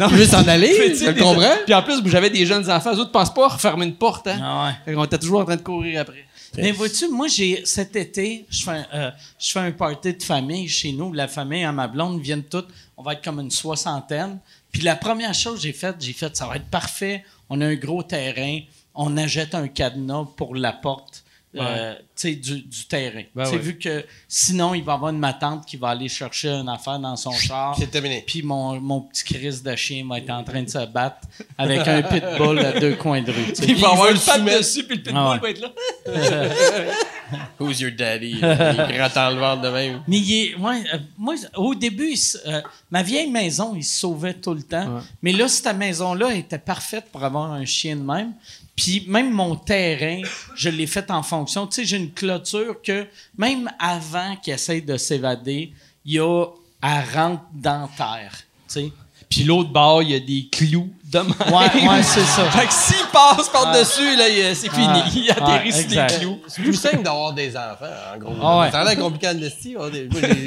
[SPEAKER 5] Non,
[SPEAKER 4] Il veut s'en aller,
[SPEAKER 5] Mais tu
[SPEAKER 4] tu le comprends?
[SPEAKER 5] Puis en plus, j'avais des jeunes enfants. Eux autres pensent pas à refermer une porte. Hein?
[SPEAKER 1] Ah ouais.
[SPEAKER 5] Fait qu'on était toujours en train de courir après.
[SPEAKER 1] Mais vois-tu, moi, j'ai cet été, je fais, un, euh, je fais un party de famille chez nous. La famille à ma blonde viennent toutes. On va être comme une soixantaine. Puis la première chose que j'ai faite, j'ai fait, ça va être parfait. On a un gros terrain. On achète un cadenas pour la porte. euh, tu sais, du, du terrain.
[SPEAKER 5] Ben
[SPEAKER 1] vu que sinon, il va y avoir une matante qui va aller chercher une affaire dans son char.
[SPEAKER 4] C'est terminé.
[SPEAKER 1] Puis mon, mon petit Chris de chien va être en train de se battre avec un pitbull à deux coins de rue.
[SPEAKER 5] Il va avoir patte
[SPEAKER 4] soumettre.
[SPEAKER 5] dessus, puis le pitbull
[SPEAKER 1] Ah ouais.
[SPEAKER 5] va être là.
[SPEAKER 4] Who's your daddy? Il gratte en le ventre de même.
[SPEAKER 1] Mais il est, ouais, euh, moi, au début, euh, ma vieille maison, il se sauvait tout le temps.
[SPEAKER 5] Ouais.
[SPEAKER 1] Mais là, cette maison-là était parfaite pour avoir un chien de même. Puis même mon terrain, je l'ai fait en fonction. Tu sais, j'ai une clôture que même avant qu'il essaye de s'évader, il y a à rentre dans terre. Tu sais.
[SPEAKER 5] Puis l'autre bord, il y a des clous de même.
[SPEAKER 1] Ouais, ouais, c'est ça.
[SPEAKER 5] Fait que s'il passe par-dessus, là, il- c'est fini. Il atterrit sur des clous.
[SPEAKER 4] C'est plus simple d'avoir des enfants, en gros.
[SPEAKER 1] Ah ouais.
[SPEAKER 4] Ça a l'air compliqué en esti. Moi,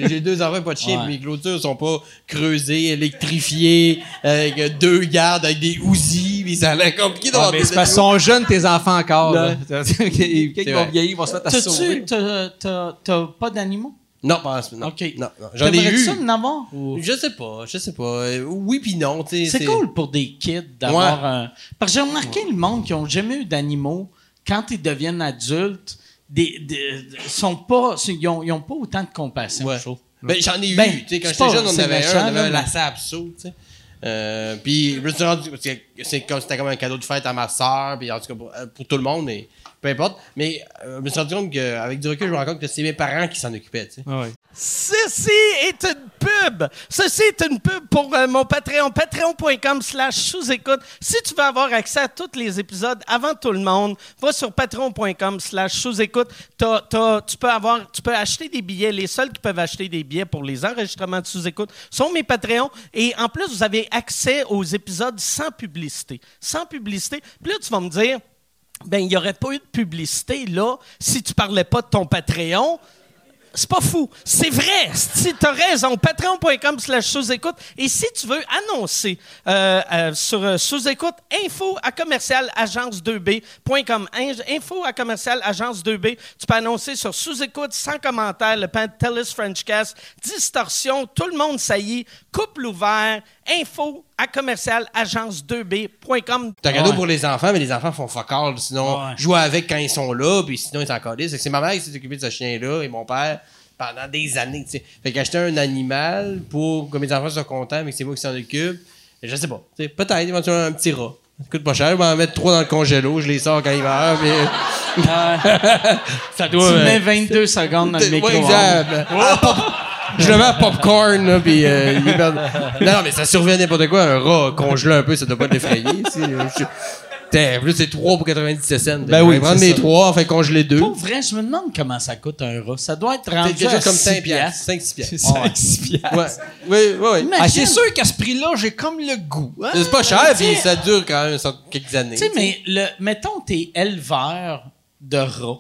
[SPEAKER 4] j'ai- deux enfants, pas de chien,
[SPEAKER 1] Ouais.
[SPEAKER 4] puis mes clôtures sont pas creusées, électrifiées, avec deux gardes, avec des ouzis, puis ça a l'air compliqué
[SPEAKER 5] Ah,
[SPEAKER 4] d'avoir
[SPEAKER 5] mais
[SPEAKER 4] des
[SPEAKER 5] c'est parce qu'ils sont jeunes, tes enfants encore. Là. Quand ils vont vieillir, ils vont se mettre à sauver.
[SPEAKER 1] T'as pas d'animaux?
[SPEAKER 4] Non, pas en ce moment.
[SPEAKER 1] OK.
[SPEAKER 4] Non, non. J'en ai eu.
[SPEAKER 1] ça d'en avoir? ou-
[SPEAKER 4] Je sais pas, je sais pas. Euh, Oui puis non, tu sais.
[SPEAKER 1] C'est cool pour des kids d'avoir un. Parce que j'ai remarqué le monde qui ont jamais eu d'animaux, quand ils deviennent adultes, des, des- sont pas, ils ont, ils ont pas autant de compassion,
[SPEAKER 4] Ouais. Ben, j'en ai eu.
[SPEAKER 1] Ben,
[SPEAKER 4] tu sais, quand j'étais jeune, on avait
[SPEAKER 1] méchant,
[SPEAKER 4] un, on avait
[SPEAKER 1] là,
[SPEAKER 4] un lacet tu sais. Euh, puis je me suis rendu parce que c'est comme c'était comme un cadeau de fête à ma soeur puis en tout cas pour, euh, pour tout le monde peu importe mais euh, je me suis rendu compte qu'avec du recul je me rends compte que c'est mes parents qui s'en occupaient sais
[SPEAKER 6] Ceci est une pub. Ceci est une pub pour euh, mon Patreon. Patreon.com slash sous-écoute. Si tu veux avoir accès à tous les épisodes avant tout le monde, va sur patreon.com slash sous-écoute. Tu peux avoir, tu peux acheter des billets. Les seuls qui peuvent acheter des billets pour les enregistrements de sous-écoute sont mes Patreons. Et en plus, vous avez accès aux épisodes sans publicité. Sans publicité. Puis là, tu vas me dire, ben, il n'y aurait pas eu de publicité là si tu parlais pas de ton Patreon. C'est pas fou. C'est vrai. Si t'as raison, patreon.com slash sous-écoute. Et si tu veux annoncer euh, euh, sur euh, sous-écoute, info à commercial agence2b.com. In- Info à commercial agence2b. Tu peux annoncer sur sous-écoute, sans commentaire, le Pantelis Frenchcast, distorsion, tout le monde saillit, couple ouvert, info à commercial agence2b.com.
[SPEAKER 4] c'est un cadeau
[SPEAKER 1] Ouais.
[SPEAKER 4] pour les enfants mais les enfants font fuck all sinon
[SPEAKER 1] Ouais.
[SPEAKER 4] jouer avec quand ils sont là puis sinon ils s'en collent c'est ma mère qui s'est occupée de ce chien là et mon père pendant des années tu sais fait qu'acheter un animal pour que mes enfants soient contents mais que c'est moi qui s'en occupe je sais pas peut-être éventuellement un petit rat ça coûte pas cher je vais en mettre trois dans le congélo je les sors quand ils meurent mais ça doit
[SPEAKER 1] Tu mets 22 secondes dans le
[SPEAKER 4] Ouais,
[SPEAKER 1] micro.
[SPEAKER 4] exact. Ah, pop- Je le mets à popcorn, là, puis euh, il est merde. Non, non, mais ça survient à n'importe quoi. Un rat congelé un peu, ça doit pas l'effrayer. Putain, en plus, c'est 3 pour 97 cents.
[SPEAKER 5] Ben
[SPEAKER 4] je
[SPEAKER 5] oui,
[SPEAKER 4] vais prendre mes
[SPEAKER 5] ça.
[SPEAKER 4] 3, enfin congeler 2.
[SPEAKER 1] Pour vrai, je me demande comment ça coûte un rat. Ça doit être
[SPEAKER 4] C'est
[SPEAKER 1] rendu
[SPEAKER 4] quelque chose comme
[SPEAKER 1] 6
[SPEAKER 4] 5
[SPEAKER 1] piastres.
[SPEAKER 4] piastres. 5-6 piastres.
[SPEAKER 5] C'est 5 piastres.
[SPEAKER 4] Ouais. Oui, oui, oui.
[SPEAKER 1] Imagine.
[SPEAKER 5] Ah, c'est sûr qu'à ce prix-là, j'ai comme le goût. hein?
[SPEAKER 4] C'est pas cher, puis ça dure quand même quelques années.
[SPEAKER 1] Tu sais, mais le, mettons, t'es éleveur de rats.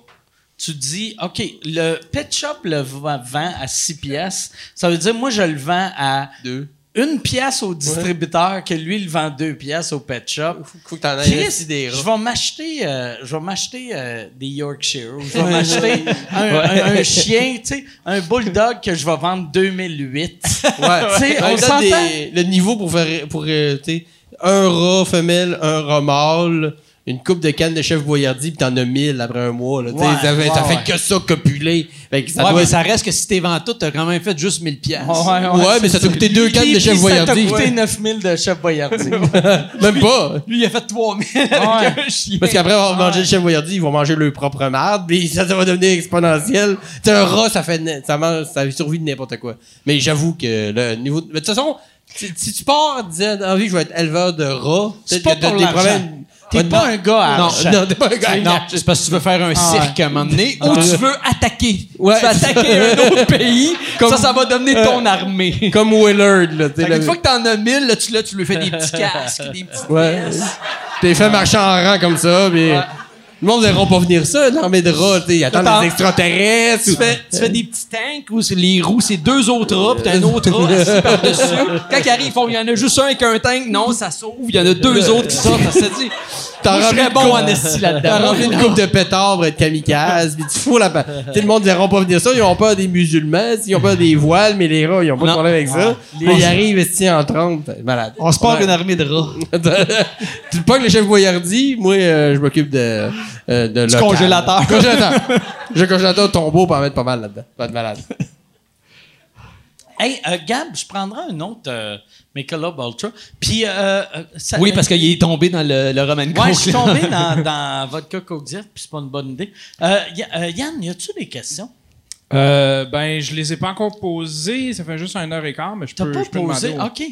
[SPEAKER 1] Tu dis, OK, le pet shop le vend à 6 piastres. Ça veut dire, moi, je le vends à
[SPEAKER 4] Deux.
[SPEAKER 1] une pièce au distributeur que lui, il vend deux pièces au pet shop.
[SPEAKER 4] Faut que t'en
[SPEAKER 1] Chris,
[SPEAKER 4] des
[SPEAKER 1] je
[SPEAKER 4] rats.
[SPEAKER 1] vais m'acheter, euh, je vais m'acheter euh, des Yorkshire. ou Je vais m'acheter un, un- un chien, tu sais, un bulldog que je vais vendre 2008.
[SPEAKER 4] Ouais.
[SPEAKER 1] Tu sais,
[SPEAKER 4] Ben,
[SPEAKER 1] on s'entend?
[SPEAKER 4] le niveau pour faire pour euh, tu sais, un rat femelle, un rat mâle, une coupe de canne de chef boyardie, puis t'en as mille après un mois. Là,
[SPEAKER 1] Ouais,
[SPEAKER 4] ça fait, ça
[SPEAKER 1] ouais,
[SPEAKER 4] fait
[SPEAKER 1] ouais.
[SPEAKER 4] que ça copuler. Fait que ça
[SPEAKER 5] ouais,
[SPEAKER 4] doit
[SPEAKER 5] mais ça reste que si t'es vendu tout, t'as quand même fait juste 1000 pièces.
[SPEAKER 4] Ouais, mais ça t'a coûté deux cannes de chef
[SPEAKER 1] puis Ça t'a coûté 9000 de chef boyardie.
[SPEAKER 4] Même pas.
[SPEAKER 5] Lui, il a fait 3000 avec un chien.
[SPEAKER 4] Parce qu'après avoir mangé le chef boyardie, ils vont manger leur propre merde, puis ça, ça va devenir exponentiel. Tu sais, un rat, ça fait, ça mange, ça survit de n'importe quoi. Mais j'avoue que le niveau, mais de toute façon, si, si tu pars en disant, dans la vie, je vais être éleveur de rats, peut-être que t'as des problèmes.
[SPEAKER 1] T'es
[SPEAKER 4] Ouais,
[SPEAKER 1] pas un gars à
[SPEAKER 4] Non, non, t'es pas un gars.
[SPEAKER 5] Non, c'est parce que tu veux faire un
[SPEAKER 1] Ah
[SPEAKER 5] cirque à un moment donné ou tu veux attaquer.
[SPEAKER 4] Ouais.
[SPEAKER 5] Tu veux attaquer un autre pays.
[SPEAKER 4] Comme-
[SPEAKER 5] ça, ça va devenir ton armée.
[SPEAKER 4] Comme Willard, là,
[SPEAKER 5] qu'une fois que t'en as 1000, là, tu, là, tu lui fais des petits casques, des petites
[SPEAKER 4] Ouais. T'es fait marcher en rang comme ça, puis le monde ne verra pas venir ça, l'armée de rats. Ils attendent
[SPEAKER 5] Attends.
[SPEAKER 4] les extraterrestres.
[SPEAKER 5] Tu
[SPEAKER 4] ou-
[SPEAKER 5] fais, tu fais des petits tanks où c'est- les roues, c'est deux autres rats, puis t'as un autre rat assis par-dessus. Quand ils arrivent, ils font, il y en a juste un avec un tank. Non, ça s'ouvre. Il y en a deux autres qui sortent. Ça se dit.
[SPEAKER 4] T'as rempli
[SPEAKER 5] bon
[SPEAKER 4] coupe-
[SPEAKER 5] en esti
[SPEAKER 4] T'as
[SPEAKER 5] là-dedans.
[SPEAKER 4] rempli une coupe de pétards pour être kamikaze, puis tu fous la pa- sais, le monde ne verra pas venir ça, ils ont peur des musulmans, ils ont peur des voiles, mais les rats, ils ont pas de problème avec ça. Là, ils arrivent, esti en 30, malade.
[SPEAKER 5] On se part une armée de rats.
[SPEAKER 4] tu te pognes le chef Boyardi, moi, euh, je m'occupe de, euh, de
[SPEAKER 5] Du
[SPEAKER 4] local.
[SPEAKER 5] congélateur.
[SPEAKER 4] Congélateur. J'ai un congélateur de tombeau pour en mettre pas mal là-dedans. Pas de malade.
[SPEAKER 1] Hey, euh, Gab, je prendrai un autre euh, Michelob Ultra. Puis, euh, euh, ça-
[SPEAKER 5] Oui, parce qu'il est tombé dans le, le Roman
[SPEAKER 1] Ouais, je suis
[SPEAKER 5] Coke.
[SPEAKER 1] tombé dans, dans vodka Coke Diet, puis c'est pas une bonne idée. Euh, Y- euh, Yann, y a-tu des questions?
[SPEAKER 2] Euh, ben, je les ai pas encore posées. Ça fait juste un heure et quart, mais je
[SPEAKER 1] T'as
[SPEAKER 2] peux,
[SPEAKER 1] pas
[SPEAKER 2] je peux
[SPEAKER 1] posé?
[SPEAKER 2] demander.
[SPEAKER 1] OK.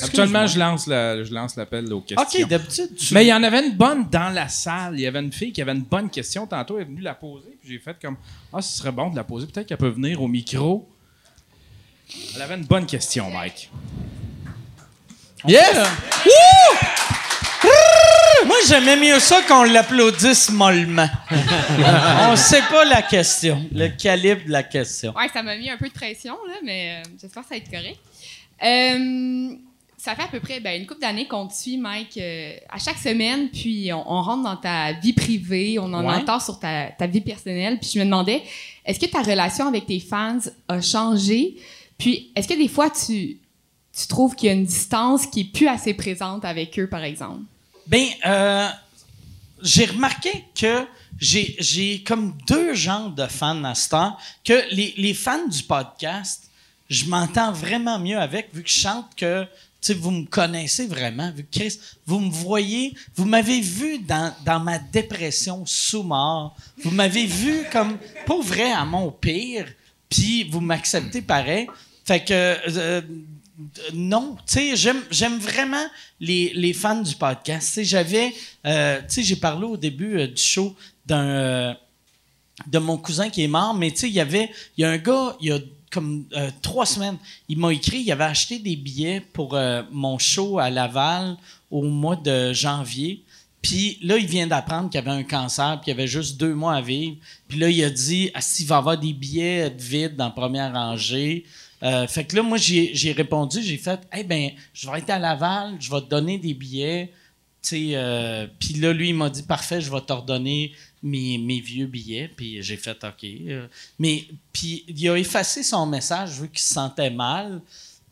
[SPEAKER 2] Habituellement, je lance la- je lance l'appel aux questions.
[SPEAKER 1] OK, d'habitude, tu...
[SPEAKER 2] Mais il y en avait une bonne dans la salle. Il y avait une fille qui avait une bonne question. Tantôt, elle est venue la poser. Puis j'ai fait comme Ah, ce serait bon de la poser. Peut-être qu'elle peut venir au micro. Elle avait une bonne question, Mike.
[SPEAKER 4] Yes!
[SPEAKER 1] Moi, j'aimais mieux ça qu'on l'applaudisse mollement. On sait pas la question, le calibre de la question.
[SPEAKER 7] Ouais, ça m'a mis un peu de pression, là, mais euh, j'espère que ça va être correct. Euh, ça fait à peu près ben, une couple d'années qu'on te suit, Mike, euh, à chaque semaine, puis on, on rentre dans ta vie privée, on en
[SPEAKER 1] Ouais.
[SPEAKER 7] entend sur ta, ta vie personnelle, puis je me demandais, est-ce que ta relation avec tes fans a changé? Puis, est-ce que des fois, tu, tu trouves qu'il y a une distance qui est plus assez présente avec eux, par exemple?
[SPEAKER 1] Ben, euh, j'ai remarqué que j'ai, comme deux genres de fans à cette heure, que les, les fans du podcast, je m'entends vraiment mieux avec, vu que je chante que, sais, vous me connaissez vraiment, vu vous me voyez, vous m'avez vu dans, dans ma dépression sous-mort, vous m'avez vu comme, pour vrai, à mon pire, puis vous m'acceptez pareil. Fait que, euh, non, tu sais, j'aime, vraiment les, les fans du podcast. J'avais, euh, tu sais, j'ai parlé au début euh, du show d'un, euh, de mon cousin qui est mort, mais tu sais, il y avait, il y a un gars, il y a comme euh, trois semaines, il m'a écrit, il avait acheté des billets pour euh, mon show à Laval au mois de janvier. Puis là, il vient d'apprendre qu'il avait un cancer, puis il avait juste deux mois à vivre. Puis là, il a dit, ah, s'il va avoir des billets de vide dans première rangée. Euh, fait que là, moi, j'ai répondu, j'ai fait, eh ben, je vais être à Laval, je vais te donner des billets. Puis là, lui, il m'a dit, parfait, je vais te redonner mes, mes vieux billets. Puis j'ai fait, OK. Euh, mais, puis il a effacé son message vu qu'il se sentait mal.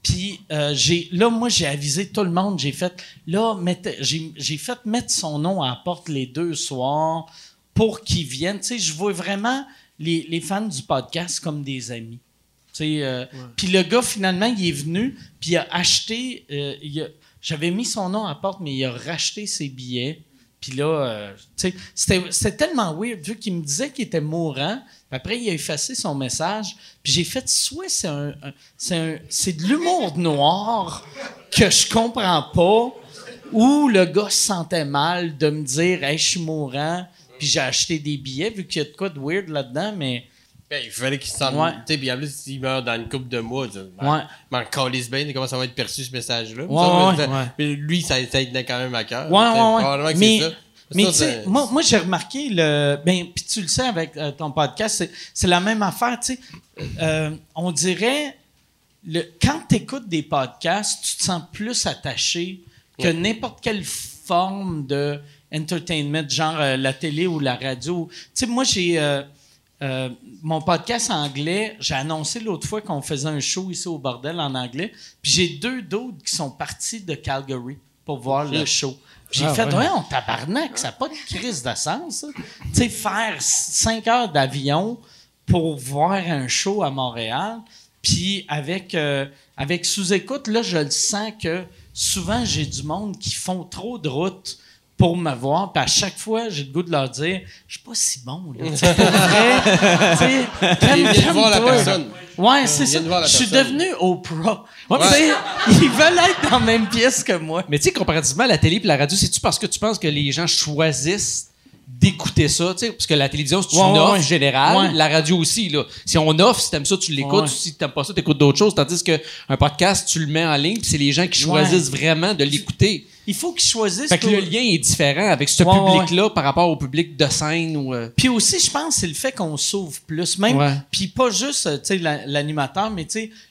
[SPEAKER 1] Puis euh, j'ai, là, moi, j'ai avisé tout le monde. J'ai fait, là, j'ai, fait mettre son nom à la porte les deux soirs pour qu'ils viennent. Tu sais, je vois vraiment les, les fans du podcast comme des amis. Tu sais, euh, Puis le gars, finalement, il est venu, puis il a acheté. euh, j'avais mis son nom à la porte, mais il a racheté ses billets. Puis là, euh, tu sais, c'était, tellement weird, vu qu'il me disait qu'il était mourant. Après, il a effacé son message. Puis j'ai fait, soit c'est un, un- c'est de l'humour noir que je comprends pas, ou le gars se sentait mal de me dire, hey, je suis mourant, puis j'ai acheté des billets, vu qu'il y a de quoi de weird là-dedans, mais
[SPEAKER 4] Ben, il fallait qu'il se sente.
[SPEAKER 1] Ouais.
[SPEAKER 4] Tu sais, puis en plus, s'il meurt dans une couple de mois, sais,
[SPEAKER 1] Ouais.
[SPEAKER 4] calisse bien comment ça va être perçu ce message-là.
[SPEAKER 1] Ouais,
[SPEAKER 4] Ça,
[SPEAKER 1] ouais,
[SPEAKER 4] mais, lui, ça, ça tenait quand même à cœur.
[SPEAKER 1] Ouais, ouais, Mais, mais tu sais, moi, moi j'ai remarqué le. Ben, puis tu le sais avec euh, ton podcast, c'est, c'est la même affaire, tu sais. Euh, on dirait. le, quand tu écoutes des podcasts, tu te sens plus attaché que n'importe quelle forme de entertainment, genre euh, la télé ou la radio. Tu sais, moi, j'ai. Euh, mon podcast anglais, j'ai annoncé l'autre fois qu'on faisait un show ici au bordel en anglais. Puis j'ai deux d'autres qui sont partis de Calgary pour voir le show. J'ai
[SPEAKER 6] Ah,
[SPEAKER 1] fait,
[SPEAKER 6] ouais.
[SPEAKER 1] on tabarnak, ça n'a pas de crise de sens. Tu sais, faire cinq heures d'avion pour voir un show à Montréal. Puis avec, euh, avec sous-écoute, là, je le sens que souvent, j'ai du monde qui font trop de routes pour me voir. Puis à chaque fois, j'ai le goût de leur dire, je suis pas si bon, là. Tu sais, pour vrai, tu sais, calme-
[SPEAKER 4] Ils viennent voir la personne.
[SPEAKER 1] Ouais, c'est ça. Je suis devenu Oprah. Tu sais, Ils veulent être dans la même pièce que moi.
[SPEAKER 5] Mais tu sais, comparativement à la télé et la radio, c'est-tu parce que tu penses que les gens choisissent d'écouter ça, tu sais, parce que la télévision, c'est une
[SPEAKER 1] Ouais, ouais,
[SPEAKER 5] offre
[SPEAKER 1] ouais.
[SPEAKER 5] générale,
[SPEAKER 1] Ouais.
[SPEAKER 5] la radio aussi, là. Si on offre, si t'aimes ça, tu l'écoutes,
[SPEAKER 1] Ouais.
[SPEAKER 5] si t'aimes pas ça, t'écoutes d'autres choses, tandis que un podcast, tu le mets en ligne, puis c'est les gens qui choisissent vraiment de l'écouter.
[SPEAKER 1] Il faut qu'ils choisissent.
[SPEAKER 5] Fait que
[SPEAKER 1] pour-
[SPEAKER 5] le lien est différent avec ce
[SPEAKER 1] Ouais, ouais,
[SPEAKER 5] public-là par rapport au public de scène ou... euh,
[SPEAKER 1] Puis aussi, je pense, c'est le fait qu'on s'ouvre plus. Même,
[SPEAKER 5] Ouais.
[SPEAKER 1] puis pas juste, euh, l'animateur, mais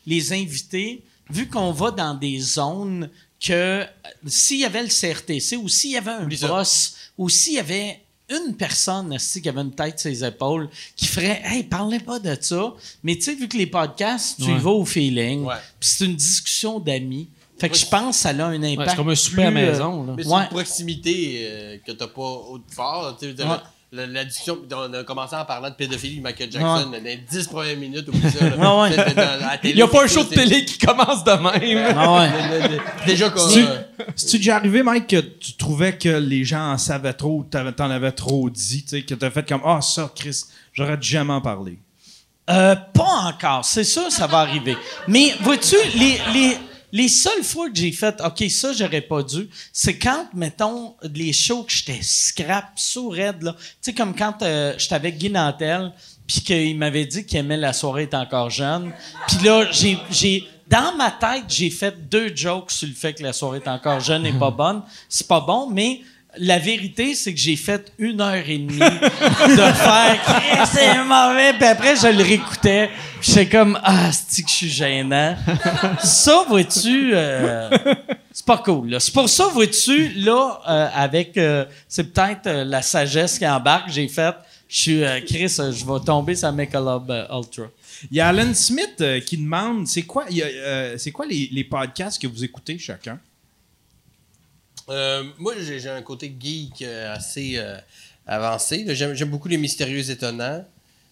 [SPEAKER 1] les invités, vu qu'on va dans des zones que euh, s'il y avait le CRTC ou s'il y avait un boss ou s'il y avait une personne esti, qui avait une tête sur ses épaules qui ferait Hey, parlez pas de ça. Mais tu sais, vu que les podcasts, tu y vas au feeling,
[SPEAKER 4] Ouais.
[SPEAKER 1] puis c'est une discussion d'amis. Fait que je pense que ça a un impact.
[SPEAKER 5] c'est comme un souper à
[SPEAKER 1] plus, euh,
[SPEAKER 5] maison, là.
[SPEAKER 4] Mais c'est
[SPEAKER 1] Ouais.
[SPEAKER 4] une proximité euh, que t'as pas au fort.
[SPEAKER 1] Ouais.
[SPEAKER 4] La, la discussion, on a commencé en parlant de pédophilie, Michael Jackson,
[SPEAKER 1] Ouais.
[SPEAKER 4] dans les 10 premières minutes ou télé,
[SPEAKER 5] Il y a pas un show de télé qui commence de même.
[SPEAKER 1] Ah ouais.
[SPEAKER 4] c'est- le- le- Déjà comme.
[SPEAKER 2] Tu-
[SPEAKER 4] euh,
[SPEAKER 2] C'est-tu déjà arrivé, Mike, que tu trouvais que les gens en savaient trop, t'en avais trop dit, que t'as fait comme Ah, ça, Chris, j'aurais jamais en parlé?
[SPEAKER 1] Euh, pas encore. C'est sûr, ça va arriver. Mais vois-tu, les, les, les seules fois que j'ai fait, OK, ça, j'aurais pas dû, c'est quand, mettons, les shows que j'étais scrap, sous raide, là. Tu sais, comme quand euh, j'étais avec Guy Nantel, puis qu'il m'avait dit qu'il aimait la soirée est encore jeune. Puis là, j'ai, j'ai, dans ma tête, j'ai fait deux jokes sur le fait que la soirée est encore jeune et pas bonne. C'est pas bon, mais la vérité, c'est que j'ai fait une heure et demie de faire Chris, c'est mauvais. Puis après, je le réécoutais. J'étais comme Ah, c'est que je suis gênant. ça, vois-tu, euh, c'est pas cool. là. C'est pour ça, vois-tu, là, euh, avec. euh, c'est peut-être euh, la sagesse qui embarque. J'ai fait Je suis euh, Chris, euh, je vais tomber sur Michelob euh, Ultra.
[SPEAKER 2] Il y a Alan Smith euh, qui demande c'est quoi, il y a, euh, c'est quoi les, les podcasts que vous écoutez chacun?
[SPEAKER 4] Euh, moi, j'ai un côté geek euh, assez euh, avancé. J'aime beaucoup les mystérieux étonnants.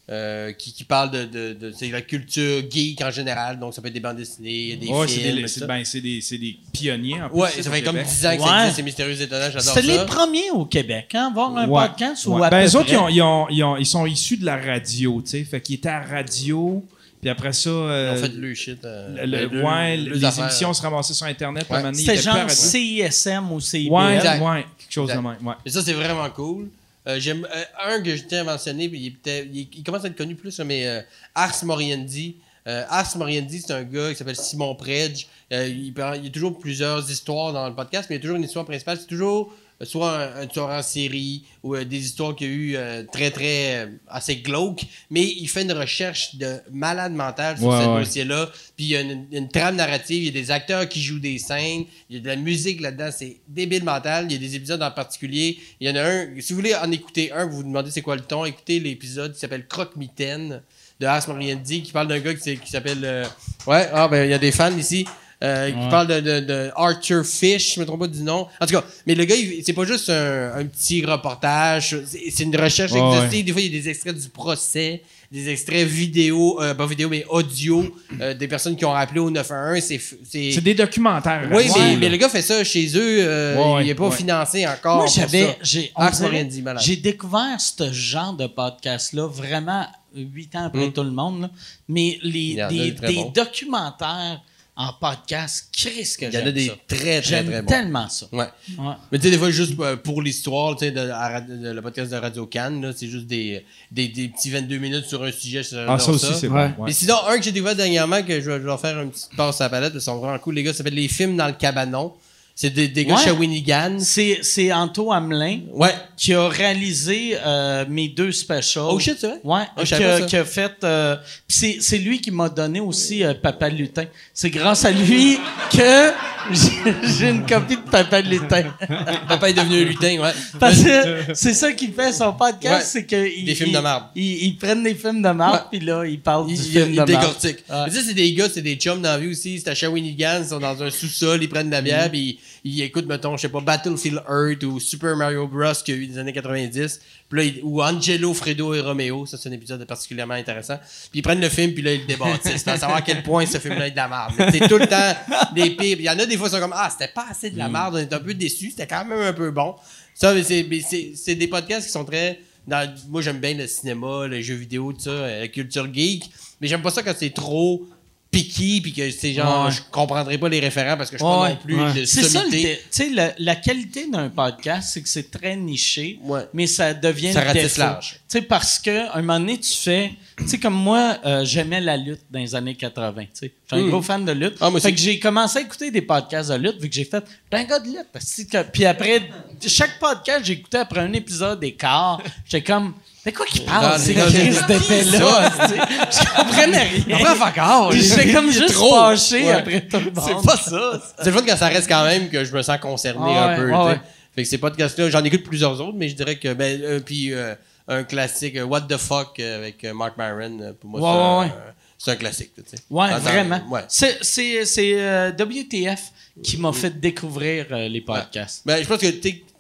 [SPEAKER 4] euh, qui, qui parlent de, de, de- c'est la culture geek en général. Donc, ça peut être des bandes dessinées, des
[SPEAKER 2] Ouais, c'est
[SPEAKER 4] films.
[SPEAKER 2] c'est, ben, c'est des, c'est des pionniers en plus.
[SPEAKER 4] ouais,
[SPEAKER 2] c'est
[SPEAKER 4] ça fait comme
[SPEAKER 2] Québec.
[SPEAKER 4] 10 ans que
[SPEAKER 1] Ouais.
[SPEAKER 4] ça existe, ces mystérieux étonnants. J'adore
[SPEAKER 1] C'était les premiers au Québec, hein, voir un
[SPEAKER 2] Ouais.
[SPEAKER 1] podcast
[SPEAKER 2] Ouais.
[SPEAKER 1] ou à
[SPEAKER 2] Ben,
[SPEAKER 1] peu
[SPEAKER 2] eux autres,
[SPEAKER 1] près.
[SPEAKER 2] ils, ont- ils ont- ils ont- ils sont issus de la radio, tu sais. Fait qu'ils étaient à radio, puis après ça.
[SPEAKER 4] Ils
[SPEAKER 2] euh,
[SPEAKER 4] ont fait le shit. euh,
[SPEAKER 2] le-
[SPEAKER 4] le-
[SPEAKER 2] ouais,
[SPEAKER 4] le-
[SPEAKER 2] les
[SPEAKER 4] affaires.
[SPEAKER 2] émissions se ramassaient sur Internet. puis à un moment donné, ils
[SPEAKER 1] C'était genre. CISM ou CIBL.
[SPEAKER 2] Ouais, ouais, quelque chose
[SPEAKER 4] Exact.
[SPEAKER 2] de même. Ouais.
[SPEAKER 4] Et ça, c'est vraiment cool. Euh, J'aime euh, un que je tiens à mentionner, puis il, est peut-être- il, il commence à être connu plus, mais euh, Ars Moriendi. Euh, Ars Moriendi, c'est un gars qui s'appelle Simon Predge. Euh, il, parle- il y a toujours plusieurs histoires dans le podcast, mais il y a toujours une histoire principale. C'est toujours euh, soit un, un tueur en série ou euh, des histoires qu'il y a eu euh, très, très euh, assez glauques, mais il fait une recherche de malade mental sur
[SPEAKER 2] Ouais,
[SPEAKER 4] ce
[SPEAKER 2] ouais.
[SPEAKER 4] dossier-là. Puis il y a une, une trame narrative, il y a des acteurs qui jouent des scènes, il y a de la musique là-dedans, c'est débile mental. Il y a des épisodes en particulier. Il y en a un, si vous voulez en écouter un, vous vous demandez c'est quoi le ton, écoutez l'épisode qui s'appelle Croque-Mitaine de Ars Moriendi qui parle d'un gars qui, qui s'appelle. ouais, ah ben il y a des fans ici. Euh, qui parle de, de, de Arthur Fish, je me trompe pas du nom. En tout cas, mais le gars, c'est pas juste un, un petit reportage, c'est une recherche
[SPEAKER 2] Ouais,
[SPEAKER 4] exhaustive. Des fois, il y a des extraits du procès, des extraits vidéo, euh, pas vidéo, mais audio, euh, des personnes qui ont rappelé au 911. C'est, f- c'est,
[SPEAKER 2] C'est des documentaires.
[SPEAKER 4] oui, mais, le gars fait ça chez eux. euh, il n'est pas
[SPEAKER 2] ouais.
[SPEAKER 4] financé encore.
[SPEAKER 1] Moi, j'avais,
[SPEAKER 4] ça.
[SPEAKER 1] j'ai, découvert ce genre de podcast-là vraiment huit ans après
[SPEAKER 4] Mm.
[SPEAKER 1] tout le monde. là. Mais les, des, documentaires en podcast, Chris que
[SPEAKER 4] Il y en a
[SPEAKER 1] j'aime
[SPEAKER 4] des
[SPEAKER 1] ça.
[SPEAKER 4] très, très,
[SPEAKER 1] J'aime
[SPEAKER 4] très bons.
[SPEAKER 1] tellement ça.
[SPEAKER 4] Ouais.
[SPEAKER 1] Ouais.
[SPEAKER 4] Mais tu sais, des fois, juste euh, pour l'histoire, tu sais, le podcast de Radio Cannes, c'est juste des, des, des petits 22 minutes sur un sujet.
[SPEAKER 2] Ah, ça aussi, c'est
[SPEAKER 5] ouais.
[SPEAKER 4] Mais sinon, un que j'ai découvert dernièrement, que je vais, je vais faire une petite passe à la palette, ils sont vraiment cool. Les gars, ça s'appelle Les films dans le cabanon. C'est des, des gars
[SPEAKER 1] Ouais.
[SPEAKER 4] Shawinigan.
[SPEAKER 1] C'est, c'est Anto Hamelin
[SPEAKER 4] Ouais.
[SPEAKER 1] qui a réalisé euh, mes deux specials.
[SPEAKER 4] Oh shit, c'est vrai?
[SPEAKER 1] Ouais,
[SPEAKER 4] Oh,
[SPEAKER 1] qui, a, qui a fait. euh, c'est, c'est lui qui m'a donné aussi euh, Papa Lutin. C'est grâce à lui que j'ai, une copie de Papa Lutin.
[SPEAKER 4] Papa est devenu un lutin, ouais.
[SPEAKER 1] Parce que c'est ça qu'il fait son podcast,
[SPEAKER 4] Ouais.
[SPEAKER 1] c'est que il-
[SPEAKER 4] Des films
[SPEAKER 1] il-
[SPEAKER 4] de marde.
[SPEAKER 1] Ils, ils prennent des films de marde,
[SPEAKER 4] Ouais.
[SPEAKER 1] puis là ils parlent
[SPEAKER 4] Il,
[SPEAKER 1] du
[SPEAKER 4] il,
[SPEAKER 1] film
[SPEAKER 4] il
[SPEAKER 1] de marde.
[SPEAKER 4] décortique.
[SPEAKER 1] Ouais.
[SPEAKER 4] Mais tu sais, c'est des gars, c'est des chums dans la vie aussi. C'est à Shawinigan, ils sont dans un sous-sol, ils prennent de la bière, puis ils, ils écoutent, mettons, je sais pas, Battlefield Earth ou Super Mario Bros. qu'il y a eu des années 90. Puis là, ou Angelo, Fredo et Romeo. Ça, c'est un épisode particulièrement intéressant. Puis ils prennent le film, puis là, ils le débâtissent. à savoir à quel point ce film-là est de la merde. C'est tout le temps des pires. Il y en a des fois, ils sont comme, ah, c'était pas assez de la merde, on est un peu déçus, c'était quand même un peu bon. Ça, mais c'est, mais c'est, c'est des podcasts qui sont très. dans- moi, j'aime bien le cinéma, les jeux vidéo, tout ça, euh, la culture geek. Mais j'aime pas ça quand c'est trop piqué, puis que c'est genre,
[SPEAKER 1] Ouais.
[SPEAKER 4] je comprendrai pas les référents parce que je suis
[SPEAKER 1] Ouais,
[SPEAKER 4] pas non plus
[SPEAKER 1] ouais. C'est ça, tu sais, la, la qualité d'un podcast, c'est que c'est très niché,
[SPEAKER 4] Ouais.
[SPEAKER 1] mais ça devient
[SPEAKER 4] Ça ratisse large.
[SPEAKER 1] Tu sais, parce que un moment donné, tu fais, tu sais, comme moi, euh, j'aimais la lutte dans les années 80. Tu sais, je suis un
[SPEAKER 4] Mm.
[SPEAKER 1] gros fan de lutte.
[SPEAKER 4] Ah, moi
[SPEAKER 1] fait que j'ai commencé à écouter des podcasts de lutte vu que j'ai fait, t'es un gars de lutte. Puis après, chaque podcast, j'écoutais après un épisode des quarts, j'étais comme. Mais quoi qu'il parle, c'est Chris d'épée-là. Je comprenais rien. Puis J'étais comme juste
[SPEAKER 4] trop.
[SPEAKER 1] fâché
[SPEAKER 4] Ouais.
[SPEAKER 1] après tout le monde.
[SPEAKER 4] C'est pas ça. C'est le fun quand ça reste quand même que je me sens concerné
[SPEAKER 1] Ah
[SPEAKER 4] un
[SPEAKER 1] ouais,
[SPEAKER 4] peu.
[SPEAKER 1] ah ouais.
[SPEAKER 4] Fait que ces podcasts-là, j'en écoute plusieurs autres, mais je dirais que ben euh, puis euh, un classique What the fuck euh, avec Mark Maron pour moi
[SPEAKER 1] Ouais,
[SPEAKER 4] c'est un- c'est un classique. tu sais.
[SPEAKER 1] Ouais, vraiment.
[SPEAKER 4] Ouais.
[SPEAKER 1] C'est, c'est, c'est euh, WTF qui m'a fait découvrir euh, les podcasts.
[SPEAKER 4] Ben, je pense que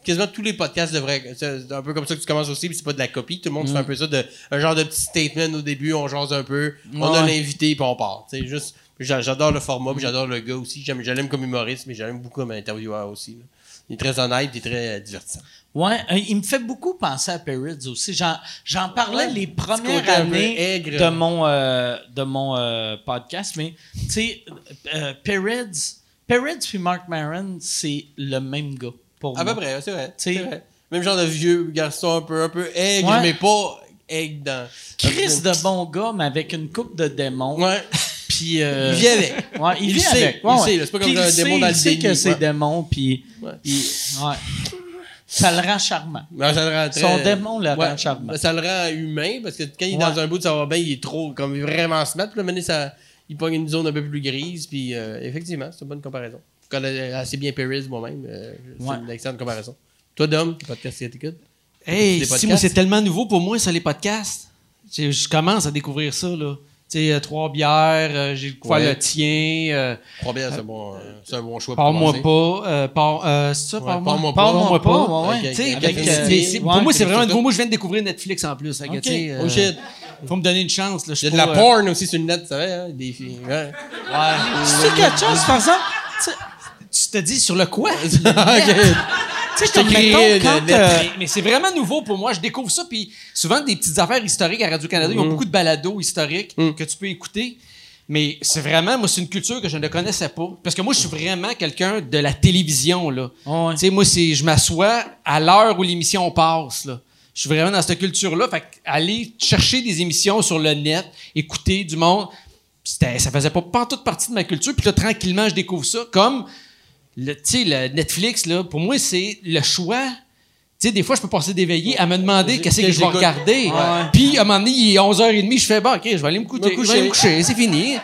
[SPEAKER 4] quasiment tous les podcasts devraient. C'est un peu comme ça que tu commences aussi, puis c'est pas de la copie. Tout le monde fait un peu ça, de, un genre de petit statement au début, on jase un peu, on a l'invité, puis on part. Juste, j'a- j'adore le format, puis j'adore le gars aussi. J'aime, je l'aime comme humoriste, mais j'aime beaucoup comme intervieweur aussi. là. Il est très honnête, il est très euh, divertissant.
[SPEAKER 1] Ouais, euh, il me fait beaucoup penser à Perrids aussi. J'en, j'en parlais
[SPEAKER 4] Ouais,
[SPEAKER 1] les premières années de mon, euh, de mon euh, podcast, mais tu sais, euh, Perrids, Perrids puis Mark Maron, c'est le même gars pour
[SPEAKER 4] À
[SPEAKER 1] moi.
[SPEAKER 4] peu près, c'est vrai. Même genre de vieux garçon un peu, un peu aigre,
[SPEAKER 1] Ouais.
[SPEAKER 4] mais pas aigre dans.
[SPEAKER 1] Chris de bon gars, mais avec une coupe de démons.
[SPEAKER 4] Ouais.
[SPEAKER 1] Puis euh,
[SPEAKER 4] Il vit avec.
[SPEAKER 1] Ouais, il,
[SPEAKER 4] Il
[SPEAKER 1] vit
[SPEAKER 4] sait,
[SPEAKER 1] avec.
[SPEAKER 4] il
[SPEAKER 1] Ouais,
[SPEAKER 4] sait, c'est pas comme un démon dans le
[SPEAKER 1] Il sait
[SPEAKER 4] déni,
[SPEAKER 1] que c'est démon, puis
[SPEAKER 4] Ouais.
[SPEAKER 1] il- ça le rend charmant.
[SPEAKER 4] Mais ça le rend très-
[SPEAKER 1] Son démon le rend charmant.
[SPEAKER 4] ça le rend humain parce que quand il est dans un bout de ça va bien, il est trop comme vraiment smart. Puis là, maintenant, ça, il pogne une zone un peu plus grise. Puis euh, effectivement, c'est une bonne comparaison. Je connais assez bien Paris moi-même. euh, c'est
[SPEAKER 1] Ouais.
[SPEAKER 4] une excellente comparaison. Toi, Dom, podcast que t'écoutes?
[SPEAKER 5] Hey, si moi, c'est tellement nouveau pour moi, ça, les podcasts. Je, je commence à découvrir ça, là. Tu sais, euh, trois bières, euh, j'ai découvert
[SPEAKER 4] Ouais.
[SPEAKER 5] le tien, euh,
[SPEAKER 4] Trois bières, c'est un bon, euh, c'est un bon choix pour
[SPEAKER 5] Parle-moi
[SPEAKER 4] commencer.
[SPEAKER 5] pas, euh, parle- euh, c'est ça,
[SPEAKER 4] Ouais,
[SPEAKER 5] parle-moi
[SPEAKER 1] Parle-moi pas.
[SPEAKER 5] Pas,
[SPEAKER 4] euh,
[SPEAKER 5] euh, c'est- pour moi, c'est vraiment nouveau. Moi, je viens de découvrir Netflix en plus. fait que,
[SPEAKER 1] Ok.
[SPEAKER 5] tu sais,
[SPEAKER 4] Oh
[SPEAKER 5] euh,
[SPEAKER 4] shit.
[SPEAKER 5] faut me donner une chance. Là, je
[SPEAKER 4] Il y a de la
[SPEAKER 5] euh,
[SPEAKER 4] porn aussi sur le net, tu savais, hein? Des filles. Ouais.
[SPEAKER 1] C'est quelque chose, par exemple. Tu
[SPEAKER 5] te dis sur le quoi?
[SPEAKER 1] Tu sais,
[SPEAKER 4] une
[SPEAKER 1] quand,
[SPEAKER 4] lettre.
[SPEAKER 1] euh,
[SPEAKER 5] mais, c'est vraiment nouveau pour moi. Je découvre ça. Puis souvent, des petites affaires historiques à Radio-Canada, ils ont beaucoup de balados historiques
[SPEAKER 4] Mm.
[SPEAKER 5] que tu peux écouter. Mais c'est vraiment, moi, c'est une culture que je ne connaissais pas. Parce que moi, je suis vraiment quelqu'un de la télévision, là.
[SPEAKER 1] Ouais.
[SPEAKER 5] Tu sais, moi, c'est, je m'assois à l'heure où l'émission passe, là. Je suis vraiment dans cette culture-là. Fait aller chercher des émissions sur le net, écouter du monde, c'était, ça faisait pas, pas toute partie de ma culture. Puis là, tranquillement, je découvre ça. Comme, le, tu sais, le Netflix, là, pour moi, c'est le choix. Tu sais, des fois, je peux passer des veillées à me demander qu'est-ce que je vais regarder. Puis, à un moment donné, il est 11h30, je fais, bon, OK, je vais aller me coucher.
[SPEAKER 4] Me
[SPEAKER 5] Je vais aller me
[SPEAKER 4] coucher.
[SPEAKER 5] c'est fini.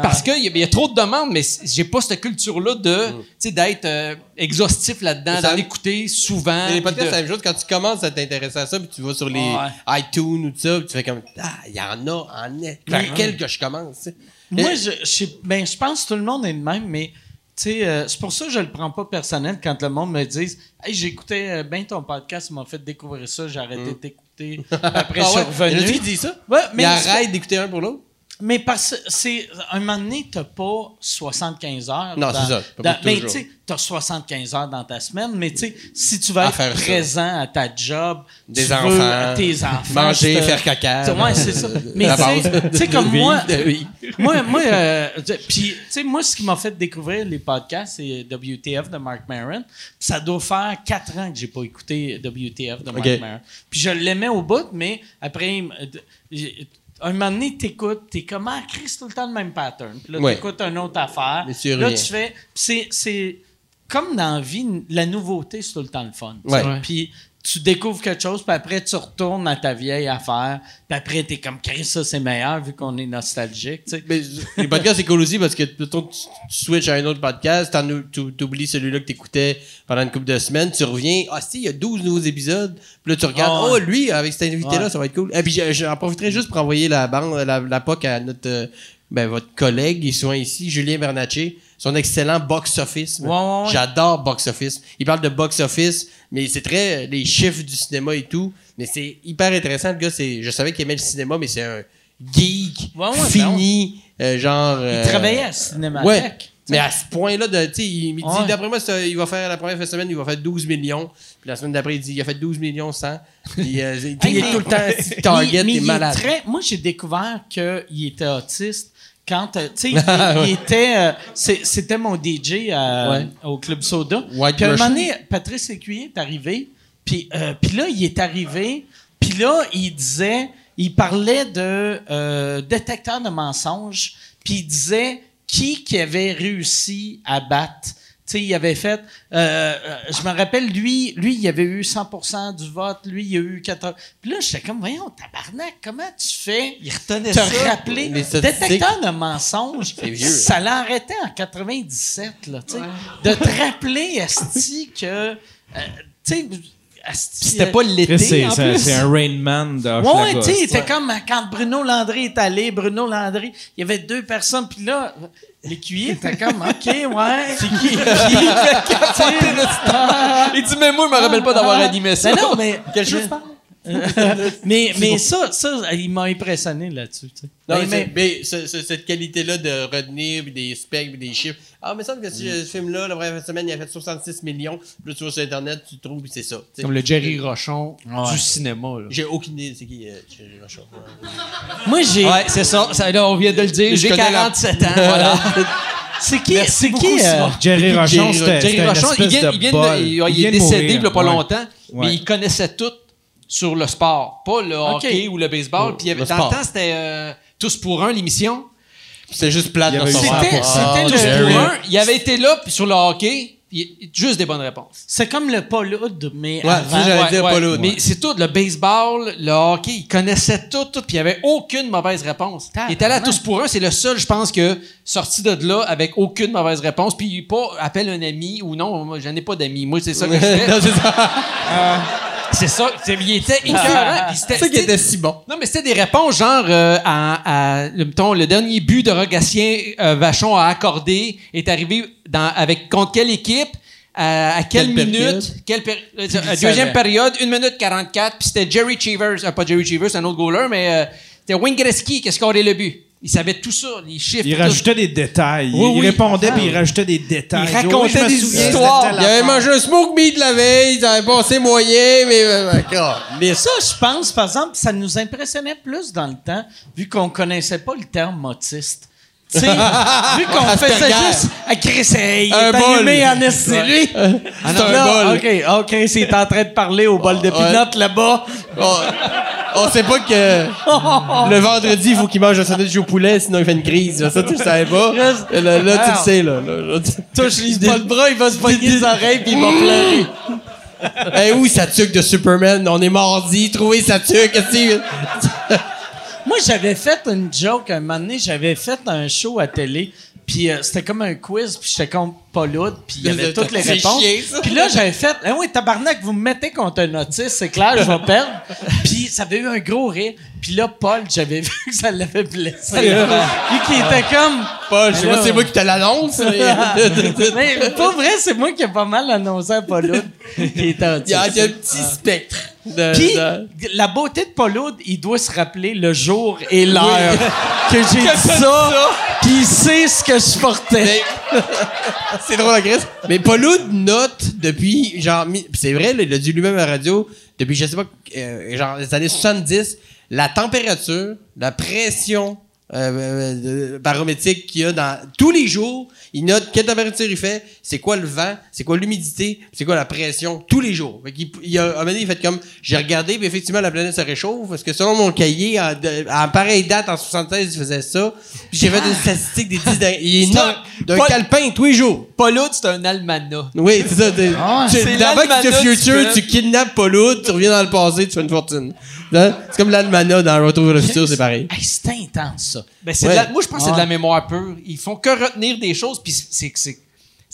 [SPEAKER 5] Parce qu'il y, y a trop de demandes, mais j'ai pas cette culture-là de, tu sais, d'être euh, exhaustif là-dedans, d'en écouter souvent.
[SPEAKER 4] Mais les podcasts, c'est la même chose. Quand tu commences à t'intéresser à ça, puis tu vas sur les
[SPEAKER 1] Ouais.
[SPEAKER 4] iTunes ou tout ça, puis tu fais comme Ah, il y en a, en est. Par quel que je commence.
[SPEAKER 1] Moi, je, je, sais- ben, je pense que tout le monde est le même, mais euh, c'est pour ça que je le prends pas personnel quand le monde me dit Hey, j'écoutais euh, bien ton podcast, il m'a fait découvrir ça, j'ai arrêté de t'écouter. Après, je
[SPEAKER 4] Ah
[SPEAKER 1] suis
[SPEAKER 4] ouais?
[SPEAKER 1] revenu.
[SPEAKER 4] Il y en a qui disent ça?
[SPEAKER 1] Ouais,
[SPEAKER 4] Mais
[SPEAKER 1] mais,
[SPEAKER 4] arrête d'écouter un pour l'autre?
[SPEAKER 1] Mais parce que c'est. Un moment donné, t'as pas 75 heures.
[SPEAKER 4] Non, c'est ça, pas
[SPEAKER 1] dans-
[SPEAKER 4] pour
[SPEAKER 1] mais tu sais, t'as 75 heures dans ta semaine, mais tu sais, si tu vas
[SPEAKER 4] À
[SPEAKER 1] être
[SPEAKER 4] ça.
[SPEAKER 1] présent à ta job,
[SPEAKER 4] Des
[SPEAKER 1] tu
[SPEAKER 4] enfants,
[SPEAKER 1] veux tes enfants,
[SPEAKER 4] manger, faire caca.
[SPEAKER 1] Ouais, c'est ça. Mais tu sais- comme moi,
[SPEAKER 4] oui.
[SPEAKER 1] moi, moi, euh, tu- puis, tu sais, moi, ce qui m'a fait découvrir les podcasts, c'est WTF de Mark Maron. Ça doit faire quatre ans que j'ai pas écouté WTF de Mark
[SPEAKER 4] Ok.
[SPEAKER 1] Maron. Puis je l'aimais au bout, mais après, un moment donné, t'écoutes, t'es comme, ah, Chris, tout le temps le même pattern. Puis là,
[SPEAKER 4] Ouais.
[SPEAKER 1] t'écoutes une autre affaire.
[SPEAKER 4] Mais tu
[SPEAKER 1] là, tu fais, puis c'est, comme dans la vie, la nouveauté, c'est tout le temps le fun.
[SPEAKER 4] Ouais.
[SPEAKER 1] Puis tu découvres quelque chose, puis après, tu retournes à ta vieille affaire, puis après, t'es comme, Chris, ça, c'est meilleur, vu qu'on est nostalgique, tu sais.
[SPEAKER 4] Mais les podcasts, c'est cool aussi parce que plutôt que tu, tu switches à un autre podcast, t'en ou- tu oublies celui-là que t'écoutais pendant une couple de semaines, tu reviens, ah si, il y a 12 nouveaux épisodes, puis là tu regardes,
[SPEAKER 1] Ah
[SPEAKER 4] oh lui, avec cet invité-là,
[SPEAKER 1] Ouais.
[SPEAKER 4] ça va être cool. Et puis je- j'en profiterai juste pour envoyer la bande, la, la POC à notre, euh, ben, votre collègue, il est souvent ici, Julien Bernatchez, son excellent box-office.
[SPEAKER 1] Ouais, ouais, ouais.
[SPEAKER 4] J'adore box-office. Il parle de box-office, mais c'est très, les chiffres du cinéma et tout, mais c'est hyper intéressant, le gars, c'est, je savais qu'il aimait le cinéma, mais c'est un geek,
[SPEAKER 1] ben
[SPEAKER 4] fini, euh, genre...
[SPEAKER 1] Il
[SPEAKER 4] euh,
[SPEAKER 1] travaillait à Cinémathèque.
[SPEAKER 4] Ouais. Mais à ce point-là, de, il me dit,
[SPEAKER 1] Ouais.
[SPEAKER 4] d'après moi, il va faire la première semaine, il va faire 12 millions. Puis la semaine d'après, il dit, il a fait 12 millions 100. Puis euh, il il est tout le temps target,
[SPEAKER 1] Mais- mais
[SPEAKER 4] il est
[SPEAKER 1] il est
[SPEAKER 4] malade.
[SPEAKER 1] très- moi, j'ai découvert qu'il était autiste quand, euh, tu sais, il, était, euh, c'était mon DJ à-
[SPEAKER 4] Ouais.
[SPEAKER 1] au Club Soda. Puis à un moment donné, Patrice Écuyer est arrivé, puis, euh, puis là, il est arrivé, puis là, il disait, il parlait de euh, détecteur de mensonges, puis il disait qui qui avait réussi à battre. Tu sais, il avait fait. euh, euh, je me rappelle, lui, lui, il avait eu 100 du vote. Lui, il a eu 80. Puis là, j'étais comme, voyons, tabarnak, comment tu fais?
[SPEAKER 5] Il retenait
[SPEAKER 1] te
[SPEAKER 5] ça.
[SPEAKER 1] rappeler? Détecteur de mensonges,
[SPEAKER 4] vieux.
[SPEAKER 1] ça l'arrêtait en 97, là, tu sais. De te rappeler, Asti, que. euh, tu sais,
[SPEAKER 5] c'était
[SPEAKER 1] euh,
[SPEAKER 5] pas l'été,
[SPEAKER 2] C'est
[SPEAKER 5] en
[SPEAKER 2] c'est-
[SPEAKER 5] plus.
[SPEAKER 2] c'est un Rain Man de
[SPEAKER 1] Ouais, ouais, tu sais, c'était comme quand Bruno Landry est allé, Bruno Landry, il y avait deux personnes, puis là, l'écuyer était comme, OK, ouais. C'est qui?
[SPEAKER 5] Il dit, mais moi, je me rappelle pas d'avoir animé ça.
[SPEAKER 1] Ben non, mais.
[SPEAKER 4] Quelle chose?
[SPEAKER 1] mais mais ça, ça, il m'a impressionné là-dessus, tu sais.
[SPEAKER 4] Non,
[SPEAKER 1] Mais-
[SPEAKER 4] mais,
[SPEAKER 1] mais-
[SPEAKER 4] mais ce- ce- cette qualité-là de retenir des specs des chiffres. Ah, mais ça me semble que ce, ce film-là, la première semaine, il a fait 66 millions. Puis là, tu vas sur Internet, tu trouves, puis c'est ça. tu sais.
[SPEAKER 5] Comme le Jerry Rochon
[SPEAKER 1] Ouais.
[SPEAKER 5] du cinéma.
[SPEAKER 4] J'ai aucune idée, c'est qui euh, Thierry Rochon.
[SPEAKER 1] moi, j'ai.
[SPEAKER 5] Ouais, c'est ça. ça. Là, on vient de le dire. J'ai
[SPEAKER 4] connais la-
[SPEAKER 5] 47 ans. Voilà.
[SPEAKER 1] C'est qui?
[SPEAKER 5] Merci
[SPEAKER 1] C'est qui? euh.
[SPEAKER 2] Jerry Rochon,
[SPEAKER 4] Jerry-
[SPEAKER 5] Jerry Rochon, il vient, il vient de-
[SPEAKER 2] bol.
[SPEAKER 5] il- il est décédé il y a pas
[SPEAKER 2] ouais.
[SPEAKER 5] longtemps, mais il connaissait tout sur le sport. Pas le hockey ou le baseball.
[SPEAKER 4] Le-
[SPEAKER 5] Puis il dans
[SPEAKER 4] sport.
[SPEAKER 5] le temps, c'était euh, Tous pour un, l'émission.
[SPEAKER 4] C'est juste plate
[SPEAKER 2] Il.
[SPEAKER 1] C'était- c'était le-
[SPEAKER 5] Tous
[SPEAKER 4] Jerry.
[SPEAKER 5] pour un. Il avait été là puis sur le hockey. juste des bonnes réponses.
[SPEAKER 1] C'est comme le Paul Hood, mais
[SPEAKER 4] Ouais, j'allais dire pas l'autre.
[SPEAKER 5] Mais c'est tout, le baseball, le hockey, il connaissait tout, tout, puis il n'y avait aucune mauvaise réponse. Il était là à tous pour un, c'est le seul, je pense, que sorti de là avec aucune mauvaise réponse, puis pas appelle un ami ou non, moi, j'en ai pas d'amis. Moi, c'est ça que je fais.
[SPEAKER 4] Non, c'est ça.
[SPEAKER 5] il était écœurant. puis c'était-
[SPEAKER 4] C'est ça qui était si bon.
[SPEAKER 5] non, mais c'était des réponses genre euh, à, à- le, mettons, le dernier but de Rogatien euh, Vachon a accordé est arrivé dans, avec contre quelle équipe à, à quelle,
[SPEAKER 4] Quelle
[SPEAKER 5] minute? Quelle péri- euh, deuxième période 1 minute 44 puis c'était Jerry Cheevers euh, pas Jerry Cheevers c'est un autre goaler mais euh, c'était Wayne Gretzky qui a scoré le but il savait tout ça les chiffres
[SPEAKER 2] Il
[SPEAKER 5] tout.
[SPEAKER 2] rajoutait des détails.
[SPEAKER 5] Oui,
[SPEAKER 2] il
[SPEAKER 5] oui.
[SPEAKER 2] répondait
[SPEAKER 5] Ah.
[SPEAKER 2] puis il rajoutait des détails.
[SPEAKER 5] Il racontait
[SPEAKER 2] oui,
[SPEAKER 5] des
[SPEAKER 2] souviens,
[SPEAKER 5] histoires.
[SPEAKER 4] Il avait mangé un smoke meat la veille, ça avait passé moyen, mais. euh, d'accord.
[SPEAKER 1] Mais ça, je pense, par exemple, ça nous impressionnait plus dans le temps, vu qu'on connaissait pas le terme autiste. Tu sais, vu qu'on faisait juste à Chris, hey, il
[SPEAKER 4] Un
[SPEAKER 1] est
[SPEAKER 4] bol.
[SPEAKER 1] allumé en esti, lui.
[SPEAKER 4] C'est un
[SPEAKER 1] Là,
[SPEAKER 4] bol.
[SPEAKER 1] OK, OK, c'est en train de parler au bol de
[SPEAKER 4] Ouais.
[SPEAKER 1] pinot là-bas.
[SPEAKER 4] On, on sait pas que le vendredi, il faut qu'il mange un sandwich au poulet, sinon il fait une crise. Ça, tu le savais pas. Là, tu le sais, là. là, là, tu-
[SPEAKER 1] Touche-lui pas le bras, il va se pogner les oreilles puis il va pleurer.
[SPEAKER 4] Hey, où sa tuque de Superman? On est mardi, trouvez sa tuque.
[SPEAKER 1] Moi, j'avais fait une joke un moment donné, j'avais fait un show à télé, puis euh, c'était comme un quiz, puis j'étais contre Hood, puis il y avait toutes les réponses.
[SPEAKER 4] ça.
[SPEAKER 1] Puis là, j'avais fait, ah oui, tabarnak, vous me mettez contre un autiste, c'est clair, je vais perdre. Puis ça avait eu un gros rire. Puis là, Paul, j'avais vu que ça l'avait blessé. Lui qui était comme...
[SPEAKER 4] Paul, je sais pas c'est moi qui te l'annonce. mais-
[SPEAKER 1] pas vrai, c'est moi qui ai pas mal annoncé à Paul Hood qui était
[SPEAKER 4] Il y a, il y a un petit spectre. de-
[SPEAKER 1] Puis, la beauté de Paul Hood, il doit se rappeler le jour et l'heure que j'ai dit ça, puis il sait ce que je portais.
[SPEAKER 4] C'est drôle, la Grèce. Mais Pauloud note depuis, genre, c'est vrai, il a dit lui-même à la radio, depuis, je sais pas, euh, genre, les années 70, la température, la pression euh, euh, barométrique qu'il y a dans tous les jours, il note quelle température il fait, c'est quoi le vent, c'est quoi l'humidité, c'est quoi la pression, tous les jours? Fait qu'il- il, a, à un moment donné, il fait comme, j'ai regardé, puis effectivement, la planète se réchauffe, parce que selon mon cahier, à, pareille date, en 76, il faisait ça. Puis j'ai fait une statistique des 10 derniers... Il est d'un calepin tous les jours.
[SPEAKER 5] Pollute, c'est un almanach.
[SPEAKER 4] Oui, c'est ça. t'es-
[SPEAKER 1] Ah
[SPEAKER 5] C'est l'almanach
[SPEAKER 4] Future, tu kidnappes Paul tu reviens dans le passé, tu fais une fortune. Hein? C'est comme l'almanach dans Retour vers le futur, c'est pareil.
[SPEAKER 1] Hey, c'est intense, ça.
[SPEAKER 5] Ben, c'est
[SPEAKER 4] Ouais.
[SPEAKER 5] de la- moi, je pense que c'est de la mémoire pure. Ils font que retenir des choses, puis c'est que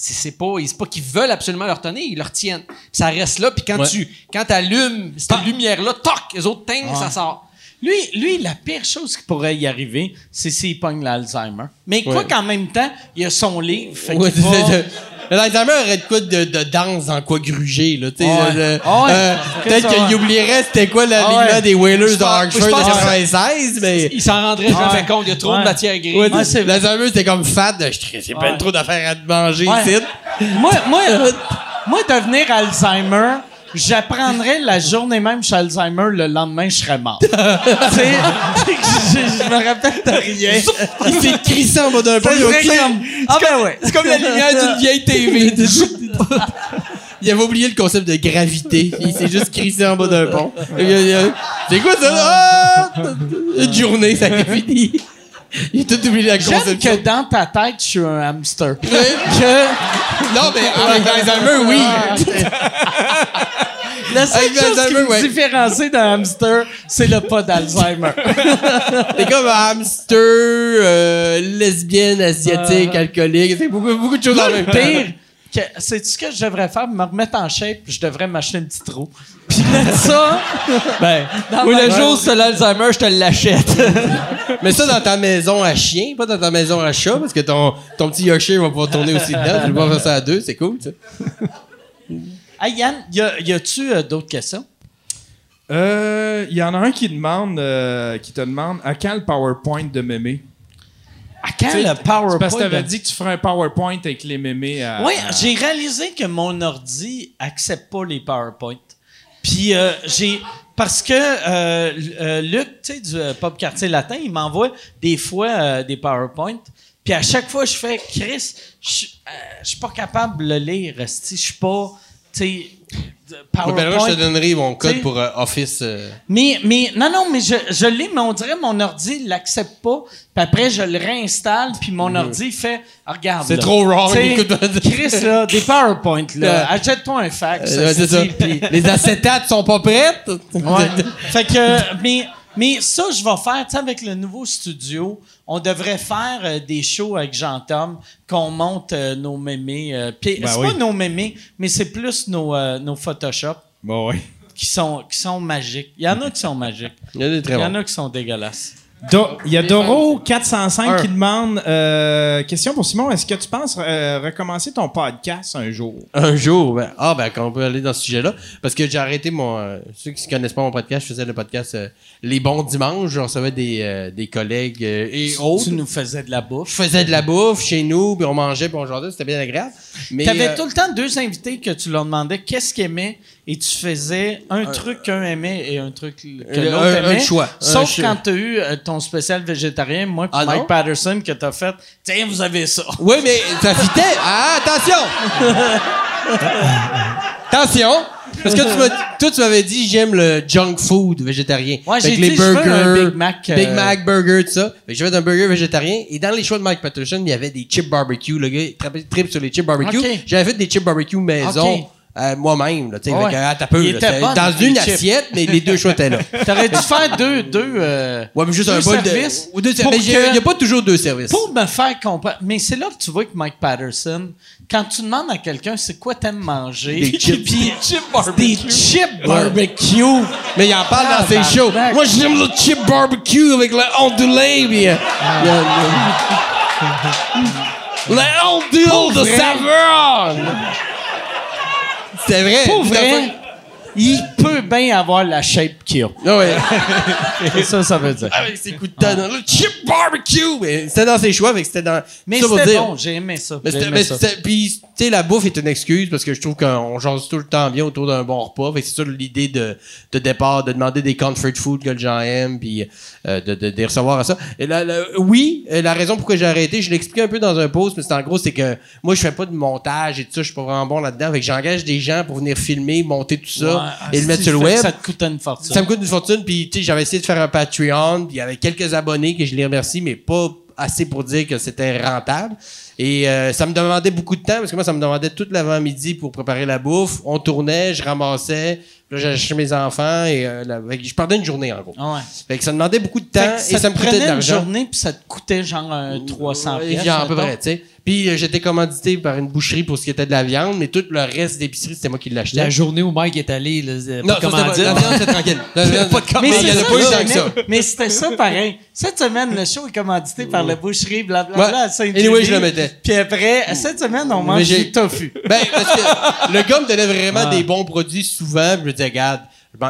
[SPEAKER 5] c'est. Pas, c'est pas qu'ils veulent absolument le retenir, ils le retiennent. Puis ça reste là, puis quand
[SPEAKER 4] Ouais.
[SPEAKER 5] tu quand allumes cette lumière-là, toc, les autres teignent, ça sort.
[SPEAKER 1] Lui, lui, la pire chose qui pourrait y arriver, c'est s'il pogne l'Alzheimer. Mais quoi
[SPEAKER 4] Ouais.
[SPEAKER 1] qu'en même temps, il a son livre. Fait qu'il va-
[SPEAKER 4] L'Alzheimer aurait de quoi de, de danse dans quoi gruger, là, tu sais.
[SPEAKER 1] Ouais.
[SPEAKER 4] le- le-
[SPEAKER 1] Ah ouais.
[SPEAKER 4] euh, Peut-être
[SPEAKER 1] Ça,
[SPEAKER 4] qu'il
[SPEAKER 1] ouais.
[SPEAKER 4] oublierait c'était quoi l'alignement
[SPEAKER 1] Ah ouais.
[SPEAKER 4] des Whalers de
[SPEAKER 5] pense-
[SPEAKER 4] Hartford
[SPEAKER 5] je que-
[SPEAKER 4] 96, mais...
[SPEAKER 5] Ils s'en rendraient jamais compte, il y a trop
[SPEAKER 1] Ouais.
[SPEAKER 5] de matière grise.
[SPEAKER 4] Ouais,
[SPEAKER 1] Ouais,
[SPEAKER 4] c'est
[SPEAKER 1] c'est-
[SPEAKER 4] L'Alzheimer, c'était comme fat, de, je- c'est pas
[SPEAKER 1] Ouais.
[SPEAKER 4] trop d'affaires à manger
[SPEAKER 1] Ouais.
[SPEAKER 4] ici.
[SPEAKER 1] moi, moi, moi, devenir Alzheimer, j'apprendrais la journée même chez Alzheimer, le lendemain, je serais mort. tu sais, je, je me rappelle de rien.
[SPEAKER 4] Il s'est crissé en bas d'un pont.
[SPEAKER 1] Comme- Ah ben ouais.
[SPEAKER 4] C'est comme la lumière d'une vieille TV. Il avait oublié le concept de gravité. Il s'est juste crissé en bas d'un pont. C'est quoi ça? Ah! Une journée, ça a fini. Il a tout oublié la
[SPEAKER 1] J'aime que dans ta tête, je suis un hamster. Que...
[SPEAKER 4] Non, mais avec Alzheimer, oui.
[SPEAKER 1] La seule chose qui me
[SPEAKER 4] ouais.
[SPEAKER 1] différencie d'un hamster, c'est le pas d'Alzheimer.
[SPEAKER 4] C'est comme un hamster, euh, lesbienne, asiatique, alcoolique. C'est beaucoup, beaucoup de choses en même
[SPEAKER 1] le
[SPEAKER 4] temps.
[SPEAKER 1] pire, c'est ce que je devrais faire, me remettre en shape, je devrais m'acheter un petit trou. Ça? ben, ma-
[SPEAKER 5] le jour où c'est l'Alzheimer, je te l'achète.
[SPEAKER 4] Mais ça dans ta maison à chien, pas dans ta maison à chat, parce que ton, ton petit Yorkshire va pouvoir tourner aussi dedans. Tu vas faire ça à deux, c'est cool, ça.
[SPEAKER 1] Hey, Yann, y, a, y a-tu euh, d'autres questions?
[SPEAKER 2] Euh, Il y en a un qui demande, euh, qui te demande à quand le PowerPoint de mémé?
[SPEAKER 1] À quand
[SPEAKER 2] T'sais,
[SPEAKER 1] le
[SPEAKER 2] C'est
[SPEAKER 1] PowerPoint?
[SPEAKER 2] parce que t'avais dit que tu ferais un PowerPoint avec les mémés à.
[SPEAKER 1] Oui,
[SPEAKER 2] à-
[SPEAKER 1] j'ai réalisé que mon ordi accepte pas les PowerPoint. Puis euh, j'ai parce que euh, euh, Luc, tu sais du euh, Pop Quartier Latin, il m'envoie des fois euh, des PowerPoint. Puis à chaque fois je fais Chris, je euh, suis pas capable de le lire, esti, je suis pas tu sais
[SPEAKER 4] Bon, ben là, je te
[SPEAKER 1] PowerPoint.
[SPEAKER 4] donnerai mon code
[SPEAKER 1] T'sais-
[SPEAKER 4] pour euh, Office. euh,
[SPEAKER 1] Mais, mais, non, non, mais je, je l'ai, mais on dirait mon ordi l'accepte pas. Puis après, je le réinstalle, puis mon ordi fait, Ah, regarde.
[SPEAKER 4] C'est trop wrong.
[SPEAKER 1] Chris, là, des PowerPoint, là. Achète-toi un fax.
[SPEAKER 4] euh, c'est ça.
[SPEAKER 1] esti, puis-
[SPEAKER 4] Les acétates sont pas prêtes.
[SPEAKER 1] Ouais. fait que, mais, mais ça, je vais faire, tu sais, avec le nouveau studio, on devrait faire euh, des shows avec Jean-Tom, qu'on monte euh, nos mémés. euh, puis
[SPEAKER 2] Ben
[SPEAKER 1] c'est
[SPEAKER 2] oui.
[SPEAKER 1] pas nos mémés, mais c'est plus nos, euh, nos Photoshop
[SPEAKER 2] Bon, ouais.
[SPEAKER 1] qui sont, qui sont magiques. Il y en a qui sont magiques.
[SPEAKER 4] Il y en a des
[SPEAKER 1] Il
[SPEAKER 4] très
[SPEAKER 1] y en
[SPEAKER 4] bons.
[SPEAKER 1] a qui sont dégueulasses.
[SPEAKER 2] Do- Il y a Doro405
[SPEAKER 1] Un.
[SPEAKER 2] qui demande euh, Question pour Simon, est-ce que tu penses euh, recommencer ton podcast un jour?
[SPEAKER 4] Un jour, ben, ah, ben, qu'on peut aller dans ce sujet-là. Parce que j'ai arrêté mon. euh, ceux qui ne connaissent pas mon podcast, je faisais le podcast euh, Les Bons Dimanches. Je recevais des, euh, des collègues euh, et autres.
[SPEAKER 1] Tu nous faisais de la bouffe.
[SPEAKER 4] Je faisais de la bouffe chez nous, puis on mangeait, puis on jouait, c'était bien agréable. Mais,
[SPEAKER 1] T'avais
[SPEAKER 4] euh,
[SPEAKER 1] tout le temps deux invités que tu leur demandais qu'est-ce qu'ils aimaient et tu faisais un truc qu'un aimait et un truc que
[SPEAKER 4] Euh,
[SPEAKER 1] l'autre
[SPEAKER 4] un- un
[SPEAKER 1] aimait.
[SPEAKER 4] choix.
[SPEAKER 1] Sauf quand t'as eu euh, ton spécial végétarien, moi
[SPEAKER 4] Ah
[SPEAKER 1] Mike
[SPEAKER 4] non?
[SPEAKER 1] Patterson, que t'as fait « Tiens, vous avez ça.
[SPEAKER 4] Oui, mais ça fitait. Ah, attention! attention! Parce que tu toi, tu m'avais dit j'aime le junk food végétarien.
[SPEAKER 1] Ouais, j'ai je veux un Big Mac, euh,
[SPEAKER 4] Big Mac burger, tout ça. Fait que j'avais un burger végétarien. Et dans les choix de Mike Patterson, il y avait des chips barbecue. Le gars, il tripe sur les chips barbecue. J'avais fait des chips barbecue maison. Euh, moi-même, là, tu sais,
[SPEAKER 1] Ouais.
[SPEAKER 4] Ah, t'as peu,
[SPEAKER 1] Il
[SPEAKER 4] là,
[SPEAKER 1] était
[SPEAKER 4] c'était
[SPEAKER 1] bon,
[SPEAKER 4] dans une
[SPEAKER 1] chips.
[SPEAKER 4] assiette, mais les deux choix étaient là. »
[SPEAKER 1] T'aurais dû faire deux, deux, euh,
[SPEAKER 4] Ouais, mais juste
[SPEAKER 1] deux
[SPEAKER 4] un bol
[SPEAKER 1] services
[SPEAKER 4] de, ou deux
[SPEAKER 1] pour
[SPEAKER 4] services. Mais
[SPEAKER 1] que-
[SPEAKER 4] il n'y a pas toujours deux services.
[SPEAKER 1] Pour me faire comprendre. Mais c'est là que tu vois que Mike Patterson, quand tu demandes à quelqu'un c'est quoi t'aimes manger,
[SPEAKER 4] Des chips.
[SPEAKER 1] puis des chips barbecue.
[SPEAKER 4] Mais il en parle dans ses shows. Moi, j'aime le chip barbecue avec le ondulé, puis... euh, Le ondule de saveur! C'était vrai.
[SPEAKER 1] Pour vrai. Il peut bien avoir la shape qu'il a.
[SPEAKER 4] Ah ouais.
[SPEAKER 1] C'est ça, ça veut dire.
[SPEAKER 4] Avec ses coups de tonne. Le chip barbecue. Mais C'était dans ses choix, que c'était dans.
[SPEAKER 1] Mais
[SPEAKER 4] ça pour
[SPEAKER 1] c'était
[SPEAKER 4] dire-
[SPEAKER 1] bon, j'ai aimé ça.
[SPEAKER 4] Mais
[SPEAKER 1] j'ai
[SPEAKER 4] c'était-
[SPEAKER 1] aimé
[SPEAKER 4] mais
[SPEAKER 1] ça.
[SPEAKER 4] c'était- Puis, tu sais, la bouffe est une excuse parce que je trouve qu'on jase tout le temps bien autour d'un bon repas. Fait que c'est ça l'idée de, de départ, de demander des comfort food que les gens aiment, puis euh, de, de, de les recevoir à ça. Et oui, euh, la raison pourquoi j'ai arrêté, je l'expliquais un peu dans un post, mais c'est en gros, c'est que moi, je fais pas de montage et tout ça, je suis pas vraiment bon là-dedans. Fait que j'engage des gens pour venir filmer, monter tout ça
[SPEAKER 1] Ouais,
[SPEAKER 4] et le mettre sur le web.
[SPEAKER 1] Ça te coûte une fortune.
[SPEAKER 4] Ça me coûte une fortune, puis tu sais, j'avais essayé de faire un Patreon, puis il y avait quelques abonnés que je les remercie, mais pas assez pour dire que c'était rentable. Et euh, ça me demandait beaucoup de temps, parce que moi, ça me demandait tout l'avant-midi pour préparer la bouffe. On tournait, je ramassais, là, chercher mes enfants, et euh, la- je perdais une journée, en gros.
[SPEAKER 1] Ah ouais.
[SPEAKER 4] Fait que ça demandait beaucoup de temps,
[SPEAKER 1] que
[SPEAKER 4] et ça me coûtait
[SPEAKER 1] prenait
[SPEAKER 4] de
[SPEAKER 1] une
[SPEAKER 4] l'argent.
[SPEAKER 1] journée, puis ça te coûtait genre un 300
[SPEAKER 4] Ouais,
[SPEAKER 1] pièces.
[SPEAKER 4] genre à peu près, tu sais. Puis euh, j'étais commandité par une boucherie pour ce qui était de la viande, mais tout le reste d'épicerie, c'était moi qui l'achetais.
[SPEAKER 5] La journée où Mike est allé, là, c'est
[SPEAKER 4] Non,
[SPEAKER 5] pas
[SPEAKER 4] ça,
[SPEAKER 5] comment
[SPEAKER 4] c'était
[SPEAKER 5] dire.
[SPEAKER 4] pas- la viande, c'était tranquille. La viande-
[SPEAKER 1] Mais
[SPEAKER 4] il y
[SPEAKER 1] c'est
[SPEAKER 4] en a pas eu
[SPEAKER 1] que
[SPEAKER 4] tant que ça.
[SPEAKER 1] Mais c'était ça pareil. Cette semaine, le show est commandité par la boucherie, blablabla,
[SPEAKER 4] Ouais. Anyway, je le mettais.
[SPEAKER 1] Puis après, cette semaine, on
[SPEAKER 4] Mais
[SPEAKER 1] mange
[SPEAKER 4] j'ai-
[SPEAKER 1] du tofu.
[SPEAKER 4] Ben, parce que le gars me donnait vraiment
[SPEAKER 1] Ouais.
[SPEAKER 4] des bons produits souvent. Puis je me disais, regarde,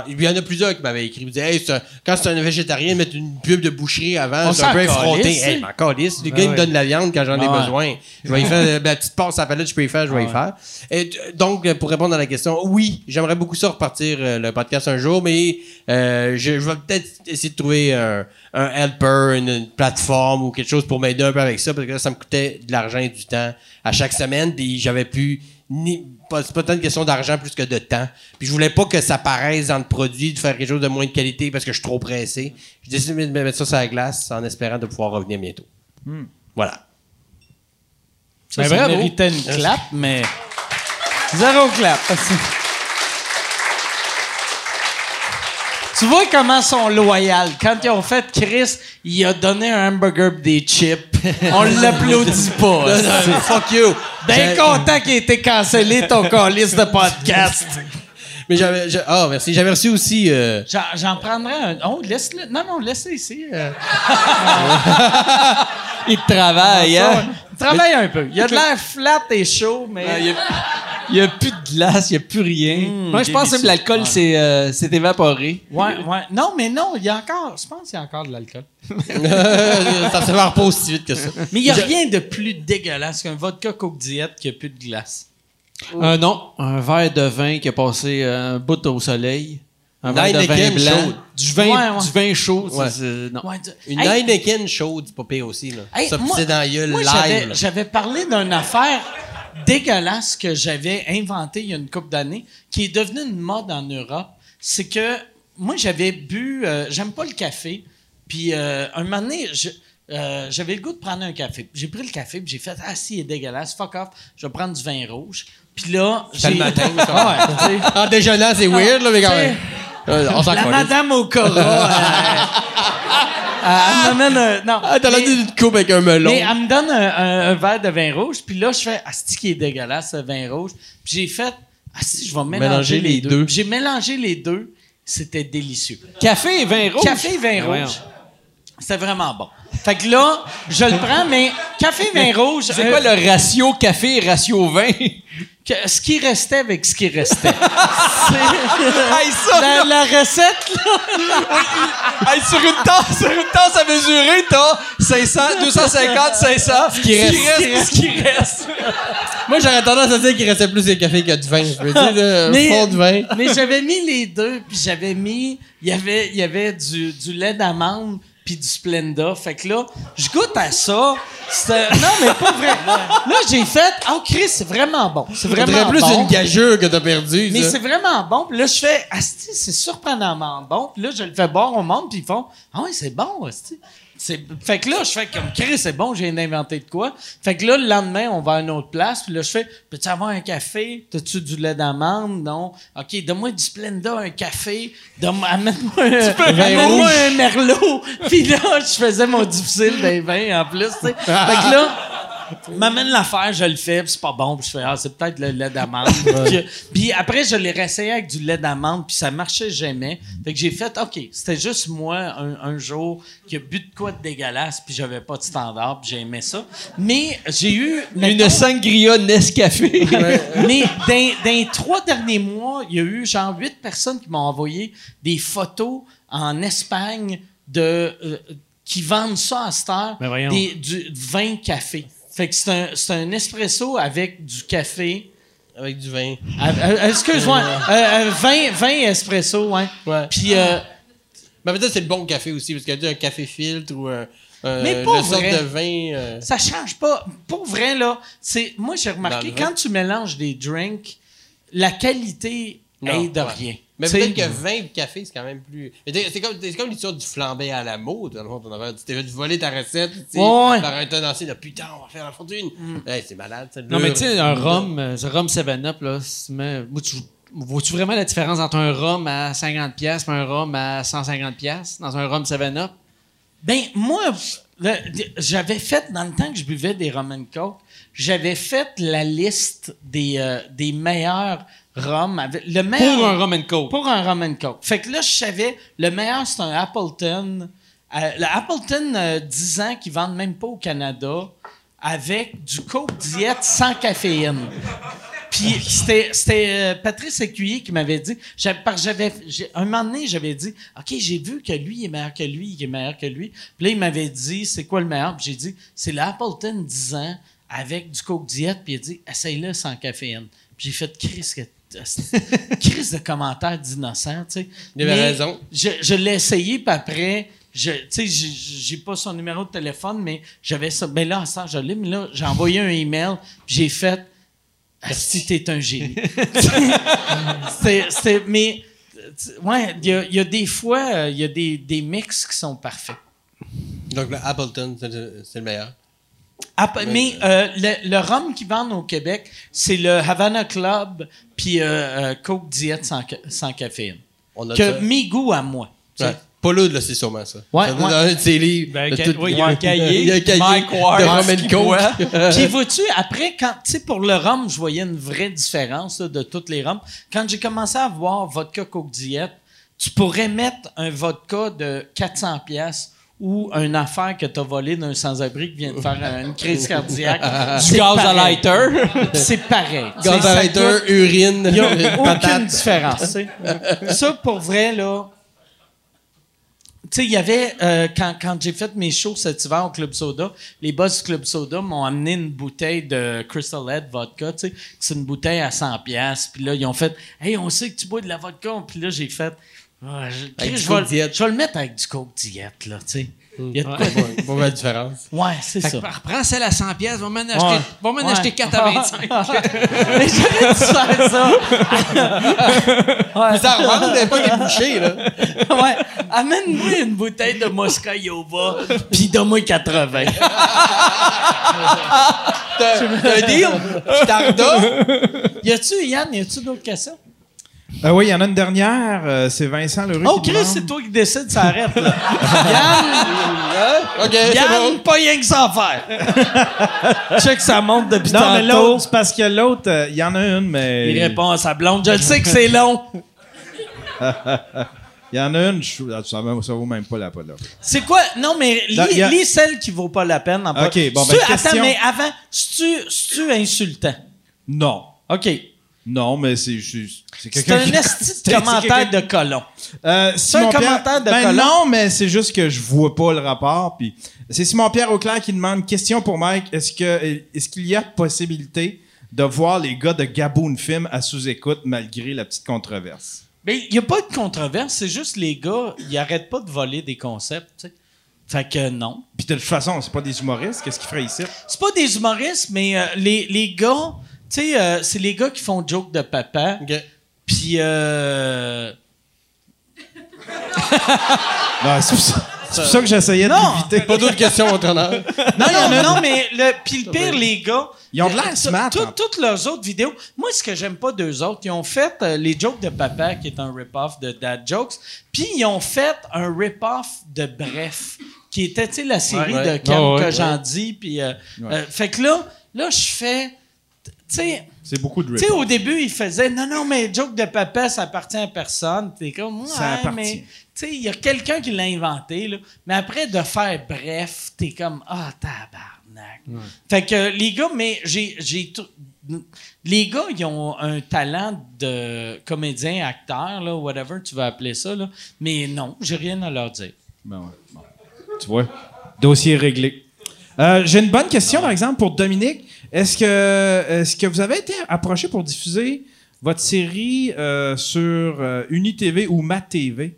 [SPEAKER 4] il y en a plusieurs qui m'avaient écrit. Ils me disaient, hey, un- quand c'est un végétarien, mettre une pub de boucherie avant, c'est un peu effronté. Hey,
[SPEAKER 1] tu
[SPEAKER 4] m'en calisse. Le gars, il me donne de la viande quand j'en ai
[SPEAKER 1] Ah
[SPEAKER 4] besoin. Je vais y faire, euh, la petite passe à la palette, je peux y faire, je vais y faire. Et, t- donc, euh, pour répondre à la question, oui, j'aimerais beaucoup ça repartir euh, le podcast un jour, mais euh, je, je vais peut-être essayer de trouver un, un helper, une, une plateforme ou quelque chose pour m'aider un peu avec ça, parce que là, ça me coûtait de l'argent et du temps à chaque semaine, puis j'avais pu ni pas- c'est pas tant une question d'argent plus que de temps. Puis je voulais pas que ça paraisse dans le produit de faire quelque chose de moins de qualité parce que je suis trop pressé. J'ai décidé de mettre ça sur la glace en espérant de pouvoir revenir bientôt. Voilà.
[SPEAKER 1] Ça,
[SPEAKER 5] Ben,
[SPEAKER 1] ça méritait une clap, mais zéro clap. Tu vois comment ils sont loyaux. Quand ils ont fait Chris, il a donné un hamburger des chips. On l'applaudit pas.
[SPEAKER 4] Fuck you.
[SPEAKER 1] Ben
[SPEAKER 4] J'ai-
[SPEAKER 1] content qu'il ait été cancellé ton calice de podcast.
[SPEAKER 4] Mais j'avais ah merci, j'avais reçu aussi euh,
[SPEAKER 1] J'en, prendrais un. Oh, laisse-le. Non, non, laisse-le ici. euh.
[SPEAKER 5] Il travaille, hein?
[SPEAKER 1] Travaille un peu. Il a de l'air flat et chaud, mais.
[SPEAKER 5] Il y a- plus de glace, il y a plus rien. Moi, je pense que l'alcool s'est euh, évaporé.
[SPEAKER 1] Ouais, ouais. Non, mais non, il y a encore. Je pense qu'il y a encore de l'alcool.
[SPEAKER 4] ça se part pas aussi vite que ça.
[SPEAKER 1] Mais il n'y a
[SPEAKER 4] Je-
[SPEAKER 1] rien de plus dégueulasse qu'un vodka Coke Diet qui a plus de glace.
[SPEAKER 5] Euh, non, un verre de vin qui a passé euh, un bout au soleil. Un verre de vin blanc. Du vin,
[SPEAKER 1] Ouais, ouais.
[SPEAKER 5] Du vin chaud.
[SPEAKER 4] Ouais.
[SPEAKER 5] non.
[SPEAKER 4] Une
[SPEAKER 1] Hey,
[SPEAKER 4] Heineken chaude, c'est pas pire aussi là.
[SPEAKER 1] hey,
[SPEAKER 4] ça
[SPEAKER 1] moi-
[SPEAKER 4] dans la gueule live.
[SPEAKER 1] J'avais parlé d'une affaire dégueulasse que j'avais inventée il y a une couple d'années, qui est devenue une mode en Europe. C'est que moi, j'avais bu. euh, J'aime pas le café. Puis euh, un moment donné, euh, j'avais le goût de prendre un café. J'ai pris le café, puis j'ai fait Ah, si, il est dégueulasse, fuck off, je vais prendre du vin rouge. Puis là, j'ai.
[SPEAKER 4] le matin, ça.
[SPEAKER 1] Ah ouais.
[SPEAKER 4] En déjeunant, c'est weird là mais quand même. Euh, on s'en
[SPEAKER 1] La madame au Cora, elle, elle m'amène un. Non.
[SPEAKER 4] Ah, t'as l'air
[SPEAKER 1] mais-
[SPEAKER 4] d'une coupe avec un melon.
[SPEAKER 1] mais elle me donne un, un- un verre de vin rouge, puis là, je fais Asti qui est dégueulasse, ce vin rouge? Puis j'ai fait Asti, je vais mélanger,
[SPEAKER 4] Mélanger
[SPEAKER 1] les
[SPEAKER 4] les
[SPEAKER 1] deux.
[SPEAKER 4] deux.
[SPEAKER 1] J'ai mélangé les deux. C'était délicieux.
[SPEAKER 5] Café et vin rouge?
[SPEAKER 1] Café et vin
[SPEAKER 5] Ben
[SPEAKER 1] rouge. C'était vraiment bon. Fait que là, je le prends, mais café et vin rouge.
[SPEAKER 5] C'est
[SPEAKER 1] euh,
[SPEAKER 5] quoi le ratio café et ratio vin?
[SPEAKER 1] Que- ce qui restait avec ce qui restait.
[SPEAKER 5] hey, ça,
[SPEAKER 1] la, la recette, là,
[SPEAKER 5] Hey, sur une tasse, sur une tasse à mesurer, t'as 500, 250, 500. Ce
[SPEAKER 4] qui reste.
[SPEAKER 5] ce qui reste.
[SPEAKER 4] Moi, j'aurais tendance à dire qu'il restait plus de café que de vin. Je veux dire, un
[SPEAKER 1] Mais-
[SPEAKER 4] fond de vin.
[SPEAKER 1] Mais j'avais mis les deux, puis j'avais mis. Il y avait, il y avait du, du lait d'amande, puis du Splenda. Fait que là, je goûte à ça. C'était- Non, mais pas vrai. Là, j'ai fait. Oh, Chris, c'est vraiment bon. C'est vraiment
[SPEAKER 4] plus
[SPEAKER 1] bon.
[SPEAKER 4] une gageure que t'as perdu.
[SPEAKER 1] Mais
[SPEAKER 4] ça.
[SPEAKER 1] c'est vraiment bon. Puis là, je fais, Asti, c'est surprenamment bon. Puis là, je le fais boire au monde, puis ils font, ah ouais, c'est bon, Asti. Fait que là, je fais comme, Chris, c'est bon, j'ai inventé de quoi. Fait que là, le lendemain, on va à une autre place. Puis là, je fais, peux-tu avoir un café? T'as-tu du lait d'amande? Non. OK, donne-moi du Splenda, un café. Amène-moi un, amène-moi un merlot. puis là, je faisais mon difficile des vins en plus, tu sais. Fait que là, m'amène l'affaire, je le fais, puis c'est pas bon, puis je fais ah c'est peut-être le lait d'amande. Puis- puis après je l'ai réessayé avec du lait d'amande, puis ça marchait jamais. Fait que j'ai fait OK, c'était juste moi un, un jour qui a bu de quoi de dégueulasse, puis j'avais pas de standard, puis j'ai aimé ça. Mais j'ai eu mettons-
[SPEAKER 5] Une sangria Nescafé.
[SPEAKER 1] mais dans, dans les trois derniers mois, il y a eu genre huit personnes qui m'ont envoyé des photos en Espagne de euh, qui vendent ça à cette heure,
[SPEAKER 5] Ben
[SPEAKER 1] des, du vin café. Fait que c'est un, c'est un espresso avec du café.
[SPEAKER 4] Avec du vin.
[SPEAKER 1] Ah, euh, Excuse-moi, euh, euh, vin, vin espresso, ouais.
[SPEAKER 4] Ouais.
[SPEAKER 1] Puis euh,
[SPEAKER 4] Mais peut-être c'est le bon café aussi, parce qu'il y a un café filtre ou un.
[SPEAKER 1] Mais vrai.
[SPEAKER 4] de vin. euh,
[SPEAKER 1] ça change pas. Pour vrai là, c'est moi j'ai remarqué quand tu mélanges des drinks, la qualité
[SPEAKER 4] Non,
[SPEAKER 1] aide de
[SPEAKER 4] ouais.
[SPEAKER 1] rien.
[SPEAKER 4] Mais peut-être que vin et café, c'est quand même plus. C'est comme, c'est comme l'histoire du flambé à la mode. Dans le fond. Tu t'es fait voler ta recette. Tu sais,
[SPEAKER 1] Ouais. Mm.
[SPEAKER 4] par un tenancier de putain, on va faire la fortune. Hey, c'est malade, ça.
[SPEAKER 5] Non, mais tu sais, un rhum, euh, ce rhum 7-Up, là, mais, tu, vois-tu vraiment la différence entre un rhum à 50$ piastres et un rhum à 150$ piastres dans un rhum 7-Up?
[SPEAKER 1] Ben, moi, j'avais fait, dans le temps que je buvais des rum and coke, j'avais fait la liste des, euh, des meilleurs avec- Le meilleur,
[SPEAKER 5] Pour un rhum and coke.
[SPEAKER 1] Pour un rum and coke. Fait que là, je savais, le meilleur, c'est un Appleton. Euh, le Appleton euh, 10 ans qui vendent même pas au Canada avec du coke diète sans caféine. Puis c'était c'était, euh, Patrice Écuyer qui m'avait dit. j'avais- parce que j'avais un moment donné, j'avais dit, ok, j'ai vu que lui est meilleur que lui, qui est meilleur que lui. Puis là, il m'avait dit, c'est quoi le meilleur? Puis j'ai dit, c'est l'Appleton 10 ans avec du coke diète. Puis il a dit, essaye-le sans caféine. Puis j'ai fait crise que crise de commentaires d'innocent, tu sais.
[SPEAKER 4] Il avait
[SPEAKER 1] Mais
[SPEAKER 4] raison.
[SPEAKER 1] Je, je l'ai essayé, puis après, je, tu sais, j'ai- pas son numéro de téléphone, mais j'avais ça. Ben là, ça, je l'ai, mais là, j'ai envoyé un email, puis j'ai fait Ah, si t'es un génie. Mais, ouais, il y a, il y a des fois, euh, il y a des, des mix qui sont parfaits.
[SPEAKER 4] Donc, le Appleton, c'est le, c'est le meilleur.
[SPEAKER 1] App- mais euh, le, le rhum qu'ils vendent au Québec, c'est le Havana Club puis euh, euh, Coke Diet sans, ca- sans caféine.
[SPEAKER 4] On a
[SPEAKER 1] Que mes goûts à moi.
[SPEAKER 4] Ouais. Pas là, là, c'est sûrement ça.
[SPEAKER 1] Ouais,
[SPEAKER 4] Ça doit
[SPEAKER 1] ouais.
[SPEAKER 4] Dans un de ses livres.
[SPEAKER 5] Ben,
[SPEAKER 4] de tout-
[SPEAKER 5] oui, il y a un cahier.
[SPEAKER 4] Il y a un cahier
[SPEAKER 5] Mike Ward,
[SPEAKER 4] de.
[SPEAKER 1] Puis vois-tu, après, quand, tu sais, pour le rhum, je voyais une vraie différence là, de toutes les rhums. Quand j'ai commencé à voir vodka Coke Diet, tu pourrais mettre un vodka de 400 pièces ou une affaire que tu as volée d'un sans-abri qui vient de faire une crise cardiaque.
[SPEAKER 5] Du gaz à lighter.
[SPEAKER 1] C'est pareil.
[SPEAKER 4] Gaz à lighter, urine,
[SPEAKER 1] Il n'y a aucune différence. Ça, pour vrai, là. Tu sais, il y avait, euh, quand, quand j'ai fait mes shows cet hiver au Club Soda, les boss du Club Soda m'ont amené une bouteille de Crystal Head vodka, tu sais. C'est une bouteille à 100 pièces. Puis là, ils ont fait, hey, on sait que tu bois de la vodka. Puis là, j'ai fait, Ah, je, je vais, je vais le mettre avec du Coke Diet, là, tu sais. Il y a de quoi.
[SPEAKER 4] Pas la différence.
[SPEAKER 1] Ouais, c'est ça.
[SPEAKER 5] reprends celle à 100 pièces, va m'en acheter,
[SPEAKER 1] Ouais.
[SPEAKER 5] va m'en
[SPEAKER 1] Ouais.
[SPEAKER 5] acheter 4 à 25.
[SPEAKER 1] Mais j'aurais dû faire ça.
[SPEAKER 4] Remonte, t'avais pas débouché, là.
[SPEAKER 1] ouais. Amène-moi une bouteille de Moscaïova, puis donne-moi 80.
[SPEAKER 4] T'as un deal? T'en
[SPEAKER 1] Y a-tu, Yann, y a-tu d'autres questions?
[SPEAKER 2] Euh, oui, il y en a une dernière. euh, c'est Vincent Leroux
[SPEAKER 1] Oh,
[SPEAKER 2] qui
[SPEAKER 1] Chris, c'est toi qui décides, ça arrête, là. Yann,
[SPEAKER 4] OK, c'est
[SPEAKER 1] Yann,
[SPEAKER 4] bon.
[SPEAKER 1] pas rien que ça à faire. Check, ça monte depuis
[SPEAKER 2] Non, mais
[SPEAKER 1] tantôt.
[SPEAKER 2] l'autre, c'est parce que l'autre, euh, il y en a une, mais.
[SPEAKER 1] Il répond à sa blonde. Je le sais que c'est long.
[SPEAKER 2] Il y en a une, je- ah, ça, vaut- ça vaut même pas la peine. là.
[SPEAKER 1] C'est quoi? Non, mais lis,
[SPEAKER 2] a-
[SPEAKER 1] celle qui vaut pas la peine. En
[SPEAKER 2] OK, bon, ben, question-
[SPEAKER 1] Attends, mais avant, c'est-tu insultant?
[SPEAKER 2] Non.
[SPEAKER 1] OK.
[SPEAKER 2] Non, mais c'est. je- C'est
[SPEAKER 1] C'est un esti de commentaire de colon.
[SPEAKER 2] Euh,
[SPEAKER 1] C'est un commentaire de
[SPEAKER 2] ben
[SPEAKER 1] colon.
[SPEAKER 2] non, mais c'est juste que je vois pas le rapport. Puis c'est Simon Pierre Auclair qui demande question pour Mike. Est-ce que est-ce qu'il y a possibilité de voir les gars de Gaboon Film à sous-écoute malgré la petite controverse?
[SPEAKER 1] Mais il n'y a pas de controverse, c'est juste les gars, ils arrêtent pas de voler des concepts, tu sais. Fait que non.
[SPEAKER 2] Puis de toute façon, c'est pas des humoristes. Qu'est-ce qu'ils feraient ici?
[SPEAKER 1] C'est pas des humoristes, mais euh, les, les gars, tu sais, euh, c'est les gars qui font joke de papa.
[SPEAKER 4] OK.
[SPEAKER 1] Puis, euh,
[SPEAKER 2] Non, c'est ça. C'est pour ça que j'essayais l'éviter.
[SPEAKER 4] Pas d'autres questions, entraîneur.
[SPEAKER 1] Non, non, non, mais le, puis le pire, les gars.
[SPEAKER 2] Ils ont de l'air smart,
[SPEAKER 1] tout-
[SPEAKER 2] hein.
[SPEAKER 1] Toutes leurs autres vidéos. Moi, ce que j'aime pas d'eux autres, ils ont fait euh, les jokes de papa, qui est un rip-off de Dad Jokes, puis ils ont fait un rip-off de Bref, qui était, tu sais, la série
[SPEAKER 4] Ouais.
[SPEAKER 1] de Cam
[SPEAKER 5] ouais,
[SPEAKER 1] que j'en dis, puis. euh, euh, fait que là, là, je fais.
[SPEAKER 2] C'est beaucoup de
[SPEAKER 1] Tu sais, au début, il faisait non, non, mais joke de papa, ça appartient à personne. T'es comme, ouais,
[SPEAKER 2] Ça appartient.
[SPEAKER 1] mais. Tu sais, il y a quelqu'un qui l'a inventé, là. Mais après, de faire bref, t'es comme, ah, tabarnak. Fait que les gars, mais j'ai. tout- les gars, ils ont un talent de comédien, acteur, là, whatever tu vas appeler ça, là. Mais non, j'ai rien à leur dire.
[SPEAKER 2] Ben ouais, bon. Tu vois, dossier réglé. Euh, J'ai une bonne question, par exemple, pour Dominique. Est-ce que, est que vous avez été approché pour diffuser votre série euh, sur euh, UniTV ou MaTV?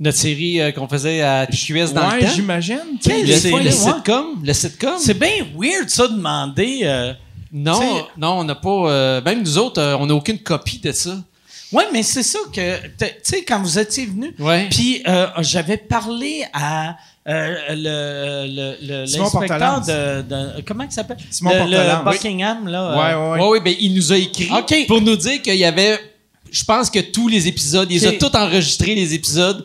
[SPEAKER 5] Notre série euh, qu'on faisait à TQS dans
[SPEAKER 2] ouais,
[SPEAKER 5] le temps?
[SPEAKER 2] j'imagine.
[SPEAKER 1] Quelle
[SPEAKER 5] Le,
[SPEAKER 1] série,
[SPEAKER 5] le sitcom? Le sitcom?
[SPEAKER 1] C'est bien weird, ça, de demander. euh,
[SPEAKER 5] Non,
[SPEAKER 1] T'sais-
[SPEAKER 5] non, on n'a pas. euh, même nous autres, euh, on n'a aucune copie de ça.
[SPEAKER 1] Ouais, mais c'est ça que, tu sais, quand vous étiez venu,
[SPEAKER 5] Ouais.
[SPEAKER 1] puis euh, j'avais parlé à euh, le, le, le-
[SPEAKER 2] Simon
[SPEAKER 1] de, de- comment il s'appelle?
[SPEAKER 2] Simon
[SPEAKER 1] le, le Buckingham, là.
[SPEAKER 2] Ouais,
[SPEAKER 1] euh,
[SPEAKER 2] ouais,
[SPEAKER 5] Oui,
[SPEAKER 2] ouais.
[SPEAKER 5] oui, ben, il nous a écrit
[SPEAKER 1] OK.
[SPEAKER 5] pour nous dire qu'il y avait. Je pense que tous les épisodes, il les a
[SPEAKER 1] OK.
[SPEAKER 5] tous enregistrés, les épisodes.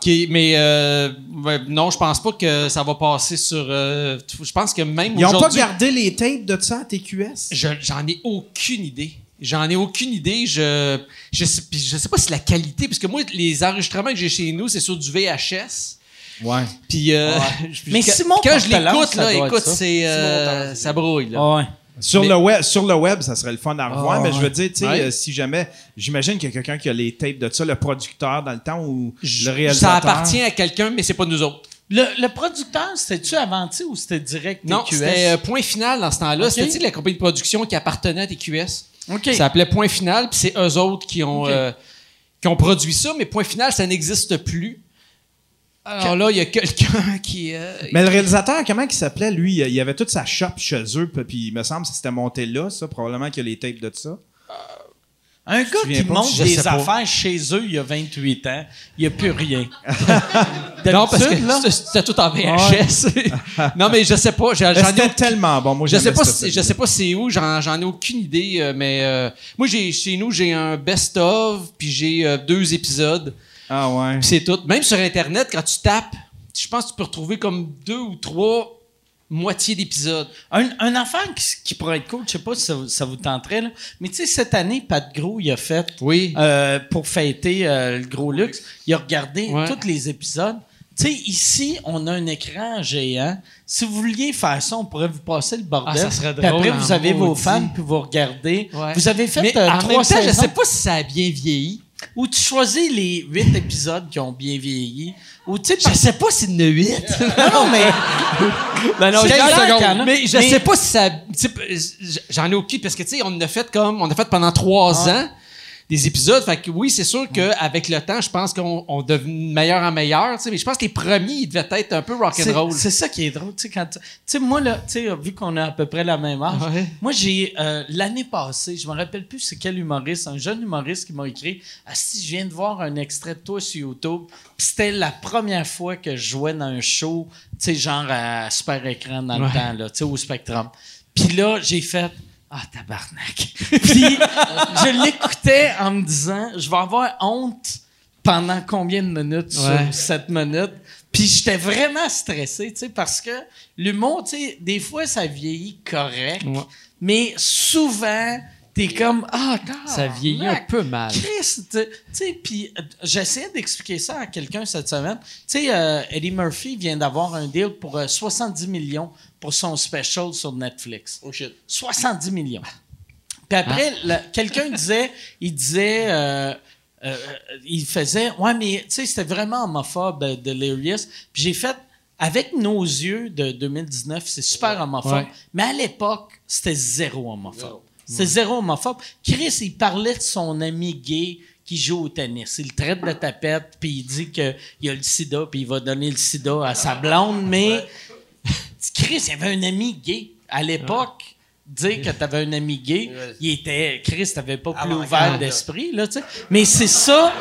[SPEAKER 5] Qui, mais euh, ben, non, je pense pas que ça va passer sur. euh, je pense que même
[SPEAKER 2] Ils ont pas gardé les tapes de ça à TQS?
[SPEAKER 5] Je- J'en ai aucune idée. J'en ai aucune idée. Je, je, sais, je sais pas si la qualité, parce que moi, les enregistrements que j'ai chez nous, c'est sur du VHS.
[SPEAKER 2] Ouais.
[SPEAKER 5] Puis, euh, je-
[SPEAKER 1] Mais Simon
[SPEAKER 5] quand je l'écoute,
[SPEAKER 1] ça
[SPEAKER 5] là, écoute,
[SPEAKER 1] ça.
[SPEAKER 5] c'est, euh, ça brouille, là.
[SPEAKER 1] Ah ouais.
[SPEAKER 2] Sur,
[SPEAKER 5] Mais-
[SPEAKER 2] le web, sur le web, ça serait le fun à revoir,
[SPEAKER 1] Ah,
[SPEAKER 2] mais je veux dire, tu sais,
[SPEAKER 5] Ouais.
[SPEAKER 2] euh, si jamais, j'imagine qu'il y a quelqu'un qui a les tapes de ça, le producteur dans le temps ou
[SPEAKER 5] Je-
[SPEAKER 2] le réalisateur.
[SPEAKER 5] Ça appartient à quelqu'un, mais c'est pas nous autres.
[SPEAKER 1] Le, le producteur, c'était-tu Avanti ou c'était direct
[SPEAKER 5] Non,
[SPEAKER 1] TQS?
[SPEAKER 5] c'était euh, Point Final dans ce temps-là.
[SPEAKER 1] Ok.
[SPEAKER 5] C'était la compagnie de production qui appartenait à TQS.
[SPEAKER 1] OK.
[SPEAKER 5] Ça s'appelait Point Final, puis c'est eux autres qui ont, euh, qui ont produit ça, mais Point Final, ça n'existe plus. Alors là, il y a quelqu'un qui... euh,
[SPEAKER 2] Mais le réalisateur, comment il s'appelait, lui? Il y avait toute sa shop chez eux, puis- il me semble que c'était monté là, ça, probablement qu'il y a les tapes de ça.
[SPEAKER 1] Un gars qui monte des
[SPEAKER 5] pas.
[SPEAKER 1] affaires chez eux il y a 28 ans, il n'y a plus rien.
[SPEAKER 5] Non, parce que c'était- tout en VHS. non, mais je sais pas.
[SPEAKER 2] C'était tellement bon. Moi,
[SPEAKER 5] Je sais pas, si- je sais pas c'est où, j'en, j'en ai aucune idée, euh, mais euh, moi j'ai chez nous j'ai un best of puis j'ai euh, deux épisodes,
[SPEAKER 2] Ah ouais.
[SPEAKER 5] puis c'est tout. Même sur internet quand tu tapes, je pense que tu peux retrouver comme deux ou trois moitiés d'épisodes.
[SPEAKER 1] Un, un affaire qui, qui pourrait être cool, je sais pas si ça, vous- ça vous tenterait, là, mais tu sais, cette année, Pat Gros, il a fait,
[SPEAKER 5] Oui.
[SPEAKER 1] euh, pour fêter euh, le gros luxe, il a regardé
[SPEAKER 5] Ouais.
[SPEAKER 1] tous les épisodes. Tu sais, ici, on a un écran géant. Si vous vouliez faire ça, on pourrait vous passer le bordel.
[SPEAKER 5] Ah, ça serait
[SPEAKER 1] Puis
[SPEAKER 5] drôle,
[SPEAKER 1] après, vous avez vos fans, puis vous regardez.
[SPEAKER 5] Ouais.
[SPEAKER 1] Vous avez fait
[SPEAKER 5] mais
[SPEAKER 1] euh,
[SPEAKER 5] en
[SPEAKER 1] trois
[SPEAKER 5] même temps, je
[SPEAKER 1] saisons.
[SPEAKER 5] sais pas si ça a bien vieilli.
[SPEAKER 1] Ou tu choisis les huit épisodes qui ont bien vieilli. Ou tu sais,
[SPEAKER 5] Je sais pas s'il y en a huit.
[SPEAKER 1] non, mais
[SPEAKER 5] Ben non, secondes. Mais je
[SPEAKER 1] Mais-
[SPEAKER 5] sais pas si ça. tu sais, J'en ai aucune parce que tu sais, on a fait comme on a fait pendant trois ans des épisodes. Fait que oui, c'est sûr qu'avec le temps, je pense qu'on on devient de meilleur en meilleur. Mais je pense que les premiers, ils devaient être un peu rock'n'roll.
[SPEAKER 1] c'est ça qui est drôle. Tu sais, quand moi, là, vu qu'on a à peu près la même âge,
[SPEAKER 5] Ouais.
[SPEAKER 1] moi, j'ai, euh, l'année passée, je me rappelle plus c'est quel humoriste, un jeune humoriste qui m'a écrit Ah, si je viens de voir un extrait de toi sur YouTube, c'était la première fois que je jouais dans un show, genre à super écran dans le temps, là, tu sais, au Spectrum. Puis là, j'ai fait Ah, tabarnak. Puis je l'écoutais en me disant Je vais avoir honte pendant combien de minutes
[SPEAKER 5] Ouais.
[SPEAKER 1] sur cette minute. Puis j'étais vraiment stressé, tu sais, parce que l'humour, tu sais, des fois, ça vieillit correct,
[SPEAKER 5] Ouais.
[SPEAKER 1] mais souvent, t'es comme, ah,
[SPEAKER 5] Ça vieillit un peu mal.
[SPEAKER 1] Chris, tu sais, puis euh, j'essayais d'expliquer ça à quelqu'un cette semaine. Tu sais, euh, Eddie Murphy vient d'avoir un deal pour euh, 70 millions pour son special sur Netflix.
[SPEAKER 4] Oh shit.
[SPEAKER 1] 70 millions. Puis après, le- quelqu'un disait, il disait, euh, euh, il faisait, ouais, mais tu sais, c'était vraiment homophobe, euh, Delirious. Puis j'ai fait, avec nos yeux de 2019, c'est super homophobe.
[SPEAKER 5] Ouais.
[SPEAKER 1] Mais à l'époque, c'était zéro homophobe. C'était zéro homophobe. Chris, il parlait de son ami gay qui joue au tennis. Il le traite de tapette, puis il dit qu'il a le sida, puis il va donner le sida à sa blonde, mais Chris, il avait un ami gay. À l'époque, dire que t'avais un ami gay, il était, Chris, t'avais pas plus
[SPEAKER 4] Avant-garde,
[SPEAKER 1] ouvert d'esprit, là, tu sais. Mais c'est ça,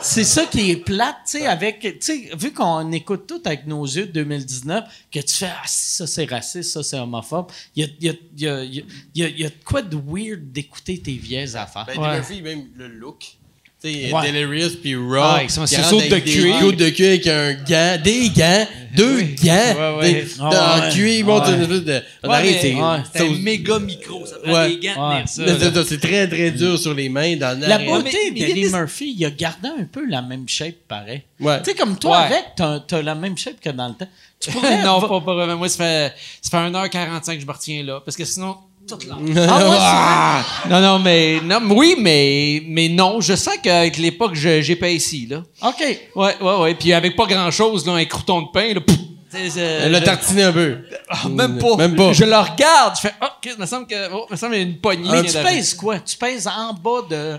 [SPEAKER 1] c'est ça qui est plate, tu sais, avec, tu sais, vu qu'on écoute tout avec nos yeux de 2019, que tu fais, ah, si, ça c'est raciste, ça c'est homophobe, il y a, il y, a, il y, a, il y, a, de quoi de weird d'écouter tes vieilles affaires.
[SPEAKER 4] Ben,
[SPEAKER 5] Ouais.
[SPEAKER 4] Murphy, même le look. Sais,
[SPEAKER 1] Ouais.
[SPEAKER 4] Delirious puis Raw.
[SPEAKER 5] Ah, avec son
[SPEAKER 4] qui
[SPEAKER 5] ciseau
[SPEAKER 4] rentre
[SPEAKER 5] de cuir.
[SPEAKER 4] de cuir avec un gant, des gants, deux gants.
[SPEAKER 5] Ouais, ouais.
[SPEAKER 4] Des,
[SPEAKER 1] Ah,
[SPEAKER 4] dans
[SPEAKER 1] ouais.
[SPEAKER 4] le cuir, ils montent une espèce de. On c'est.
[SPEAKER 1] ouais.
[SPEAKER 5] C'est un méga micro, ça prend
[SPEAKER 4] Ouais.
[SPEAKER 5] des gants de
[SPEAKER 4] c'est- très très dur sur les mains dans
[SPEAKER 1] La beauté d'Eddie
[SPEAKER 5] des-
[SPEAKER 1] Murphy, il a gardé un peu la même shape, pareil.
[SPEAKER 4] Ouais.
[SPEAKER 1] Tu sais, comme toi,
[SPEAKER 5] Ouais.
[SPEAKER 1] avec, t'as, t'as la même shape que dans le temps. Tu pourrais...
[SPEAKER 5] non, pas, pas vraiment. Moi, ça fait, ça fait 1h45 que je me retiens là. Parce que sinon, toute.
[SPEAKER 1] Ah,
[SPEAKER 5] Non, non, mais. Non, oui, mais, mais non. Je sens qu'avec l'époque, je- j'ai pas ici, là.
[SPEAKER 1] OK.
[SPEAKER 5] Ouais, ouais, ouais. Puis avec pas grand-chose, là, un crouton de pain, là. pouf, c'est- c'est-
[SPEAKER 4] Elle l'a
[SPEAKER 5] je-
[SPEAKER 4] tartiné un peu.
[SPEAKER 5] Ah, même pas.
[SPEAKER 4] Même pas.
[SPEAKER 5] Je le regarde, je fais, oh, ok, il me semble que, oh, il me semble qu'il y a une poignée.
[SPEAKER 1] Mais tu pèses quoi? Tu pèses en bas de...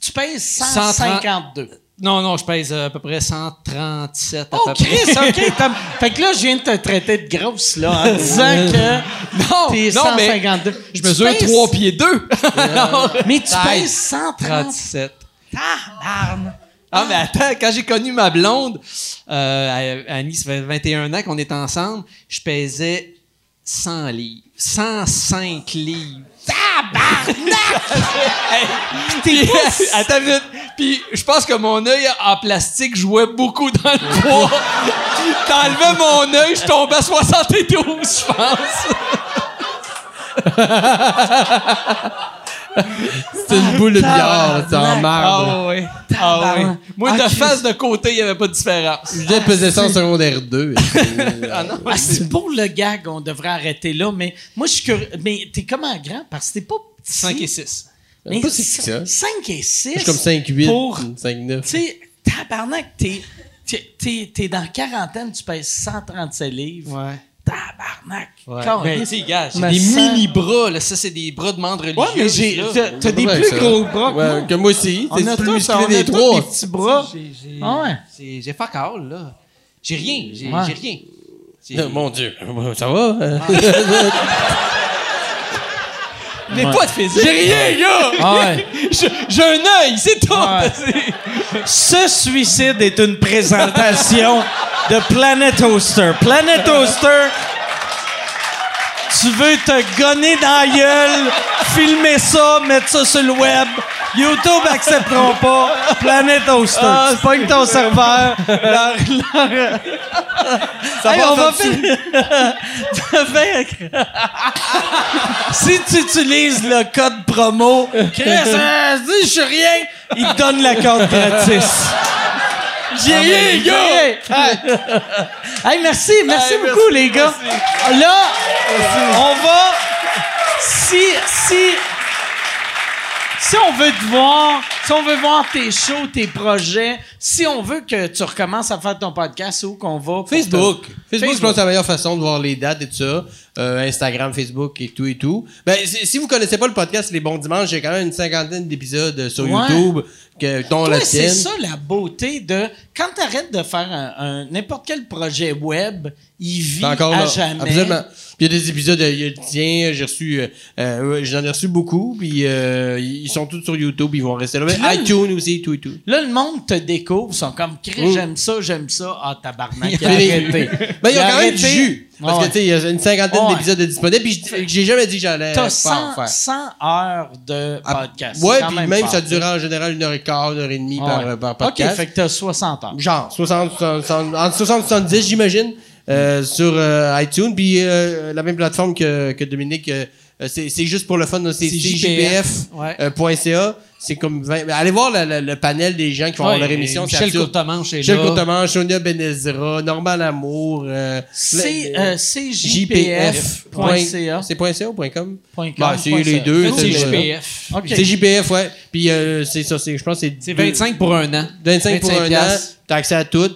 [SPEAKER 1] Tu pèses
[SPEAKER 5] 130.
[SPEAKER 1] 152.
[SPEAKER 5] Non, non, je pèse euh, à peu près 137 à
[SPEAKER 1] Oh,
[SPEAKER 5] peu près.
[SPEAKER 1] Chris, OK. Fait que là, je viens de te traiter de grosse, là, en disant que
[SPEAKER 5] Non,
[SPEAKER 1] t'es
[SPEAKER 5] non, mais
[SPEAKER 1] 152.
[SPEAKER 5] je
[SPEAKER 1] Tu
[SPEAKER 5] mesure
[SPEAKER 1] pèses-
[SPEAKER 5] 3 pieds 2.
[SPEAKER 1] Mais tu pèses 130.
[SPEAKER 5] 37.
[SPEAKER 1] Tabarnak.
[SPEAKER 5] Ah, mais attends, quand j'ai connu ma blonde, euh, Annie, ça fait 21 ans qu'on est ensemble, je pesais 100 livres. 105 livres. Puis, attends une minute. Puis, je pense que mon œil en plastique jouait beaucoup dans le poids. T'enlevais mon œil, je tombais à 72, je pense.
[SPEAKER 4] C'est une boule de billard, c'est en marbre.
[SPEAKER 5] Ah oui. Ah oui. Moi,
[SPEAKER 1] Ah,
[SPEAKER 5] de
[SPEAKER 1] Christ.
[SPEAKER 5] face de côté, il n'y avait pas de différence.
[SPEAKER 4] Je pesais ça en secondaire 2.
[SPEAKER 5] Ah non,
[SPEAKER 1] Ah, c'est pour le gag, on devrait arrêter là, mais moi, je suis curieux. Mais t'es comment grand? Parce que t'es pas petit.
[SPEAKER 5] 5 et 6.
[SPEAKER 1] Mais
[SPEAKER 4] Pas si petit que ça.
[SPEAKER 1] 5 et 6.
[SPEAKER 4] Je suis comme 5-8,
[SPEAKER 1] Pour,
[SPEAKER 4] 5-9.
[SPEAKER 1] tu sais, tabarnak, t'es, t'es, t'es, t'es dans la quarantaine, tu pèses 137 livres.
[SPEAKER 5] Ouais.
[SPEAKER 1] Tabarnak.
[SPEAKER 5] Ouais. Ben, tu gars, j'ai des
[SPEAKER 1] sens-
[SPEAKER 5] mini bras, là. Ça, c'est des bras de mandre religieux.
[SPEAKER 1] Ouais, mais j'ai, t'as, des
[SPEAKER 4] Ouais,
[SPEAKER 1] plus
[SPEAKER 4] ça.
[SPEAKER 1] gros bras que
[SPEAKER 4] Ouais,
[SPEAKER 1] moi.
[SPEAKER 4] que moi aussi.
[SPEAKER 1] A
[SPEAKER 4] plus
[SPEAKER 1] tous,
[SPEAKER 4] musclé
[SPEAKER 1] on a
[SPEAKER 4] des
[SPEAKER 1] tous
[SPEAKER 4] trois.
[SPEAKER 1] des petits bras.
[SPEAKER 5] J'ai, j'ai,
[SPEAKER 1] Ah ouais.
[SPEAKER 5] c'est- j'ai fuck all, là. J'ai rien. J'ai,
[SPEAKER 1] Ouais.
[SPEAKER 5] rien.
[SPEAKER 4] Euh, Mon Dieu, ça va? hein?
[SPEAKER 5] mais pas de physique. J'ai rien, gars!
[SPEAKER 1] Ah ouais.
[SPEAKER 5] J'ai, j'ai un œil, c'est tout!
[SPEAKER 1] Ouais. Ce suicide est une présentation de Planet Toaster. Planet Toaster, tu veux te gonner dans la gueule, filmer ça, mettre ça sur le web. YouTube accepteront pas. Planet Toaster. tu pognes ton serveur. leur- leur- Hey, on va faire... Ça si tu utilises le code promo, Chris, euh, dis, je suis rien, il te donne la carte gratis. J'ai rien, gars! Hey, merci, merci beaucoup, les gars. Là, on va. Si, si. Si on veut te voir, si on veut voir tes shows, tes projets, si on veut que tu recommences à faire ton podcast, où qu'on va? te-
[SPEAKER 4] Facebook. Facebook, je pense que c'est la meilleure façon de voir les dates et tout ça. Euh, Instagram, Facebook et tout et tout. Ben, si, vous connaissez pas le podcast Les Bons Dimanches, j'ai quand même une cinquantaine d'épisodes sur
[SPEAKER 1] Ouais.
[SPEAKER 4] YouTube, que, dont la
[SPEAKER 1] c'est ça la beauté de. Quand tu arrêtes de faire un, n'importe quel projet web, il vit à
[SPEAKER 4] là.
[SPEAKER 1] jamais.
[SPEAKER 4] Absolument. Il y a des épisodes, il y a le tien, j'ai reçu, euh, euh, j'en ai reçu beaucoup, puis euh, ils sont tous sur YouTube, ils vont rester là. Mais
[SPEAKER 1] là,
[SPEAKER 4] iTunes aussi, tout et tout.
[SPEAKER 1] Là, le monde te découvre, ils sont comme, Chris,
[SPEAKER 4] Mm.
[SPEAKER 1] j'aime ça, j'aime ça. Ah, tabarnak, il a
[SPEAKER 4] Mais-
[SPEAKER 1] arrêté.
[SPEAKER 4] Ben, il y a quand même du jus. Parce que, tu sais, il y a une cinquantaine
[SPEAKER 1] Ouais.
[SPEAKER 4] d'épisodes disponibles, puis j'ai jamais dit que j'allais
[SPEAKER 1] T'as
[SPEAKER 4] pas
[SPEAKER 1] 100,
[SPEAKER 4] en faire.
[SPEAKER 1] 100 heures de
[SPEAKER 4] Ah,
[SPEAKER 1] podcast.
[SPEAKER 4] Ouais, puis même,
[SPEAKER 1] fort.
[SPEAKER 4] ça dure en général une heure et quart, une heure et demie par, par
[SPEAKER 1] OK,
[SPEAKER 4] podcast.
[SPEAKER 1] fait que t'as 60 heures.
[SPEAKER 4] Genre, 60, 60, entre 60 et 70, j'imagine, euh, sur euh, iTunes. Puis euh, la même plateforme que, que Dominique, euh, c'est c'est juste pour le fun, c'est cjpf.ca.
[SPEAKER 5] Ouais.
[SPEAKER 4] c'est comme 20 mais allez voir le, le- le panel des gens qui font
[SPEAKER 5] Ouais,
[SPEAKER 4] leur émission.
[SPEAKER 5] Michel. Courtemanche est
[SPEAKER 4] Michel
[SPEAKER 5] là.
[SPEAKER 4] Courtemanche, Sonia Benezra, Norman Lamour. Euh,
[SPEAKER 1] C'est cjpf.ca.
[SPEAKER 4] C'est .ca ou .com?
[SPEAKER 1] Point com,
[SPEAKER 4] Bah, c'est les deux.
[SPEAKER 5] C'est JPF.
[SPEAKER 1] OK.
[SPEAKER 4] C'est JPF, ouais. Puis c'est ça, c'est- je pense que c'est.
[SPEAKER 5] C'est
[SPEAKER 4] deux-
[SPEAKER 5] 25 pour un an.
[SPEAKER 4] 25 pour un an, t'as accès à tout.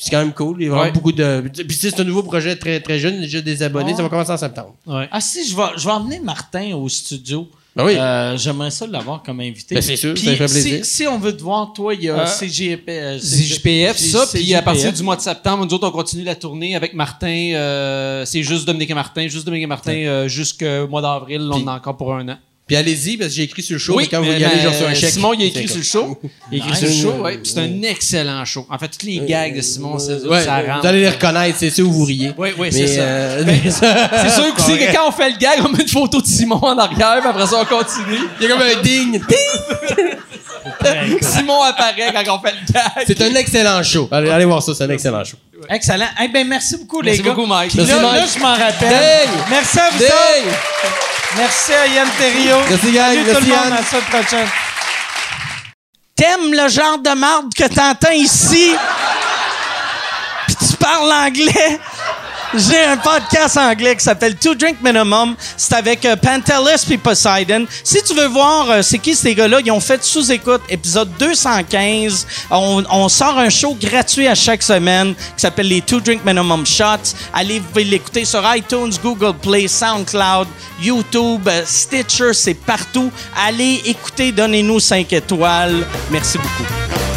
[SPEAKER 4] Puis c'est quand même cool. Il y a vraiment
[SPEAKER 5] Ouais.
[SPEAKER 4] beaucoup de. Puis tu sais, c'est un nouveau projet très, très jeune, déjà des abonnés. Ça va commencer en septembre.
[SPEAKER 5] Ouais.
[SPEAKER 1] Ah si, je vais, je vais emmener Martin au studio
[SPEAKER 4] Ben oui.
[SPEAKER 1] Euh, J'aimerais ça l'avoir comme invité.
[SPEAKER 4] Ben, c'est sûr,
[SPEAKER 1] Puis
[SPEAKER 4] ça fait
[SPEAKER 1] si,
[SPEAKER 4] plaisir.
[SPEAKER 1] si on veut te voir, toi, il y a
[SPEAKER 5] Euh,
[SPEAKER 1] CGP, euh,
[SPEAKER 5] CJPF, ça. Puis à partir du mois de septembre, nous autres, on continue la tournée avec Martin. euh, c'est juste Dominique et Martin, juste Dominique et Martin euh, jusqu'au mois d'avril. On en a encore pour un an.
[SPEAKER 4] Puis allez-y, parce que j'ai écrit sur le show.
[SPEAKER 5] Oui,
[SPEAKER 4] mais quand vous y allez, j'ai reçu un chèque.
[SPEAKER 5] Simon, il a écrit
[SPEAKER 4] C'est
[SPEAKER 5] sur le show. Il a écrit sur le show, ouais. Puis c'est un excellent show. En fait, toutes les gags de Simon, ça, ça
[SPEAKER 4] vous
[SPEAKER 5] rentre.
[SPEAKER 4] allez les reconnaître, c'est sûr où vous riez.
[SPEAKER 5] Oui, oui, c'est ça.
[SPEAKER 4] euh,
[SPEAKER 5] Ben,
[SPEAKER 4] mais ça-
[SPEAKER 5] C'est sûr que quand on fait le gag, on met une photo de Simon en arrière, puis après ça, on continue.
[SPEAKER 4] Il y a comme un ding. Ding!
[SPEAKER 5] Simon apparaît quand on fait le gag.
[SPEAKER 4] C'est un excellent show. Allez, allez voir ça, c'est un excellent show.
[SPEAKER 1] Excellent. Eh ben, merci beaucoup,
[SPEAKER 5] Merci
[SPEAKER 1] les gars.
[SPEAKER 5] beaucoup, Mike.
[SPEAKER 4] Merci,
[SPEAKER 1] là,
[SPEAKER 4] Mike.
[SPEAKER 1] là, je m'en rappelle. Merci à vous. Merci à Yann Terriot.
[SPEAKER 4] Merci, gang.
[SPEAKER 1] Salut tout le monde.
[SPEAKER 4] Yann.
[SPEAKER 1] À la prochaine. T'aimes le genre de marde que t'entends ici? Puis tu parles anglais? J'ai un podcast anglais qui s'appelle Two Drink Minimum. C'est avec euh, Pantelis Poseidon. Si tu veux voir euh, c'est qui ces gars-là, ils ont fait sous-écoute épisode 215. On, sort un show gratuit à chaque semaine qui s'appelle les Two Drink Minimum Shots. Allez vous pouvez l'écouter sur iTunes, Google Play, SoundCloud, YouTube, euh, Stitcher, c'est partout. Allez écouter, donnez-nous 5 étoiles. Merci beaucoup.